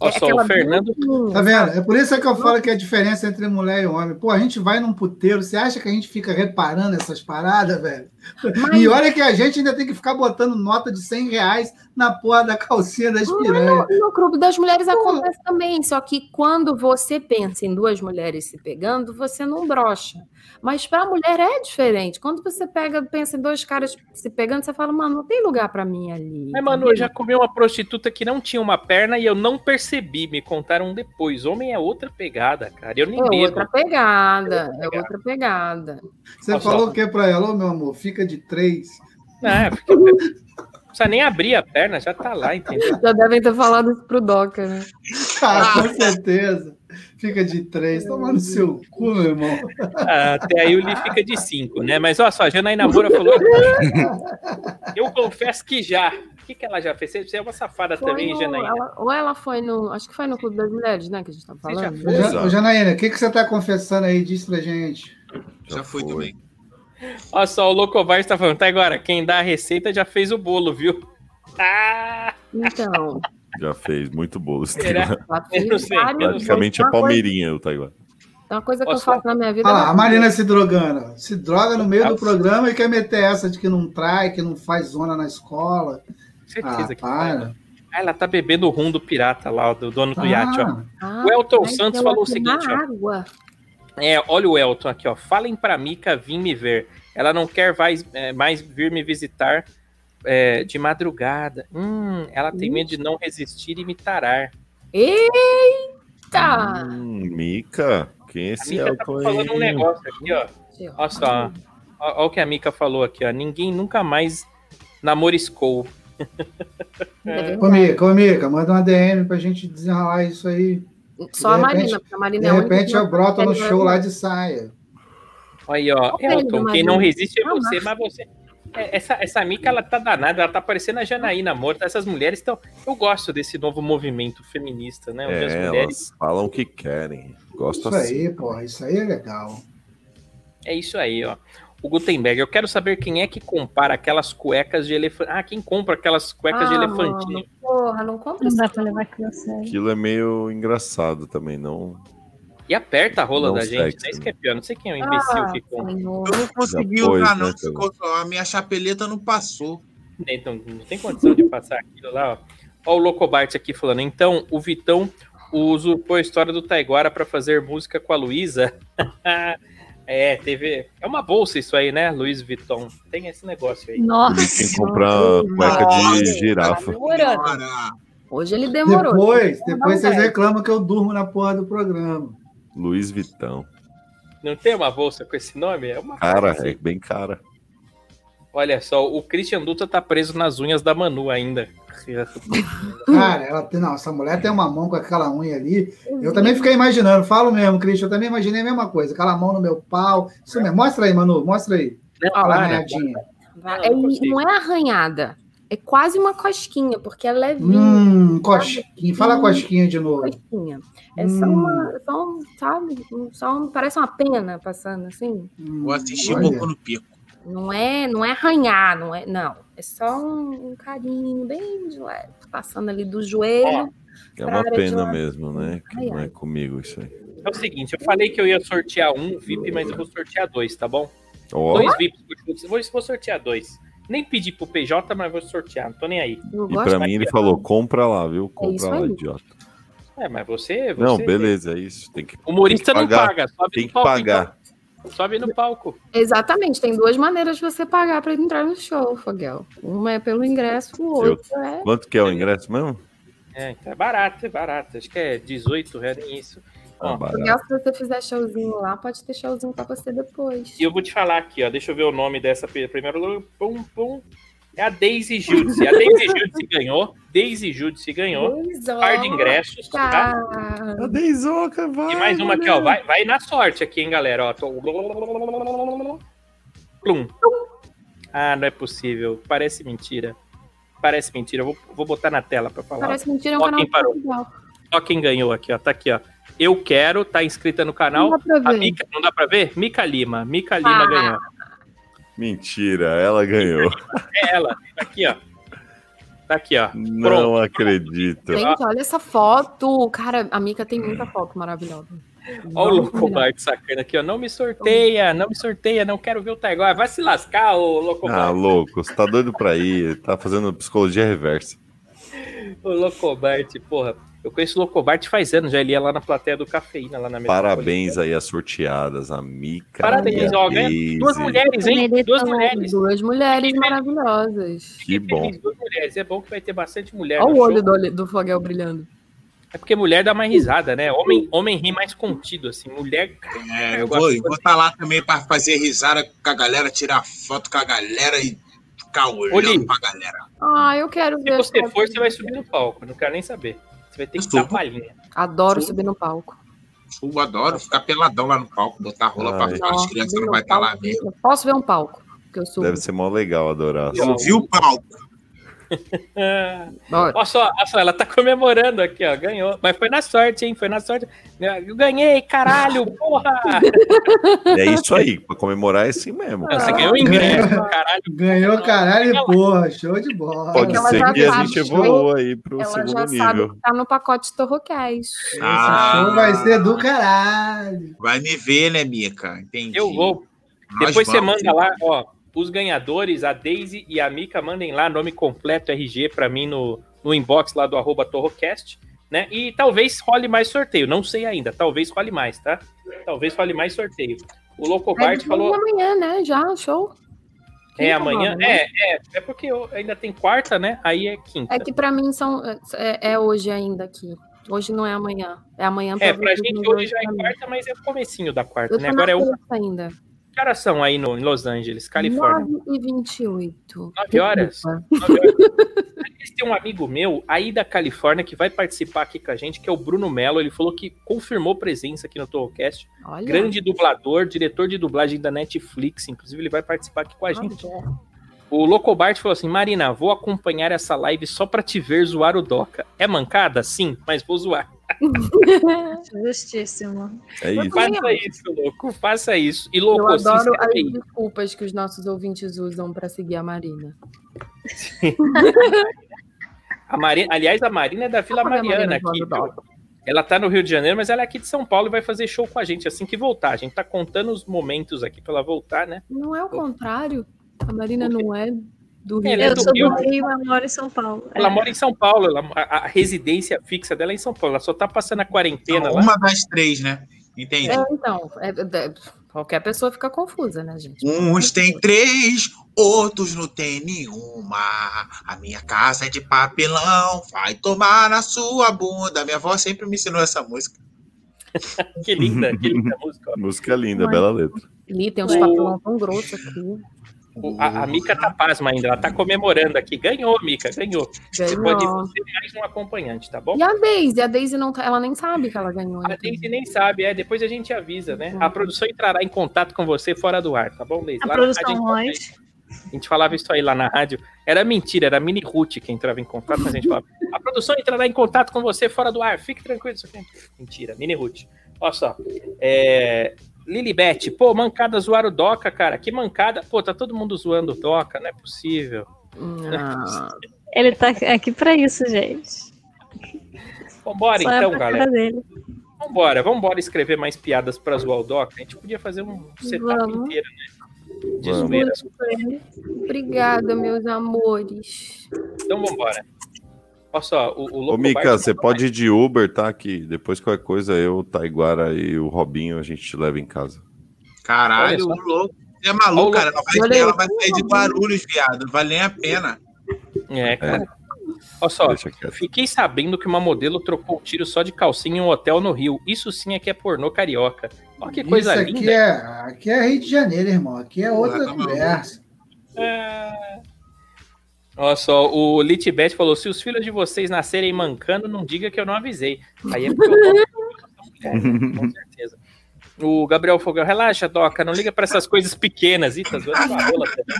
Speaker 1: Olha
Speaker 2: é
Speaker 1: só, o Fernando.
Speaker 5: Tá vendo? É por isso que eu falo que a diferença entre mulher e homem. Pô, a gente vai num puteiro, você acha que a gente fica reparando essas paradas, velho?
Speaker 2: Mas-
Speaker 5: E olha que a gente ainda tem que ficar botando nota de 100 reais na porra da calcinha das piranhas.
Speaker 2: No clube das mulheres acontece também, só que quando você pensa em duas mulheres se pegando, você não brocha. Mas para a mulher é diferente. Quando você pega, pensa em dois caras se pegando, você fala, mano, não tem lugar para mim ali.
Speaker 1: Mas, mano, eu já comi uma prostituta que não tinha uma perna e eu não percebi. Me contaram depois. Homem é outra pegada, cara. Eu nem
Speaker 2: É outra pegada,
Speaker 1: Outra
Speaker 2: é outra pegada.
Speaker 5: Você
Speaker 1: Nossa.
Speaker 5: falou o que pra ela? Ô, meu amor, fica de três.
Speaker 1: É, fica... (laughs) Não precisa nem abrir a perna, já tá lá, entendeu?
Speaker 2: Já devem ter falado isso pro Doca, né?
Speaker 5: Ah, com certeza. Fica de três. Toma no seu cu, meu irmão.
Speaker 1: Ah, Até aí o Li fica de cinco, né? Mas olha só, a Janaína Moura falou. Eu confesso que já. O que, que ela já fez? Você é uma safada
Speaker 2: Foi
Speaker 1: também,
Speaker 2: no-
Speaker 1: Janaína.
Speaker 2: ela- ou ela foi no. Acho que foi no Clube das Mulheres, né? Que a gente tá
Speaker 1: Você já
Speaker 2: falando.
Speaker 1: foi?
Speaker 5: Ô, Janaína, o que, que você tá confessando aí? Diz pra gente.
Speaker 6: Já fui também.
Speaker 1: Olha só, o Locovar está falando. Tá agora, quem dá a receita já fez o bolo, viu? Ah!
Speaker 2: Então,
Speaker 4: Já fez muito bolo. esse
Speaker 1: Será?
Speaker 4: Praticamente
Speaker 2: coisa-
Speaker 4: Palmeirinha, o Taiguara.
Speaker 2: Uma coisa que
Speaker 1: Posso
Speaker 2: eu faço na minha vida.
Speaker 5: Olha lá,
Speaker 2: é
Speaker 5: a Marina se drogando. Se droga no meio do
Speaker 1: Nossa.
Speaker 5: programa e quer meter essa de que não trai, que não faz zona na escola.
Speaker 1: Certeza
Speaker 5: Ah,
Speaker 1: que
Speaker 5: para.
Speaker 1: Ah, ela tá bebendo o rum do pirata lá, do dono do iate, ó.
Speaker 5: Ah,
Speaker 2: Ah,
Speaker 1: O Elton
Speaker 2: mas
Speaker 1: Santos falou o seguinte, ó.
Speaker 2: água.
Speaker 1: É, olha o Elton aqui, ó. Falem pra Mica vir me ver. Ela não quer mais, é, mais vir me visitar é, de madrugada. Hum, ela tem medo de não resistir e me tarar.
Speaker 2: Eita!
Speaker 4: Hum, Mica, quem é
Speaker 1: A
Speaker 4: esse
Speaker 1: Mica tá
Speaker 4: Elton aí?
Speaker 1: falando um negócio aqui, ó. Olha só. Olha o que a Mica falou aqui, ó. Ninguém nunca mais namoriscou.
Speaker 2: É (laughs)
Speaker 5: Ô, Mica, ô, Mica, manda uma DM pra gente desenrolar isso aí.
Speaker 2: Só a
Speaker 5: De repente-
Speaker 2: Marina, porque a Marina
Speaker 5: De
Speaker 2: é a
Speaker 5: repente
Speaker 2: não
Speaker 5: eu broto no show lá de saia.
Speaker 1: Olha aí, ó.
Speaker 2: Ele,
Speaker 1: Elton, quem não resiste é você, mas você. é, Essa, essa Mica, ela tá danada, ela tá parecendo a Janaína morta. Essas mulheres estão. Eu gosto desse novo movimento feminista, né? Onde as
Speaker 4: É,
Speaker 1: mulheres.
Speaker 4: elas falam o que querem. Gosto
Speaker 5: Isso
Speaker 4: assim.
Speaker 5: aí, porra, isso aí é legal.
Speaker 1: É isso aí, ó. O Gutenberg, eu quero saber quem é que compara aquelas cuecas de elefante. Ah, quem compra aquelas cuecas de
Speaker 2: Ah,
Speaker 1: elefantinho?
Speaker 2: mano, porra, não compra
Speaker 3: Não
Speaker 2: isso.
Speaker 3: dá pra levar aquilo a sério.
Speaker 4: Aquilo é meio engraçado também, não.
Speaker 1: E aperta a rola
Speaker 4: Não
Speaker 1: da gente,
Speaker 4: sexy,
Speaker 1: né? Isso
Speaker 4: né?
Speaker 1: que é pior. Não sei quem é o imbecil
Speaker 2: Ah,
Speaker 1: que compra.
Speaker 2: senhor.
Speaker 6: Eu não consegui usar,
Speaker 4: né,
Speaker 6: não. só- A minha chapeleta não passou.
Speaker 1: Então, não tem condição de passar aquilo lá, ó. Ó o Locobart aqui falando. Então, o Vitão usurpou a história do Taiguara pra fazer música com a Luísa. (laughs) é, teve. É uma bolsa isso aí, né, Luiz Vitão? Tem esse negócio aí.
Speaker 4: Ele
Speaker 3: Nossa.
Speaker 4: tem que comprar cueca de girafa.
Speaker 6: Ora,
Speaker 2: Hoje ele demorou.
Speaker 5: Depois, depois vocês reclamam que eu durmo na porra do programa.
Speaker 4: Luiz Vitão.
Speaker 1: Não tem uma bolsa com esse nome? É uma
Speaker 4: Cara, é bem cara.
Speaker 1: Olha só, o Christian Dutra tá preso nas unhas da Manu ainda. (laughs)
Speaker 5: Cara, ela tem, não, essa mulher tem uma mão com aquela unha ali. Eu também fiquei imaginando, falo mesmo, Cristian, eu também imaginei a mesma coisa. Aquela mão no meu pau. Isso mesmo. Mostra aí, Manu, mostra aí. Arranhadinha.
Speaker 2: É,
Speaker 1: Não, não consigo.
Speaker 2: não é arranhada. É quase uma cosquinha, porque ela é vinha.
Speaker 5: Hum, cosquinha. Fala cosquinha de novo.
Speaker 2: Cosquinha. É só
Speaker 5: Hum.
Speaker 2: uma. Só um, sabe? um- Só um, parece uma pena passando assim.
Speaker 5: Hum,
Speaker 6: vou assistir
Speaker 5: olha.
Speaker 6: Boku no Pico.
Speaker 2: Não é, não é arranhar, não é. Não. É só um, um carinho bem de leve. Passando ali do joelho.
Speaker 4: É uma pena mesmo, né? Que
Speaker 2: Ai,
Speaker 4: não é
Speaker 2: ai.
Speaker 4: comigo isso aí.
Speaker 1: É o seguinte, eu falei que eu ia sortear um VIP, mas eu vou sortear dois, tá bom?
Speaker 4: Ó,
Speaker 1: Dois VIPs. Vou, vou sortear dois. Nem pedi pro PJ, mas vou sortear, não tô nem aí.
Speaker 2: Eu
Speaker 4: e pra mim ele falou, compra lá, viu? Compra
Speaker 2: isso
Speaker 4: lá,
Speaker 2: aí.
Speaker 4: idiota.
Speaker 1: É, mas você. você
Speaker 4: Não, beleza, é isso. Tem que,
Speaker 1: Humorista
Speaker 4: tem que
Speaker 1: não
Speaker 4: pagar.
Speaker 1: paga, sobe
Speaker 4: Tem que pagar.
Speaker 1: Sobe no palco.
Speaker 2: Exatamente, tem duas maneiras de você pagar para entrar no show, Foguel. Uma é pelo ingresso, o outro é.
Speaker 4: Quanto que é o ingresso mesmo?
Speaker 1: É, então é barato, é barato. Acho que é 18 reais isso.
Speaker 4: Ah,
Speaker 1: Ó,
Speaker 4: barato.
Speaker 2: Foguel, se você fizer showzinho lá, pode ter showzinho pra você depois.
Speaker 1: E eu vou te falar aqui, ó. Deixa eu ver o nome dessa primeiro. Pum, pum. É a Daisy Judice. A Daisy Judice ganhou. Daisy Judice ganhou. Par de ingressos, tá?
Speaker 2: Tá.
Speaker 4: A Deizoca, vai.
Speaker 1: E mais uma aqui, ó. Vai, vai na sorte aqui, hein, galera. Ó, tô... Plum. Ah, não é possível. Parece mentira. Parece mentira. Eu vou, vou botar na tela pra falar.
Speaker 2: Parece mentira, é um
Speaker 1: Ó,
Speaker 2: canal
Speaker 1: quem parou.
Speaker 2: legal.
Speaker 1: Ó quem ganhou aqui, ó. Tá aqui, ó. Eu quero, tá inscrita no
Speaker 2: Não
Speaker 1: canal.
Speaker 2: dá pra
Speaker 1: A
Speaker 2: ver.
Speaker 1: Mica, não dá pra ver? Mica Lima. Mica Lima
Speaker 2: Ah.
Speaker 1: ganhou.
Speaker 4: Mentira, ela ganhou.
Speaker 1: É ela. Tá aqui, ó. Tá aqui, ó.
Speaker 4: Não acredito.
Speaker 2: Gente, olha essa foto. Cara, a Mica tem muita foto maravilhosa.
Speaker 1: Ó o. Bart sacana aqui, ó. Não me sorteia, não me sorteia, não quero ver o Taiguara. Vai se lascar, ô louco
Speaker 4: Ah, louco, você tá doido pra ir, tá fazendo psicologia reversa.
Speaker 1: O Locobart, porra. Eu conheço o Locobart faz anos, já ele ia lá na plateia do Cafeína, lá na
Speaker 4: Parabéns aí às sorteadas, a Mica.
Speaker 1: Parabéns,
Speaker 4: e a
Speaker 1: ó, duas mulheres, hein? Duas mulheres.
Speaker 2: Duas mulheres maravilhosas.
Speaker 4: Que bom.
Speaker 1: Feliz, Duas mulheres. É bom que vai ter bastante mulher
Speaker 2: Olha
Speaker 1: no
Speaker 2: o
Speaker 1: show.
Speaker 2: olho do, do Foguel brilhando.
Speaker 1: É porque mulher dá mais risada, né? Homem, homem ri mais contido, assim. Mulher.
Speaker 6: É,
Speaker 1: Eu
Speaker 6: vou estar tá lá também para fazer risada com a galera, tirar foto com a galera e ficar olhando
Speaker 1: Oli.
Speaker 6: pra galera.
Speaker 2: Ah, eu quero
Speaker 1: Se
Speaker 2: ver. as
Speaker 1: você for, você vai subir no palco. Não quero nem saber. Vai ter que
Speaker 6: subo.
Speaker 1: dar palhinha.
Speaker 2: Adoro
Speaker 6: Sim.
Speaker 2: subir no palco.
Speaker 6: Eu adoro ficar peladão lá no palco, botar rola pra fora, as crianças não vai estar lá
Speaker 2: palco.
Speaker 6: mesmo.
Speaker 2: Eu posso ver um palco. Que eu subo.
Speaker 4: Deve ser mó legal adorar.
Speaker 6: Eu vi o palco.
Speaker 1: Ah, (laughs)
Speaker 2: Olha,
Speaker 1: só, olha só, ela tá comemorando aqui, ó. Ganhou. Mas foi na sorte, hein? Foi na sorte. Eu ganhei, caralho, porra! (laughs)
Speaker 4: É isso aí, pra comemorar é assim mesmo.
Speaker 1: Não, você ganhou o ingresso, caralho.
Speaker 5: Ganhou caralho e porra, show de bola.
Speaker 4: Pode
Speaker 2: ela
Speaker 4: ser que a gente
Speaker 2: que
Speaker 4: evoluou aí pro
Speaker 2: ela
Speaker 4: segundo
Speaker 2: já
Speaker 4: nível.
Speaker 2: sabe que tá no pacote.
Speaker 5: Esse
Speaker 6: Ah.
Speaker 5: show vai ser do caralho.
Speaker 6: Vai me ver, né, Mica? Entendi.
Speaker 1: Eu vou.
Speaker 6: Nós
Speaker 1: Depois você
Speaker 6: vamos.
Speaker 1: manda lá, ó. Os ganhadores, a Daisy e a Mika, mandem lá nome completo RG pra mim no, no inbox lá do arroba Torrocast, né? E talvez role mais sorteio. Não sei ainda. Talvez role mais, tá? Talvez role mais sorteio. O Loco
Speaker 2: É
Speaker 1: falou.
Speaker 2: amanhã, né? Já, show.
Speaker 1: É
Speaker 2: Quinta
Speaker 1: amanhã.
Speaker 2: agora, né?
Speaker 1: É, é. É porque ainda tem quarta, né? Aí é quinta.
Speaker 2: É que pra mim são, é, é hoje ainda aqui. Hoje não é amanhã. É amanhã
Speaker 1: É, pra gente hoje já é quarta, mas é o comecinho da quarta, né? Agora é o.
Speaker 2: ainda.
Speaker 1: Que horas são aí no, em Los Angeles, Califórnia?
Speaker 2: 9 e 28.
Speaker 1: Nove horas?
Speaker 2: Desculpa.
Speaker 1: Nove horas. (laughs) Aliás, Tem um amigo meu aí da Califórnia que vai participar aqui com a gente, que é o Bruno Mello. Ele falou que confirmou presença aqui no Torrocast. Grande dublador, diretor de dublagem da Netflix. Inclusive, ele vai participar aqui com a gente.
Speaker 2: Olha.
Speaker 1: O Locobart falou assim: Marina, vou acompanhar essa live só pra te ver zoar o Doca. É mancada? Sim, mas vou zoar. (laughs)
Speaker 3: Justíssimo.
Speaker 4: É isso.
Speaker 1: Faça isso, louco. Faça isso. E, louco,
Speaker 2: Eu adoro as desculpas que os nossos ouvintes usam pra seguir a Marina.
Speaker 1: A Marina, aliás, a Marina é da Vila Mariana
Speaker 2: Marina
Speaker 1: aqui. Ela tá no Rio de Janeiro, mas ela é aqui de São Paulo e vai fazer show com a gente assim que voltar. A gente tá contando os momentos aqui pra ela voltar, né?
Speaker 2: Não é o contrário. A Marina não é Do
Speaker 1: É,
Speaker 2: Rio.
Speaker 1: ela é
Speaker 3: Eu
Speaker 1: do
Speaker 3: sou
Speaker 1: Rio.
Speaker 3: do Rio, mas moro em São Paulo.
Speaker 1: Ela
Speaker 3: É.
Speaker 1: mora em São Paulo, ela- a, a residência fixa dela é em São Paulo. Ela só tá passando a quarentena
Speaker 6: Então,
Speaker 1: lá.
Speaker 6: uma das três, né? Entendi.
Speaker 2: É, então, é- é- qualquer pessoa fica confusa, né, gente?
Speaker 6: Uns têm três, outros não tem nenhuma. A minha casa é de papelão, vai tomar na sua bunda. Minha avó sempre me ensinou essa música. (laughs)
Speaker 1: Que linda, que linda (laughs) música. ó.
Speaker 4: Música linda, bela letra.
Speaker 2: Ali tem uns papelão tão grossos aqui.
Speaker 1: O- A, a Mica tá pasma ainda, ela tá comemorando aqui. Ganhou, Mica, ganhou. Você
Speaker 2: Ganhou.
Speaker 1: pode ser mais um acompanhante, tá bom?
Speaker 2: E a Daisy? A Daisy não tá, ela nem sabe que ela ganhou.
Speaker 1: A
Speaker 2: né?
Speaker 1: Daisy nem sabe, é, depois a gente avisa, né? A produção entrará em contato com você fora do ar, tá bom, Daisy?
Speaker 3: A
Speaker 1: Lá
Speaker 3: produção
Speaker 1: rádio,
Speaker 3: Royce.
Speaker 1: A gente falava isso aí lá na rádio. Era mentira, era a Mini Ruth que entrava em contato, mas a gente falava: a produção entrará em contato com você fora do ar, fique tranquilo. Isso aqui. é Mentira, Mini Ruth. Olha só. É... Lilibet, pô, mancada zoar o Doca, cara. Que mancada. Pô, tá todo mundo zoando o Doca, não é possível.
Speaker 2: Ah,
Speaker 3: Ele tá aqui pra isso, gente.
Speaker 1: Vambora
Speaker 3: Só é
Speaker 1: então,
Speaker 3: pra
Speaker 1: galera.
Speaker 3: dele.
Speaker 1: Vambora, vambora escrever mais piadas pra zoar o Doca. A gente podia fazer um setup
Speaker 2: Vamos.
Speaker 1: inteiro, né? De
Speaker 4: Vamos.
Speaker 1: zoeira.
Speaker 2: obrigada, meus amores.
Speaker 1: Então vambora. Olha só, o, o
Speaker 4: Ô, Mica, você pode ir de Uber, tá? Que depois qualquer coisa eu, o Taiguara e o Robinho a gente te leva em casa.
Speaker 6: Caralho, o louco. Você é maluco, cara. Ela vai,
Speaker 2: olha
Speaker 6: ela vai sair de Guarulhos, viado. Não vale nem a pena.
Speaker 1: É, cara. Olha só. Fiquei sabendo que uma modelo trocou o tiro só de calcinha em um hotel no Rio. Isso sim é que é pornô carioca. Olha que coisa
Speaker 5: Isso aqui
Speaker 1: linda.
Speaker 5: é, aqui é Rio de Janeiro, irmão. Aqui é outra
Speaker 6: tá
Speaker 5: conversa.
Speaker 1: Olha só, o Litbet falou: se os filhos de vocês nascerem mancando, não diga que eu não avisei. Aí é porque (laughs) com certeza. O Gabriel Fogão, relaxa, Doca, não liga pra essas coisas pequenas. Ih, tá zoando a rola também.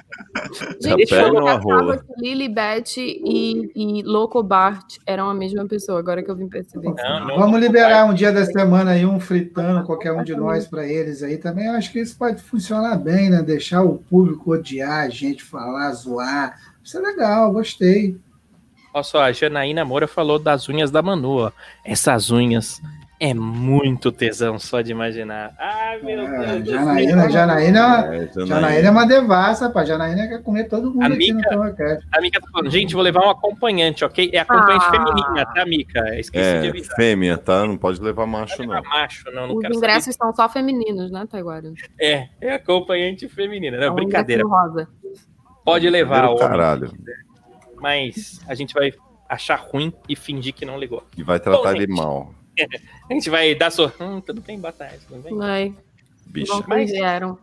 Speaker 2: Gente, eu achava que Lily Beth e, e Loco Bart eram a mesma pessoa, agora que eu vim perceber.
Speaker 1: Não, não,
Speaker 5: Vamos liberar um dia da semana aí um fritando, qualquer um de nós, para eles aí também. Eu acho que isso pode funcionar bem, né? Deixar o público odiar a gente, falar, zoar. Isso é legal, gostei.
Speaker 1: Olha só, a Janaína Moura falou das unhas da Manu, ó. Essas unhas é muito tesão só de imaginar. Ai, meu
Speaker 5: É,
Speaker 1: Deus.
Speaker 5: Janaína,
Speaker 1: céu.
Speaker 5: Janaína, é uma-
Speaker 4: É, Janaína.
Speaker 5: Janaína é uma devassa, rapaz. Janaína quer comer todo mundo aqui no
Speaker 1: Amiga.
Speaker 5: Tomacast.
Speaker 1: A Mica tá falando, gente, vou levar um acompanhante, ok? É acompanhante
Speaker 2: Ah.
Speaker 1: feminina, tá, Mica? Esqueci de
Speaker 4: É,
Speaker 1: avisar.
Speaker 4: fêmea, tá? Não pode levar macho,
Speaker 1: Não
Speaker 4: não.
Speaker 1: é macho, não, não
Speaker 2: Os
Speaker 1: quero
Speaker 2: ingressos são só femininos, né, Taiguara?
Speaker 1: saber. É, é acompanhante feminina. Não,
Speaker 2: É um
Speaker 1: brincadeira.
Speaker 2: rosa.
Speaker 1: Pode levar o
Speaker 4: caralho.
Speaker 1: mas a gente vai achar ruim e fingir que não ligou.
Speaker 4: E vai tratar
Speaker 1: Bom,
Speaker 4: ele
Speaker 1: gente.
Speaker 4: mal. (laughs)
Speaker 1: A gente vai dar só. Hum, tudo bem, boa tarde, tudo bem?
Speaker 2: Ai,
Speaker 4: Bicha.
Speaker 2: não
Speaker 1: Mas-
Speaker 2: vieram.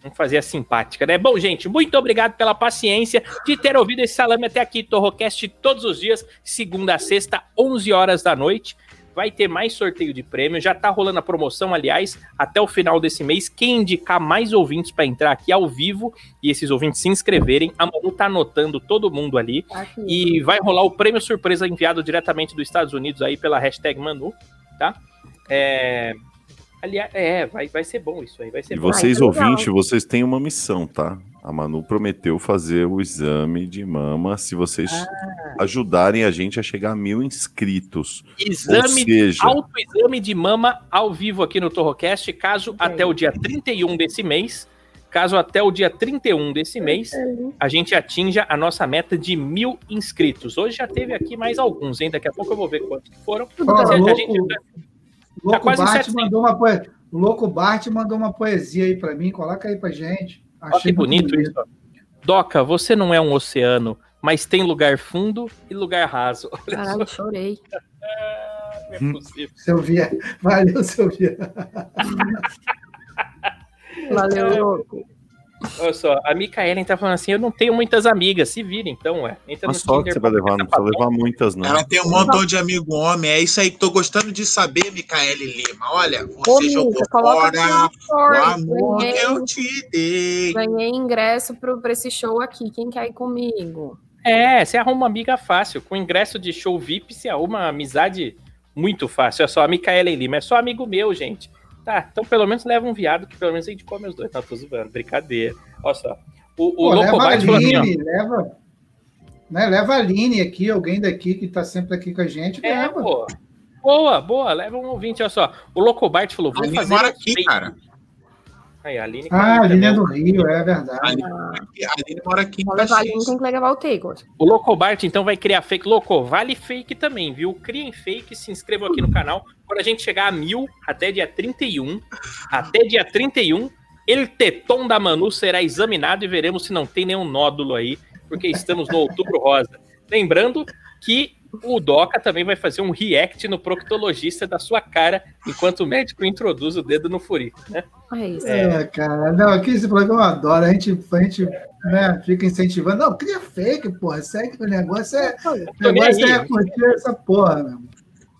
Speaker 1: Vamos fazer a simpática, né? Bom, gente, muito obrigado pela paciência de ter ouvido esse salame até aqui, Torrocast, todos os dias, segunda a sexta, 11 horas da noite. Vai ter mais sorteio de prêmio, já tá rolando a promoção, aliás, até o final desse mês. Quem indicar mais ouvintes para entrar aqui ao vivo e esses ouvintes se inscreverem, a Manu tá anotando todo mundo ali.
Speaker 2: Tá aqui.
Speaker 1: E vai rolar o prêmio surpresa enviado diretamente dos Estados Unidos aí pela hashtag Manu, tá? É. Aliás, é, vai, vai ser bom isso aí, vai ser
Speaker 4: E
Speaker 1: bom.
Speaker 4: vocês,
Speaker 2: que legal.
Speaker 4: ouvintes, vocês têm uma missão, tá? A Manu prometeu fazer o exame de mama se vocês
Speaker 1: Ah.
Speaker 4: ajudarem a gente a chegar a mil inscritos. Ou
Speaker 1: Exame
Speaker 4: seja,
Speaker 1: autoexame de mama ao vivo aqui no Torrocast, caso até o dia 31 desse mês, caso até o dia 31 desse mês, a gente atinja a nossa meta de mil inscritos. Hoje já teve aqui mais alguns, hein? Daqui a pouco eu vou ver quantos que foram. Ou
Speaker 5: louco,
Speaker 1: gente-
Speaker 5: o Louco
Speaker 1: quase em
Speaker 5: Bart
Speaker 1: 700.
Speaker 5: mandou uma poe- O Louco Bart mandou uma poesia aí para mim. Coloca aí pra gente.
Speaker 1: Olha que bonito isso. Doca, você não é um oceano, mas tem lugar fundo e lugar raso. Olha só,
Speaker 2: Caralho, chorei.
Speaker 1: não é possível.
Speaker 5: Silvia. (laughs) Valeu, Silvia.
Speaker 2: Valeu, louco.
Speaker 1: Olha só, a Micaela tá falando assim: eu não tenho muitas amigas. Se vira, então, ué. Entra
Speaker 4: uma só que você vai levar, não precisa levar muitas, não.
Speaker 6: Ela tem um montão de amigo homem. É isso aí que tô gostando de saber, Micaele Lima. Olha,
Speaker 2: Ô,
Speaker 6: você jogou
Speaker 2: coloca aqui
Speaker 6: fora o amor que
Speaker 2: Ganhei,
Speaker 6: eu te dei.
Speaker 2: ganhei ingresso pro, pra esse show aqui. Quem quer ir comigo?
Speaker 1: É, você arruma uma amiga fácil. Com ingresso de show VIP, você arruma uma amizade muito fácil. É só a Micaela e Lima. É só amigo meu, gente. Tá, então pelo menos leva um viado, que pelo menos a gente come os dois. Não, tô zoando. Brincadeira. Olha só. O, o
Speaker 5: Pô,
Speaker 1: Loco
Speaker 5: leva a
Speaker 1: assim, ó.
Speaker 5: Aline, leva, né, leva a Aline aqui, alguém daqui que tá sempre aqui com a gente,
Speaker 1: É,
Speaker 5: leva.
Speaker 1: pô. Boa, boa. Leva um ouvinte, olha só. O Loco Bart falou, vou fazer
Speaker 6: mora aqui, cara.
Speaker 1: Aí, a Aline.
Speaker 5: Ah, a
Speaker 1: também.
Speaker 5: linha do Rio, é verdade.
Speaker 6: A Aline, a Aline mora aqui em
Speaker 2: levar a Aline,
Speaker 6: Caxias.
Speaker 2: tem que levar o Taylor.
Speaker 1: O Locobart, então, vai criar fake. Loco, vale fake também, viu? Criem fake, se inscrevam aqui no canal. Quando a gente chegar a mil, até dia 31, até dia 31, el teton da Manu será examinado e veremos se não tem nenhum nódulo aí, porque estamos no outubro rosa. Lembrando que o Doca também vai fazer um react no proctologista da sua cara, enquanto o médico introduz o dedo no furico, né?
Speaker 2: É isso.
Speaker 5: É, cara. Não, aqui esse programa eu adoro. A gente, a gente né, fica incentivando. Não, cria fake, porra. Segue que o negócio é. O negócio é curtir essa porra, meu.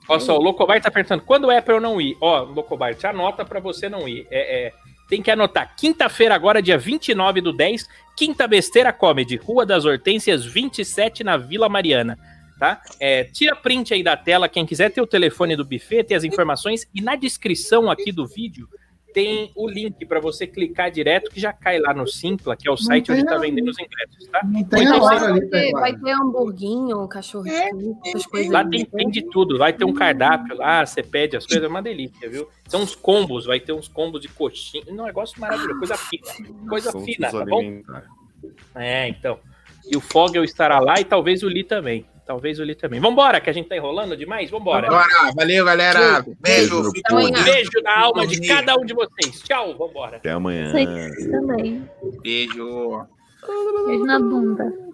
Speaker 1: Olha só, o Locobart tá perguntando quando é pra eu não ir. Ó, Locobart, anota pra você não ir. É, é, tem que anotar. Quinta-feira, agora, dia 29 do 10, Quinta Besteira Comedy, Rua das Hortênsias 27, na Vila Mariana. Tá? É, tira print aí da tela, quem quiser ter o telefone do buffet, tem as informações. E na descrição aqui do vídeo tem o link pra você clicar direto, que já cai lá no Simpla, que é o site onde tá
Speaker 5: a-
Speaker 1: vendendo os ingressos, tá?
Speaker 5: Não tem
Speaker 1: Então,
Speaker 5: hora
Speaker 1: você-
Speaker 5: ali
Speaker 2: Vai ter, vai hamburguinho, cachorro quente, essas coisas.
Speaker 1: Lá tem, tem de tudo, vai ter um cardápio lá, você pede as coisas, é uma delícia, viu? São uns combos, vai ter uns combos de coxinha, um negócio maravilhoso, coisa fina, coisa fina, tá bom? É, então. E o Fogel estará lá e talvez o Lee também, talvez o Lee também. Vambora, que a gente tá enrolando demais, vambora.
Speaker 6: Bora, valeu, galera.
Speaker 4: Beijo
Speaker 6: Beijo.
Speaker 1: Beijo na alma de cada um de vocês, tchau, vambora.
Speaker 4: Até amanhã.
Speaker 3: Vocês também.
Speaker 6: Beijo.
Speaker 3: Beijo na bunda.